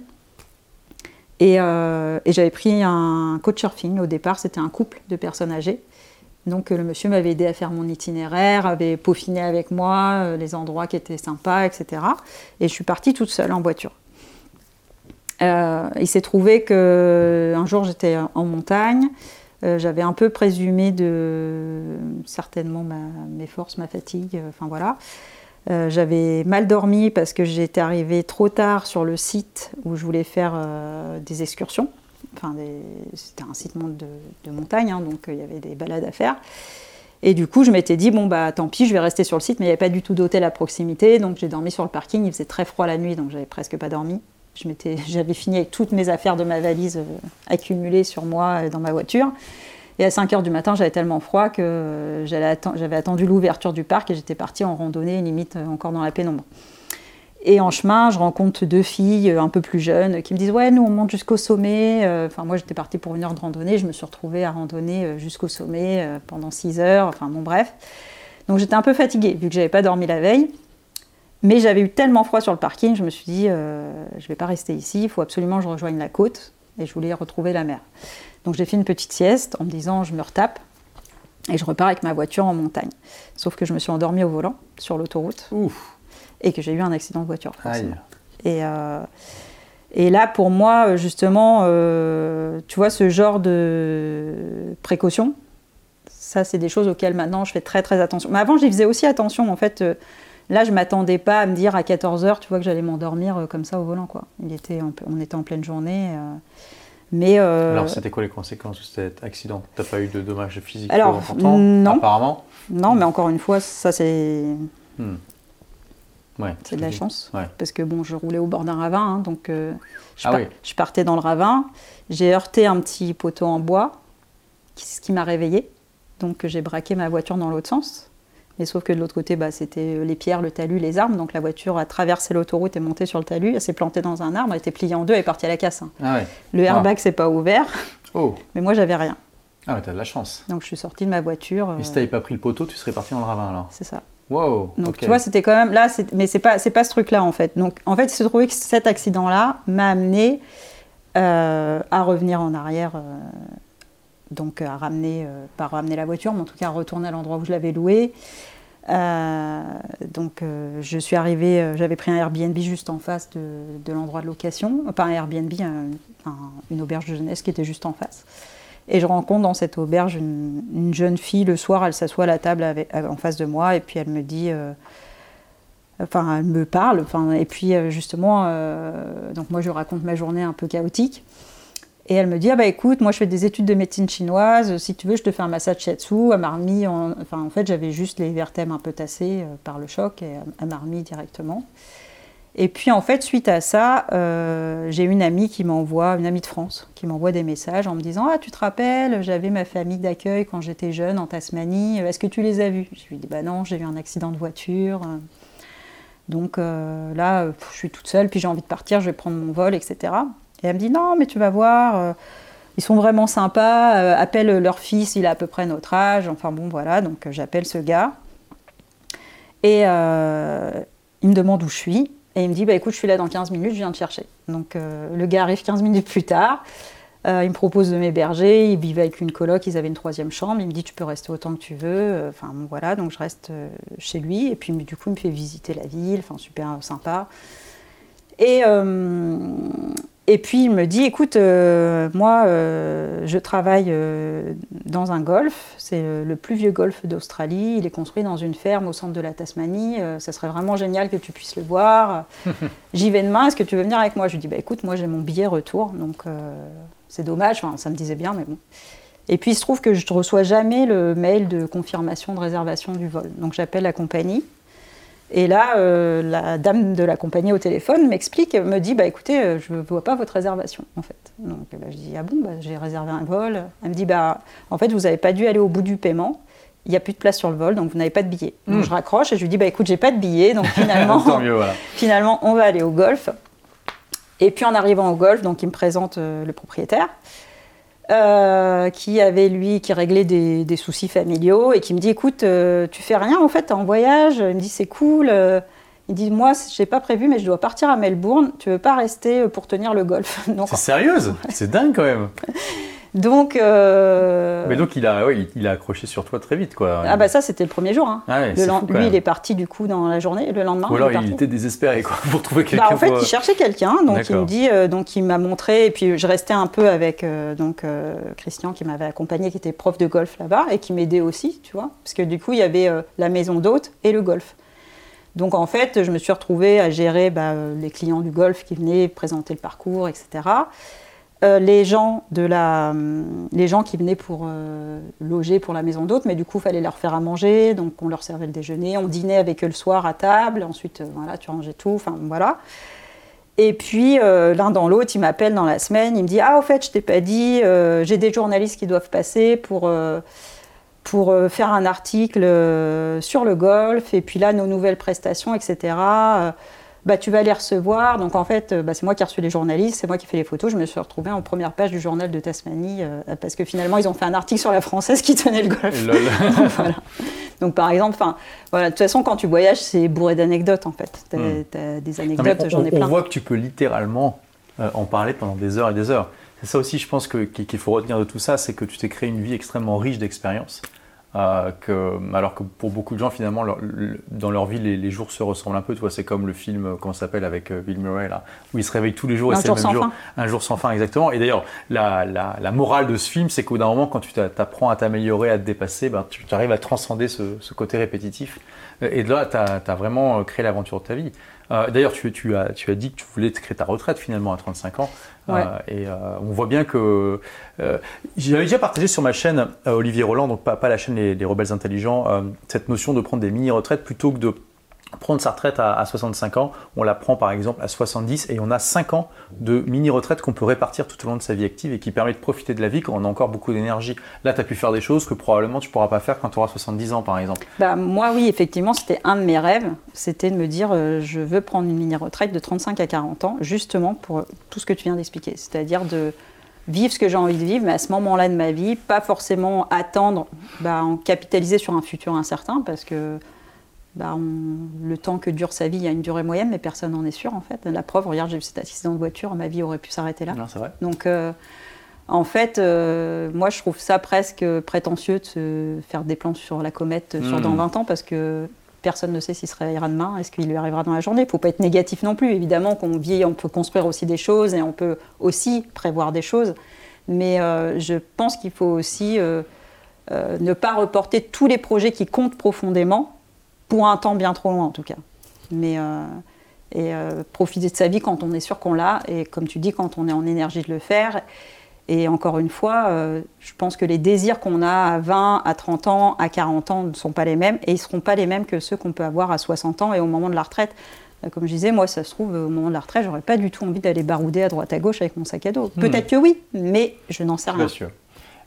Et, euh, j'avais pris un coach surfing. Au départ, c'était un couple de personnes âgées. Donc le monsieur m'avait aidé à faire mon itinéraire, avait peaufiné avec moi euh, les endroits qui étaient sympas, etc. Et je suis partie toute seule en voiture. il s'est trouvé qu'un jour j'étais en montagne, euh, j'avais un peu présumé de certainement mes forces, ma fatigue, euh, enfin voilà. Euh, j'avais mal dormi parce que j'étais arrivée trop tard sur le site où je voulais faire des excursions. Enfin, c'était un site de, montagne, hein, donc il y avait des balades à faire. Et du coup, je m'étais dit, bon, bah tant pis, je vais rester sur le site, mais il n'y avait pas du tout d'hôtel à proximité, donc j'ai dormi sur le parking. Il faisait très froid la nuit, donc j'avais presque pas dormi. J'avais fini avec toutes mes affaires de ma valise euh, accumulées sur moi dans ma voiture. Et à 5 heures du matin, j'avais tellement froid que j'avais attendu l'ouverture du parc et j'étais partie en randonnée, limite encore dans la pénombre. Et en chemin, je rencontre deux filles un peu plus jeunes qui me disent Ouais, nous on monte jusqu'au sommet. Enfin, moi j'étais partie pour une heure de randonnée, je me suis retrouvée à randonner jusqu'au sommet pendant 6 heures. Enfin, bon, bref. Donc j'étais un peu fatiguée vu que j'avais pas dormi la veille. Mais j'avais eu tellement froid sur le parking, je me suis dit, euh, je ne vais pas rester ici, il faut absolument que je rejoigne la côte et je voulais retrouver la mer. Donc j'ai fait une petite sieste en me disant, je me retape et je repars avec ma voiture en montagne. Sauf que je me suis endormie au volant sur l'autoroute et que j'ai eu un accident de voiture. Et, euh, et là, pour moi, justement, euh, tu vois, ce genre de précaution, ça, c'est des choses auxquelles maintenant je fais très très attention. Mais avant, j'y faisais aussi attention. En fait, Là, je m'attendais pas à me dire à 14h, tu vois, que j'allais m'endormir euh, comme ça au volant, quoi. Il était on était en pleine journée. Euh, mais euh, Alors, c'était quoi les conséquences de cet accident? T'as pas eu de dommages physiques Alors, non. Apparemment? Non, mais encore une fois, ça, c'est. Hmm. Ouais, c'est de la chance. Parce que bon, je roulais au bord d'un ravin, hein, donc je, ah je, partais dans le ravin. J'ai heurté un petit poteau en bois, ce qui m'a réveillé. Donc j'ai braqué ma voiture dans l'autre sens. Mais sauf que de l'autre côté, bah, c'était les pierres, le talus, les arbres. Donc la voiture a traversé l'autoroute et monté sur le talus. Elle s'est plantée dans un arbre, elle était pliée en deux et est partie à la casse. Hein. Ah le airbag s'est pas ouvert. Oh. Mais moi, j'avais rien. Ah ouais, t'as de la chance. Donc je suis sortie de ma voiture. Et si t'avais pas pris le poteau, tu serais parti dans le ravin alors C'est ça. Wow. Donc tu vois, c'était quand même là, mais c'est pas c'est pas ce truc-là en fait. Donc en fait, il se trouvait que cet accident-là m'a amené euh, à revenir en arrière. Euh, donc à ramener, euh, pas ramener la voiture, mais en tout cas à retourner à l'endroit où je l'avais loué. Euh, donc euh, je suis arrivée, j'avais pris un Airbnb juste en face de, l'endroit de location, pas un Airbnb, une auberge de jeunesse qui était juste en face. Et je rencontre dans cette auberge une, jeune fille, le soir elle s'assoit à la table en face de moi et puis elle me dit enfin elle me parle et puis justement donc moi je raconte ma journée un peu chaotique et elle me dit, ah bah écoute, moi je fais des études de médecine chinoise, si tu veux, je te fais un massage shiatsu. Elle m'a en... enfin en fait j'avais juste les vertèbres un peu tassées euh, par le choc et elle m'a remis directement. Et puis en fait, suite à ça, euh, j'ai une amie qui m'envoie, une amie de France, qui m'envoie des messages en me disant Ah, tu te rappelles, j'avais ma famille d'accueil quand j'étais jeune en Tasmanie, est-ce que tu les as vus Je lui dis Bah non, j'ai eu un accident de voiture. Donc euh, là, je suis toute seule, puis j'ai envie de partir, je vais prendre mon vol, etc. Et elle me dit non, mais tu vas voir, euh, ils sont vraiment sympas, euh, appelle leur fils, il a à peu près notre âge, enfin bon voilà, donc euh, j'appelle ce gars. Et il me demande où je suis, et il me dit bah écoute, je suis là dans 15 minutes, je viens te chercher. Donc le gars arrive 15 minutes plus tard, il me propose de m'héberger, il vivait avec une coloc, ils avaient une troisième chambre, il me dit tu peux rester autant que tu veux, enfin bon voilà, donc je reste chez lui, et puis du coup il me fait visiter la ville, enfin super sympa. Et, et puis il me dit, écoute, euh, moi, euh, je travaille euh, dans un golf, c'est le plus vieux golf d'Australie, il est construit dans une ferme au centre de la Tasmanie, ça serait vraiment génial que tu puisses le voir. J'y vais demain, est-ce que tu veux venir avec moi? Je lui dis, bah écoute, moi j'ai mon billet retour, donc c'est dommage, enfin, ça me disait bien, mais bon. Et puis il se trouve que je ne reçois jamais le mail de confirmation de réservation du vol. Donc j'appelle la compagnie et là, euh, la dame de la compagnie au téléphone m'explique, me dit, bah écoutez, euh, je ne vois pas votre réservation, en fait. Donc bah, je dis, ah bon, bah, j'ai réservé un vol. Elle me dit, bah en fait, vous n'avez pas dû aller au bout du paiement. Il n'y a plus de place sur le vol, donc vous n'avez pas de billet. Donc hmm. je raccroche et je lui dis, bah écoute, j'ai pas de billet, donc finalement, finalement, on va aller au golf. Et puis en arrivant au golf, donc il me présente euh, le propriétaire. Euh, qui avait lui, qui réglait des, soucis familiaux et qui me dit écoute, euh, tu fais rien en fait, es en voyage. Il me dit c'est cool. Euh. il dit moi, j'ai pas prévu, mais je dois partir à Melbourne. Tu veux pas rester pour tenir le golf C'est sérieuse C'est dingue quand même. Donc. Euh, Mais donc il a, il a accroché sur toi très vite, quoi. Ah bah ça c'était le premier jour. Hein. Ah lui il est parti du coup dans la journée, le lendemain. Ou alors il, était désespéré quoi pour trouver quelqu'un. Bah, en fait il cherchait quelqu'un, donc il me dit, euh, donc il m'a montré et puis je restais un peu avec euh, donc Christian qui m'avait accompagné, qui était prof de golf là-bas et qui m'aidait aussi, tu vois, parce que du coup il y avait la maison d'hôte et le golf. Donc en fait je me suis retrouvée à gérer bah, les clients du golf qui venaient présenter le parcours, etc. Euh, les, gens de la, les gens qui venaient pour euh, loger pour la maison d'hôte, mais du coup, fallait leur faire à manger, donc on leur servait le déjeuner, on dînait avec eux le soir à table, ensuite, euh, voilà, tu rangeais tout, enfin voilà. Et puis, euh, l'un dans l'autre, il m'appelle dans la semaine, il me dit Ah, au fait, je t'ai pas dit, euh, j'ai des journalistes qui doivent passer pour, euh, pour faire un article sur le golf, et puis là, nos nouvelles prestations, etc. bah, tu vas les recevoir. Donc, en fait, bah, c'est moi qui ai reçu les journalistes, c'est moi qui ai fait les photos. Je me suis retrouvée en première page du journal de Tasmanie, parce que finalement, ils ont fait un article sur la française qui tenait le golf. voilà. Donc par exemple, voilà, de toute façon, quand tu voyages, c'est bourré d'anecdotes en fait. Tu as, hmm. des anecdotes, j'en ai plein. On voit que tu peux littéralement euh, en parler pendant des heures et des heures. C'est ça aussi, je pense, qu'il faut retenir de tout ça, c'est que tu t'es créé une vie extrêmement riche d'expériences. Euh, que, alors que pour beaucoup de gens, finalement, dans leur vie, les, jours se ressemblent un peu. Tu vois, c'est comme le film, euh, comment s'appelle, avec euh, Bill Murray, là, où il se réveille tous les jours et c'est le même jour. Un jour sans fin, exactement. Et d'ailleurs, la, la, morale de ce film, c'est qu'au d'un moment, quand tu t'apprends à t'améliorer, à te dépasser, ben, tu arrives à transcender ce, ce, côté répétitif. Et de là, tu as, as, vraiment créé l'aventure de ta vie. Euh, d'ailleurs, tu, as, dit que tu voulais te créer ta retraite finalement à 35 ans. Euh, et euh, on voit bien que. J'avais déjà partagé sur ma chaîne Olivier Roland, donc pas, la chaîne Les Rebelles Intelligents, cette notion de prendre des mini-retraites plutôt que de prendre sa retraite à, 65 ans, on la prend par exemple à 70 et on a 5 ans de mini-retraite qu'on peut répartir tout au long de sa vie active et qui permet de profiter de la vie quand on a encore beaucoup d'énergie. Là, tu as pu faire des choses que probablement tu ne pourras pas faire quand tu auras 70 ans par exemple. Bah, moi, oui, effectivement, c'était un de mes rêves. C'était de me dire, euh, je veux prendre une mini-retraite de 35 à 40 ans, justement pour tout ce que tu viens d'expliquer. C'est-à-dire de vivre ce que j'ai envie de vivre, mais à ce moment-là de ma vie, pas forcément attendre, bah, en capitaliser sur un futur incertain, parce que bah, le temps que dure sa vie, il y a une durée moyenne, mais personne n'en est sûr en fait. La preuve, regarde, j'ai eu cet accident de voiture, ma vie aurait pu s'arrêter là. Non, vrai. Donc, euh, en fait, euh, moi, je trouve ça presque prétentieux de se faire des plans sur la comète sur dans 20 hmm. ans, parce que personne ne sait s'il se réveillera demain, est-ce qu'il lui arrivera dans la journée. Il ne faut pas être négatif non plus. Évidemment qu'on vit, on peut construire aussi des choses et on peut aussi prévoir des choses. Mais euh, je pense qu'il faut aussi ne pas reporter tous les projets qui comptent profondément pour un temps bien trop loin en tout cas. Mais euh, et euh, profiter de sa vie quand on est sûr qu'on l'a et comme tu dis quand on est en énergie de le faire. Et encore une fois, euh, je pense que les désirs qu'on a à 20, à 30 ans, à 40 ans ne sont pas les mêmes et ils ne seront pas les mêmes que ceux qu'on peut avoir à 60 ans et au moment de la retraite. Comme je disais, moi, ça se trouve, au moment de la retraite, j'aurais pas du tout envie d'aller barouder à droite à gauche avec mon sac à dos. Hmm. Peut-être que oui, mais je n'en sais rien. Bien sûr.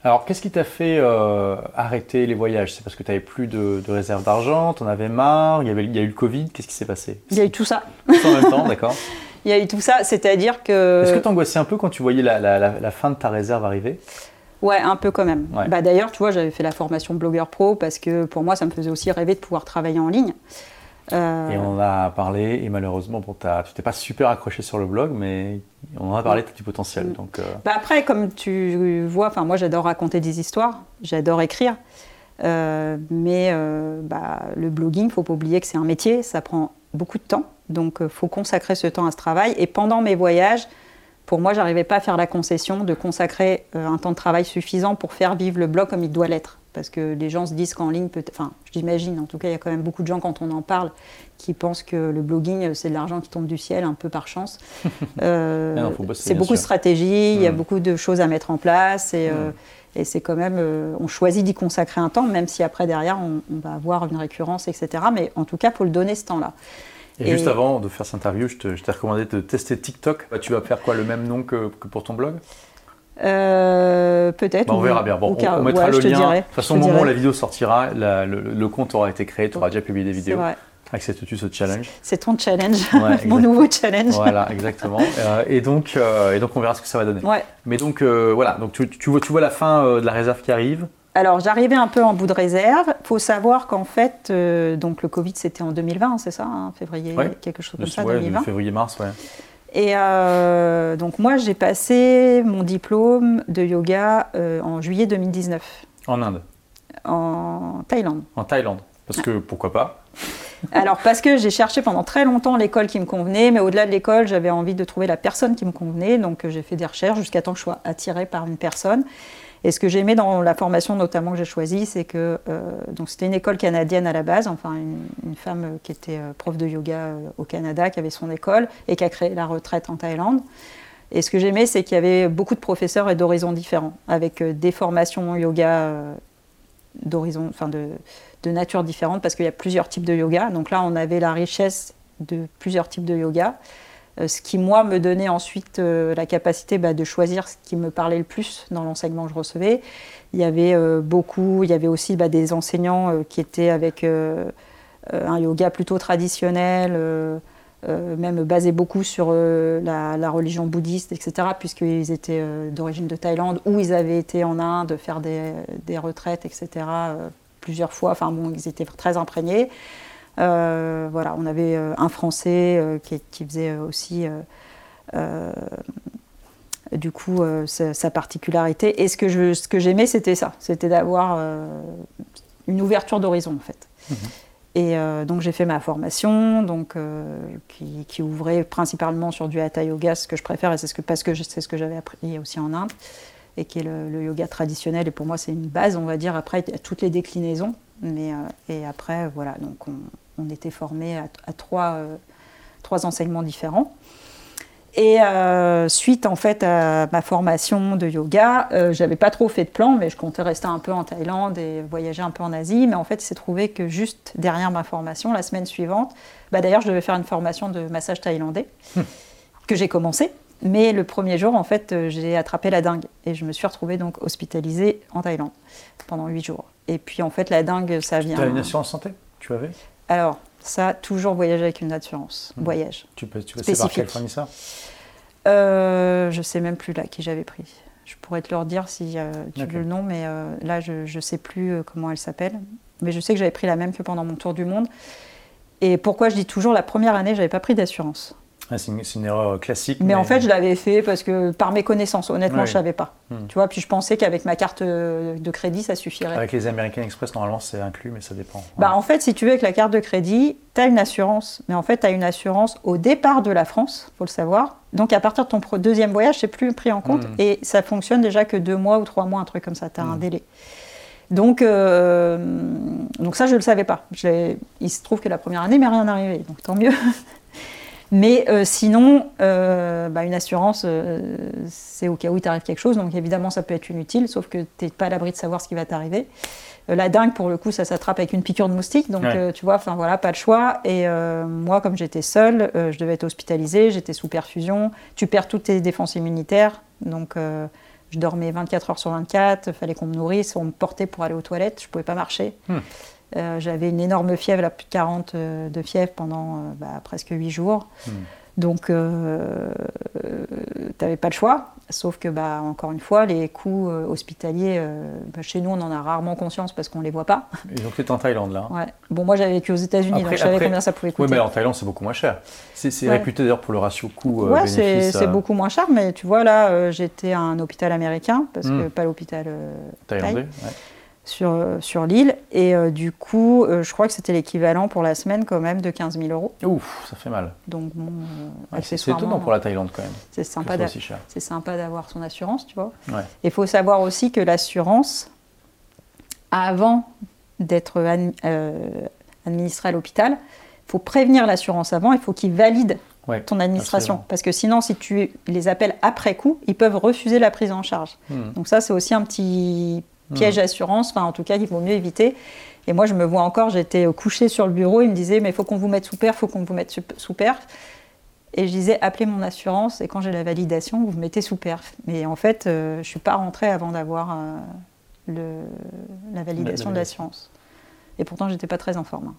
Alors, qu'est-ce qui t'a fait euh, arrêter les voyages? C'est parce que tu n'avais plus de, de réserve d'argent, tu en avais marre, il y, avait, il y a eu le Covid, qu'est-ce qui s'est passé? Il y a eu tout ça. Tout en même temps, d'accord. Il y a eu tout ça, c'est-à-dire que... Est-ce que tu angoissais un peu quand tu voyais la, fin de ta réserve arriver? Ouais, un peu quand même. Bah, D'ailleurs, tu vois, j'avais fait la formation blogueur pro parce que pour moi, ça me faisait aussi rêver de pouvoir travailler en ligne. Euh, et on en a parlé, et malheureusement, bon, tu t'es pas super accroché sur le blog, mais on en a parlé, du potentiel. Mm. Donc, euh. bah après, comme tu vois, moi j'adore raconter des histoires, j'adore écrire, euh, mais bah, le blogging, il ne faut pas oublier que c'est un métier, ça prend beaucoup de temps, donc il faut consacrer ce temps à ce travail. Et pendant mes voyages, pour moi, j'arrivais pas à faire la concession de consacrer un temps de travail suffisant pour faire vivre le blog comme il doit l'être parce que les gens se disent qu'en ligne, peut enfin, j'imagine, en tout cas, il y a quand même beaucoup de gens quand on en parle qui pensent que le blogging, c'est de l'argent qui tombe du ciel un peu par chance. Euh, c'est beaucoup de stratégie, il y a mm. beaucoup de choses à mettre en place et, euh, mm. et c'est quand même, euh, on choisit d'y consacrer un temps, même si après derrière on, va avoir une récurrence, etc. Mais en tout cas, il faut le donner ce temps-là. Et, juste avant de faire cette interview, je t'ai recommandé de tester TikTok. Bah, tu vas faire quoi, le même nom que pour ton blog? Euh, peut-être. Bah, on verra bien. Bon, on, mettra le lien. De toute façon, au moment où la vidéo sortira, le, compte aura été créé, tu auras déjà publié des vidéos. Acceptes-tu ce challenge C'est ton challenge, mon nouveau challenge. Voilà, exactement. Euh, et, donc, euh, et donc, on verra ce que ça va donner. Mais donc, voilà, donc tu, tu, vois, tu vois la fin de la réserve qui arrive. Alors, j'arrivais un peu en bout de réserve. Il faut savoir qu'en fait, donc le Covid, c'était en 2020, c'est ça, hein, février, quelque chose comme ça, 2020. Février-mars, ouais. Et euh, donc moi, j'ai passé mon diplôme de yoga euh, en juillet 2019. En Inde En Thaïlande. En Thaïlande. Parce que pourquoi pas? Alors parce que j'ai cherché pendant très longtemps l'école qui me convenait, mais au-delà de l'école, j'avais envie de trouver la personne qui me convenait. Donc j'ai fait des recherches jusqu'à temps que je sois attirée par une personne. Et ce que j'aimais dans la formation notamment que j'ai choisie, c'est que euh, c'était une école canadienne à la base, enfin une, femme qui était euh, prof de yoga euh, au Canada, qui avait son école et qui a créé la retraite en Thaïlande. Et ce que j'aimais, c'est qu'il y avait beaucoup de professeurs et d'horizons différents, avec des formations yoga d'horizons, enfin de nature différente, parce qu'il y a plusieurs types de yoga. Donc là, on avait la richesse de plusieurs types de yoga. Ce qui, moi, me donnait ensuite la capacité bah, de choisir ce qui me parlait le plus dans l'enseignement que je recevais. Il y avait beaucoup, il y avait aussi bah, des enseignants qui étaient avec un yoga plutôt traditionnel. Euh, même basé beaucoup sur euh, la, religion bouddhiste, etc., puisqu'ils étaient euh, d'origine de Thaïlande, ou ils avaient été en Inde faire des, retraites, etc., plusieurs fois. Enfin bon, ils étaient très imprégnés. Voilà, on avait un Français qui, faisait aussi, du coup, sa, particularité. Et ce que j'aimais, c'était ça, c'était d'avoir une ouverture d'horizon, en fait. Mmh. Et euh, donc j'ai fait ma formation, donc, euh, qui, ouvrait principalement sur du hatha yoga, ce que je préfère, et c'est ce que, parce que c'est ce que j'avais appris aussi en Inde, et qui est le, yoga traditionnel. Et pour moi, c'est une base, on va dire. Après, toutes les déclinaisons. Mais, euh, et après, voilà, donc on, était formés à, trois, trois enseignements différents. Et euh, suite en fait à ma formation de yoga, euh, j'avais pas trop fait de plan, mais je comptais rester un peu en Thaïlande et voyager un peu en Asie. Mais en fait, il s'est trouvé que juste derrière ma formation, la semaine suivante, bah d'ailleurs, je devais faire une formation de massage thaïlandais hum. que j'ai commencé. Mais le premier jour, en fait, euh, j'ai attrapé la dingue et je me suis retrouvée donc hospitalisée en Thaïlande pendant huit jours. Et puis en fait, la dingue, ça vient. Tu as une assurance santé Tu avais? Alors, ça, toujours voyager avec une assurance. Mmh. Voyage. Tu peux, tu peux par quel fournisseur euh, Je sais même plus là qui j'avais pris. Je pourrais te leur dire si euh, tu veux le nom, mais euh, là, je ne sais plus euh, comment elle s'appelle. Mais je sais que j'avais pris la même que pendant mon tour du monde. Et pourquoi je dis toujours la première année, j'avais pas pris d'assurance ah, c'est, une, erreur classique. Mais, en fait, je l'avais fait parce que par mes connaissances, honnêtement, je je savais pas. Hmm. Tu vois, puis je pensais qu'avec ma carte de crédit, ça suffirait. Avec les American Express, normalement, c'est inclus, mais ça dépend. Bah, en fait, si tu veux, avec la carte de crédit, tu as une assurance. Mais en fait, tu as une assurance au départ de la France, faut le savoir. Donc, à partir de ton deuxième voyage, c'est plus pris en compte. Hmm. Et ça fonctionne déjà que deux mois ou trois mois, un truc comme ça. Tu as un hmm. délai. Donc, euh, donc ça, je ne le savais pas. Il se trouve que la première année, mais rien n'arrivait. Donc, tant mieux. Mais euh, sinon, euh, bah, une assurance, euh, c'est au cas où il t'arrive quelque chose. Donc évidemment, ça peut être inutile, sauf que tu n'es pas à l'abri de savoir ce qui va t'arriver. la dingue, pour le coup, ça s'attrape avec une piqûre de moustique. Donc tu vois, enfin voilà, pas de choix. Et moi, comme j'étais seule, je devais être hospitalisée, j'étais sous perfusion. Tu perds toutes tes défenses immunitaires. Donc je dormais 24 heures sur 24, il fallait qu'on me nourrisse, on me portait pour aller aux toilettes, je ne pouvais pas marcher. Hmm. Euh, j'avais une énorme fièvre, la plus de 40 euh, de fièvre pendant euh, bah, presque 8 jours. Hmm. Donc, tu n'avais pas le choix. Sauf que, bah, encore une fois, les coûts hospitaliers, bah, chez nous, on en a rarement conscience parce qu'on ne les voit pas. Et donc, tu es en Thaïlande, là ouais. Bon, moi, j'avais vécu aux États-Unis, donc je savais combien ça pouvait coûter. Oui, mais en Thaïlande, c'est beaucoup moins cher. C'est réputé d'ailleurs pour le ratio coût-bénéfice. Ouais, c'est beaucoup moins cher, mais tu vois, là, j'étais à un hôpital américain, parce que hmm. pas l'hôpital thaïlandais euh, sur l'île. Et euh, du coup, euh, je crois que c'était l'équivalent pour la semaine quand même de 15 000 euros. Ouf, ça fait mal. Donc bon, c'est étonnant pour la Thaïlande quand même. C'est sympa, c'est sympa d'avoir son assurance, tu vois. Il faut savoir aussi que l'assurance, avant d'être administrée à l'hôpital, il faut prévenir l'assurance avant, il faut qu'ils valident ton administration. Parce que sinon, si tu les appelles après coup, ils peuvent refuser la prise en charge. Hmm. Donc ça, c'est aussi un petit piège hmm. assurance, enfin en tout cas qu'il vaut mieux éviter. Et moi je me vois encore, j'étais couchée sur le bureau, il me disait mais il faut qu'on vous mette sous perf, il faut qu'on vous mette sous perf. Et je disais appelez mon assurance et quand j'ai la validation, vous vous mettez sous perf. Mais en fait, euh, je ne suis pas rentrée avant d'avoir euh, la validation de l'assurance. Et pourtant, j'étais pas très en forme. Hein.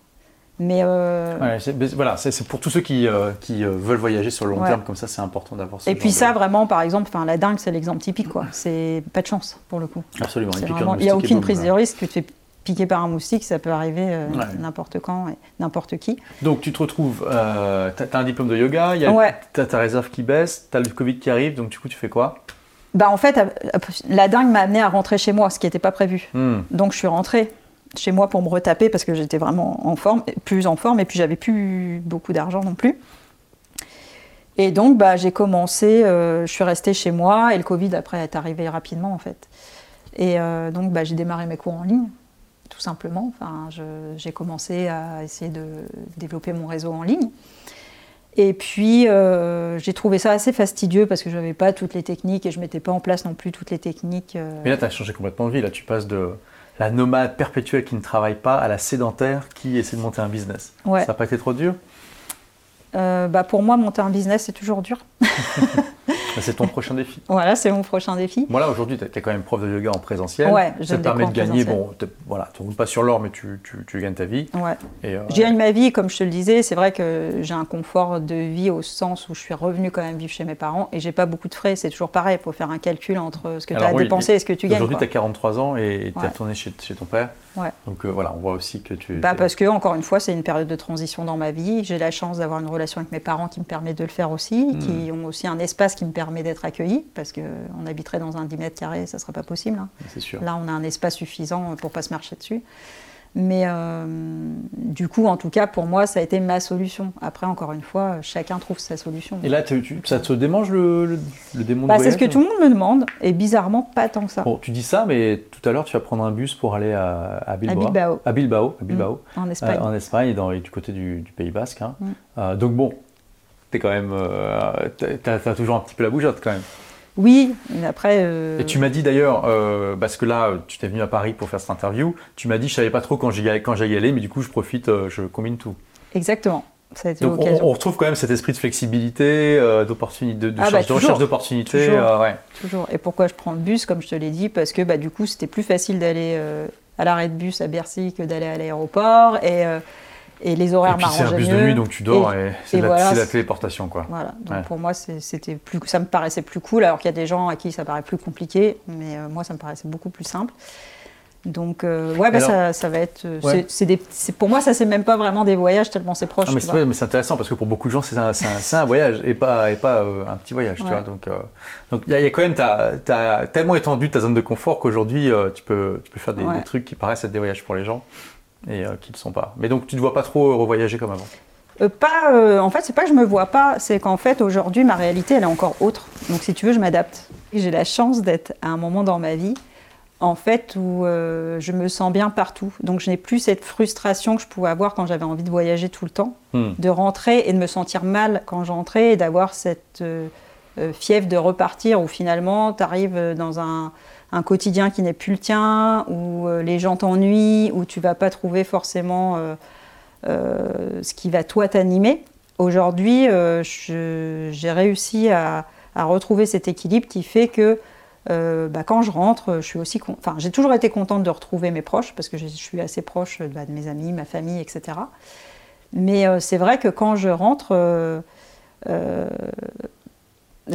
Mais euh, voilà, c'est pour tous ceux qui, euh, qui euh, veulent voyager sur le long terme, comme ça, c'est important d'avoir. Et puis ça, vraiment, par exemple, la dingue, c'est l'exemple typique, quoi. C'est pas de chance pour le coup. Absolument. il n'y a aucune prise de risque. Tu te fais piquer par un moustique, ça peut arriver n'importe quand et n'importe qui. Donc tu te retrouves, tu as, un diplôme de yoga, tu as ta réserve qui baisse, tu as le Covid qui arrive, donc du coup tu fais quoi? Bah en fait, la dingue m'a amené à rentrer chez moi, ce qui n'était pas prévu. Hmm. Donc je suis rentrée chez moi pour me retaper parce que j'étais vraiment en forme, plus en forme, et puis j'avais plus beaucoup d'argent non plus. Et donc, bah, j'ai commencé, euh, je suis restée chez moi, et le Covid, après, est arrivé rapidement, en fait. Et euh, donc, bah, j'ai démarré mes cours en ligne, tout simplement. Enfin, j'ai commencé à essayer de développer mon réseau en ligne. Et puis, euh, j'ai trouvé ça assez fastidieux parce que je n'avais pas toutes les techniques et je ne mettais pas en place non plus toutes les techniques. Mais là, tu as changé complètement de vie. Là, tu passes de la nomade perpétuelle qui ne travaille pas à la sédentaire qui essaie de monter un business. Ça n'a pas été trop dur? Euh, bah Pour moi, monter un business, c'est toujours dur. c'est ton prochain défi. Voilà, c'est mon prochain défi. Voilà, aujourd'hui, tu es quand même prof de yoga en présentiel. Ouais, ça te permet de gagner. Bon, voilà, tu ne roules pas sur l'or, mais tu, tu, gagnes ta vie. Ouais. Euh, je gagne ma vie, comme je te le disais. C'est vrai que j'ai un confort de vie au sens où je suis revenue quand même vivre chez mes parents et j'ai pas beaucoup de frais. C'est toujours pareil, il faut faire un calcul entre ce que tu as dépensé et ce que tu gagnes. Aujourd'hui, tu as 43 ans et tu es retourné chez, chez, ton père. Ouais. Donc euh, voilà, on voit aussi que tu. Bah, parce que, encore une fois, c'est une période de transition dans ma vie. J'ai la chance d'avoir une relation avec mes parents qui me permet de le faire aussi, hmm. qui ont aussi un espace qui me permet d'être accueilli, parce qu'on habiterait dans un 10 mètres carrés, ça ne serait pas possible. Hein. C'est sûr. Là, on a un espace suffisant pour pas se marcher dessus. Mais euh, du coup, en tout cas, pour moi, ça a été ma solution. Après, encore une fois, chacun trouve sa solution. Et là, ça te démange le, le, démon bah, C'est ce que tout le monde me demande, et bizarrement, pas tant que ça. Bon, tu dis ça, mais tout à l'heure, tu vas prendre un bus pour aller à, à Bilbao. À Bilbao. À Bilbao, mmh. en Espagne. Euh, en Espagne, dans, du côté du, Pays Basque. Hein. Mmh. Euh, donc bon, es quand même, tu as, as, toujours un petit peu la bougeotte quand même. Oui, mais après. Euh, Et tu m'as dit d'ailleurs, euh, parce que là, tu t'es venu à Paris pour faire cette interview, tu m'as dit, je savais pas trop quand j'y allais, mais du coup, je profite, euh, je combine tout. Exactement. Ça a été Donc on, on, retrouve quand même cet esprit de flexibilité, d'opportunité, de, de, ah bah, recherche d'opportunités. Ouais. Toujours. Et pourquoi je prends le bus, comme je te l'ai dit, parce que bah, du coup, c'était plus facile d'aller à l'arrêt de bus à Bercy que d'aller à l'aéroport. Et et les horaires m'arrangeaient mieux. c'est un bus de nuit, donc tu dors et, c'est la, téléportation. Quoi. Voilà, donc pour moi, c'était plus, ça me paraissait plus cool, alors qu'il y a des gens à qui ça paraît plus compliqué, mais euh, moi, ça me paraissait beaucoup plus simple. Donc, euh, ouais, bah, ça, ça, va être. Euh, c'est pour moi, ça, c'est même pas vraiment des voyages tellement c'est proche. Ah, mais c'est intéressant parce que pour beaucoup de gens, c'est un, un, voyage et pas, et pas un petit voyage. Tu vois, donc, donc il y, a quand même. Tu as, tellement étendu ta zone de confort qu'aujourd'hui, tu, peux, tu peux faire des, des, trucs qui paraissent être des voyages pour les gens et euh, qui ne sont pas. Mais donc tu ne vois pas trop revoyager comme avant? Euh, pas, euh, en fait, c'est pas que je me vois pas, c'est qu'en fait aujourd'hui ma réalité elle est encore autre. Donc si tu veux, je m'adapte. J'ai la chance d'être à un moment dans ma vie, en fait, où je me sens bien partout. Donc je n'ai plus cette frustration que je pouvais avoir quand j'avais envie de voyager tout le temps, hmm. de rentrer et de me sentir mal quand j'entrais et d'avoir cette fièvre de repartir où finalement tu arrives dans un un quotidien qui n'est plus le tien, où euh, les gens t'ennuient, où tu vas pas trouver forcément euh, euh, ce qui va toi t'animer. Aujourd'hui, j'ai réussi à, retrouver cet équilibre qui fait que bah, quand je rentre, je suis aussi, enfin, j'ai toujours été contente de retrouver mes proches parce que je, suis assez proche bah, de mes amis, ma famille, etc. Mais c'est vrai que quand je rentre,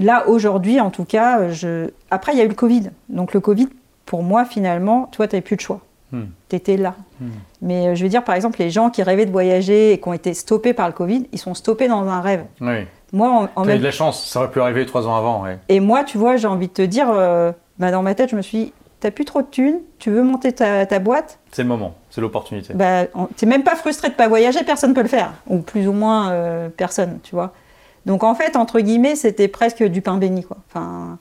là, aujourd'hui, en tout cas, je... après, il y a eu le Covid. Donc, le Covid, pour moi, finalement, toi, tu n'avais plus de choix. Hmm. Tu étais là. Hmm. Mais euh, je veux dire, par exemple, les gens qui rêvaient de voyager et qui ont été stoppés par le Covid, ils sont stoppés dans un rêve. Oui. Moi, en, même... eu de la chance, ça aurait pu arriver trois ans avant. Et moi, tu vois, j'ai envie de te dire, euh, bah, dans ma tête, je me suis dit, t'as plus trop de thunes, tu veux monter ta, boîte? C'est le moment, c'est l'opportunité. Bah, t'es même pas frustré de pas voyager, personne peut le faire. Ou plus ou moins euh, personne, tu vois. Donc en fait, entre guillemets, c'était presque du pain béni. Quoi. Enfin,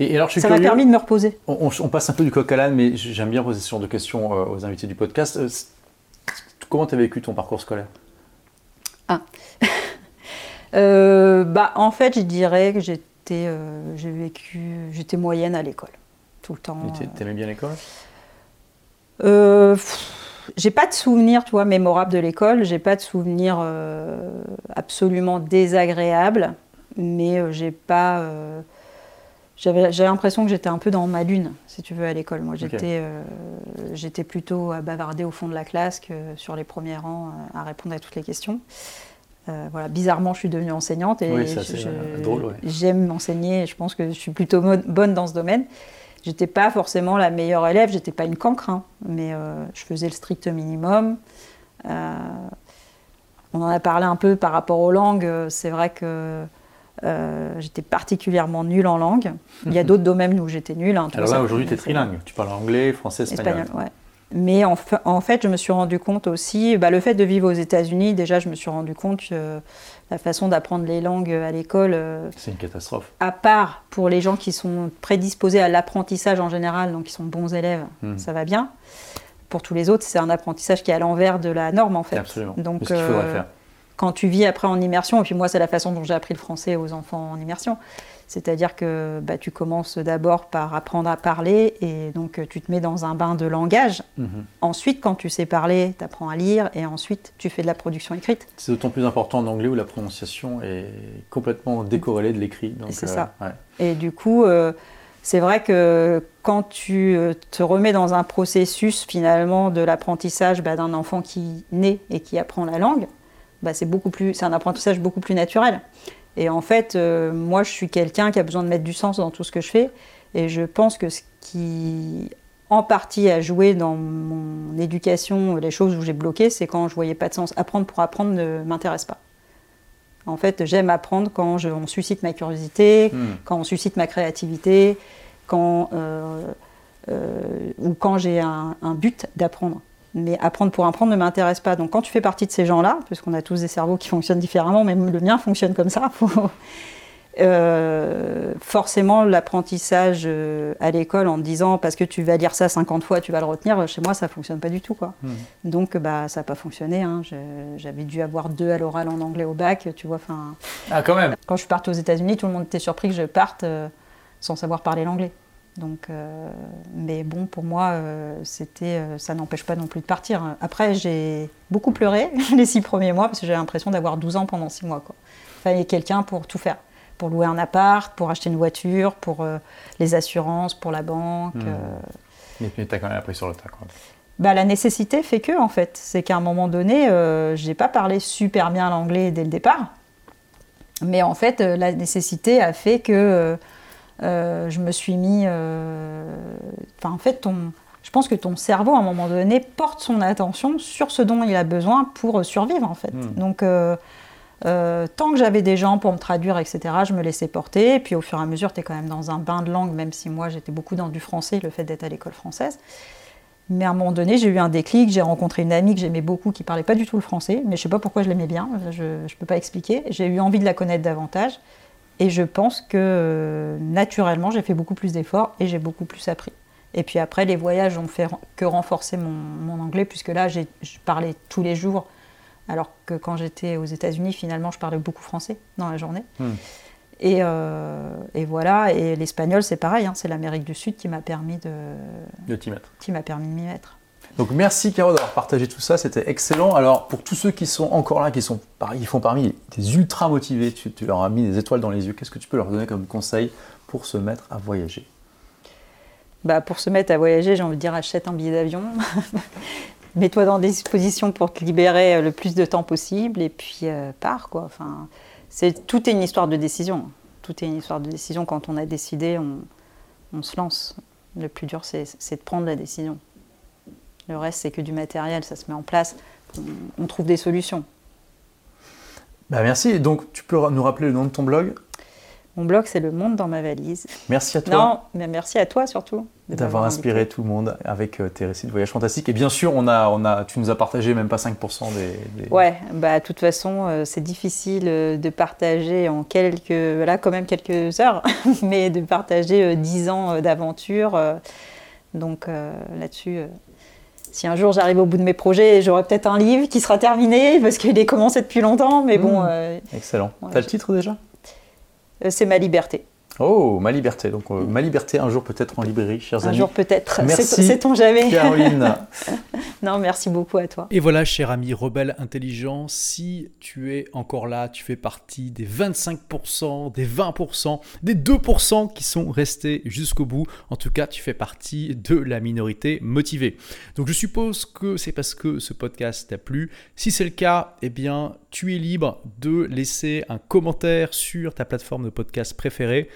et, alors, ça m'a permis de me reposer. On, passe un peu du coq à l'âne, mais j'aime bien poser ce genre de questions euh, aux invités du podcast. Euh, comment tu as vécu ton parcours scolaire? Ah euh, bah, En fait, je dirais que j'étais, j'ai vécu, j'étais moyenne à l'école, tout le temps. Tu aimais bien l'école? J'ai pas de souvenir, tu vois, mémorable de l'école. J'ai pas de souvenir euh, absolument désagréable, mais euh, j'ai pas. Euh, j'avais, l'impression que j'étais un peu dans ma lune, si tu veux, à l'école. Moi, j'étais, j'étais plutôt à bavarder au fond de la classe que sur les premiers rangs à répondre à toutes les questions. voilà, bizarrement, je suis devenue enseignante et j'aime enseigner. Je pense que je suis plutôt bonne dans ce domaine. J'étais pas forcément la meilleure élève, j'étais pas une cancre, hein, mais euh, je faisais le strict minimum. Euh, on en a parlé un peu par rapport aux langues. C'est vrai que euh, j'étais particulièrement nulle en langue. Il y a d'autres domaines où j'étais nulle. Hein, Alors là, aujourd'hui, tu es trilingue. Tu parles anglais, français, espagnol. espagnol ouais. Mais en, fait, je me suis rendu compte aussi, bah, le fait de vivre aux États-Unis, déjà, je me suis rendu compte que la façon d'apprendre les langues à l'école. Euh, c'est une catastrophe. À part pour les gens qui sont prédisposés à l'apprentissage en général, donc qui sont bons élèves, hmm. ça va bien. Pour tous les autres, c'est un apprentissage qui est à l'envers de la norme en fait. Absolument. Donc, ce qu'il faudrait euh, faire. Quand tu vis après en immersion, et puis moi, c'est la façon dont j'ai appris le français aux enfants en immersion C'est-à-dire que bah, tu commences d'abord par apprendre à parler et donc tu te mets dans un bain de langage. Mhm. Ensuite, quand tu sais parler, tu apprends à lire et ensuite tu fais de la production écrite. C'est d'autant plus important en anglais où la prononciation est complètement décorrélée de l'écrit. C'est ça. Et du coup, euh, c'est vrai que quand tu euh, te remets dans un processus finalement de l'apprentissage bah, d'un enfant qui naît et qui apprend la langue, bah, c'est beaucoup plus, c'est un apprentissage beaucoup plus naturel. Et en fait, euh, moi, je suis quelqu'un qui a besoin de mettre du sens dans tout ce que je fais. Et je pense que ce qui, en partie, a joué dans mon éducation, les choses où j'ai bloqué, c'est quand je voyais pas de sens. Apprendre pour apprendre ne m'intéresse pas. En fait, j'aime apprendre quand je, on suscite ma curiosité, Hmm. quand on suscite ma créativité, quand, euh, euh, ou quand j'ai un, un but d'apprendre. Mais apprendre pour apprendre ne m'intéresse pas. Donc quand tu fais partie de ces gens-là, puisqu'on a tous des cerveaux qui fonctionnent différemment, même le mien fonctionne comme ça, faut- euh, forcément l'apprentissage euh, à l'école en te disant parce que tu vas lire ça 50 fois, tu vas le retenir, chez moi ça fonctionne pas du tout. Quoi. Hmm. Donc bah, ça n'a pas fonctionné. hein. J'avais dû avoir deux à l'oral en anglais au bac, tu vois. Enfin, Ah, quand même quand je suis partie aux États-Unis, tout le monde était surpris que je parte euh, sans savoir parler l'anglais. Donc, euh, mais bon, pour moi, euh, c'était, euh, ça n'empêche pas non plus de partir. Après, j'ai beaucoup pleuré les six premiers mois parce que j'avais l'impression d'avoir 12 ans pendant six mois. Quoi. Il fallait quelqu'un pour tout faire, pour louer un appart, pour acheter une voiture, pour les assurances, pour la banque. Mais, mais t'as quand même appris sur le tas. Quoi. Bah, la nécessité fait que, en fait. C'est qu'à un moment donné, euh, j'ai pas parlé super bien l'anglais dès le départ. Mais en fait, la nécessité a fait que euh, je me suis mis. euh, Enfin, en fait, ton, je pense que ton cerveau, à un moment donné, porte son attention sur ce dont il a besoin pour survivre, en fait. Hmm. Donc. euh, euh, tant que j'avais des gens pour me traduire, etc., je me laissais porter. Et puis au fur et à mesure, tu es quand même dans un bain de langue, même si moi j'étais beaucoup dans du français, le fait d'être à l'école française. Mais à un moment donné, j'ai eu un déclic, j'ai rencontré une amie que j'aimais beaucoup qui parlait pas du tout le français, mais je sais pas pourquoi je l'aimais bien, je ne peux pas expliquer. J'ai eu envie de la connaître davantage et je pense que euh, naturellement, j'ai fait beaucoup plus d'efforts et j'ai beaucoup plus appris. Et puis après, les voyages ont fait que renforcer mon, mon anglais, puisque là, je parlais tous les jours, alors que quand j'étais aux États-Unis, finalement, je parlais beaucoup français dans la journée. Hmm. Et, euh, et voilà, et l'espagnol, c'est pareil, hein, c'est l'Amérique du Sud qui m'a permis de, De t'y mettre. qui m'a permis de m'y mettre. Donc merci Caro d'avoir partagé tout ça, c'était excellent. Alors pour tous ceux qui sont encore là, qui sont qui font parmi des ultra motivés, tu, leur as mis des étoiles dans les yeux, qu'est-ce que tu peux leur donner comme conseil pour se mettre à voyager? Bah, pour se mettre à voyager, j'ai envie de dire achète un billet d'avion. Mets-toi dans des dispositions pour te libérer euh, le plus de temps possible et puis euh, pars quoi. Enfin, c'est tout est une histoire de décision. Tout est une histoire de décision. Quand on a décidé, on, se lance. Le plus dur, c'est de prendre la décision. Le reste, c'est que du matériel, ça se met en place. On, on trouve des solutions. Bah merci, et donc tu peux nous rappeler le nom de ton blog? Mon blog, c'est Le Monde dans ma valise. Merci à toi Non, mais merci à toi surtout. d'avoir inspiré tout le monde avec euh, tes récits de voyage fantastiques. Et bien sûr, on a, on a, tu nous as partagé même pas 5% des... des- Ouais, bah de toute façon, euh, c'est difficile euh, de partager en quelques, là quand même quelques heures, mais de partager euh, 10 ans euh, d'aventure. donc là-dessus, si un jour j'arrive au bout de mes projets, j'aurai peut-être un livre qui sera terminé parce qu'il est commencé depuis longtemps, mais bon, Mmh. euh, Excellent. Ouais, T'as le titre déjà? Euh, c'est ma liberté. Oh, Ma Liberté. Donc euh, Ma Liberté, un jour peut-être en librairie, chers Un amis. jour peut-être. Merci, C'est- Sait-on jamais Caroline. Non, merci beaucoup à toi. Et voilà, cher ami rebelle intelligent, si tu es encore là, tu fais partie des 25%, des 20%, des 2% qui sont restés jusqu'au bout. En tout cas, tu fais partie de la minorité motivée. Donc je suppose que c'est parce que ce podcast t'a plu. Si c'est le cas, eh bien, tu es libre de laisser un commentaire sur ta plateforme de podcast préférée.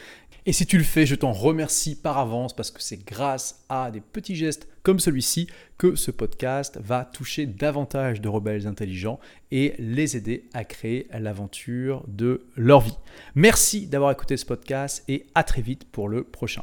Et si tu le fais, je t'en remercie par avance parce que c'est grâce à des petits gestes comme celui-ci que ce podcast va toucher davantage de rebelles intelligents et les aider à créer l'aventure de leur vie. Merci d'avoir écouté ce podcast et à très vite pour le prochain.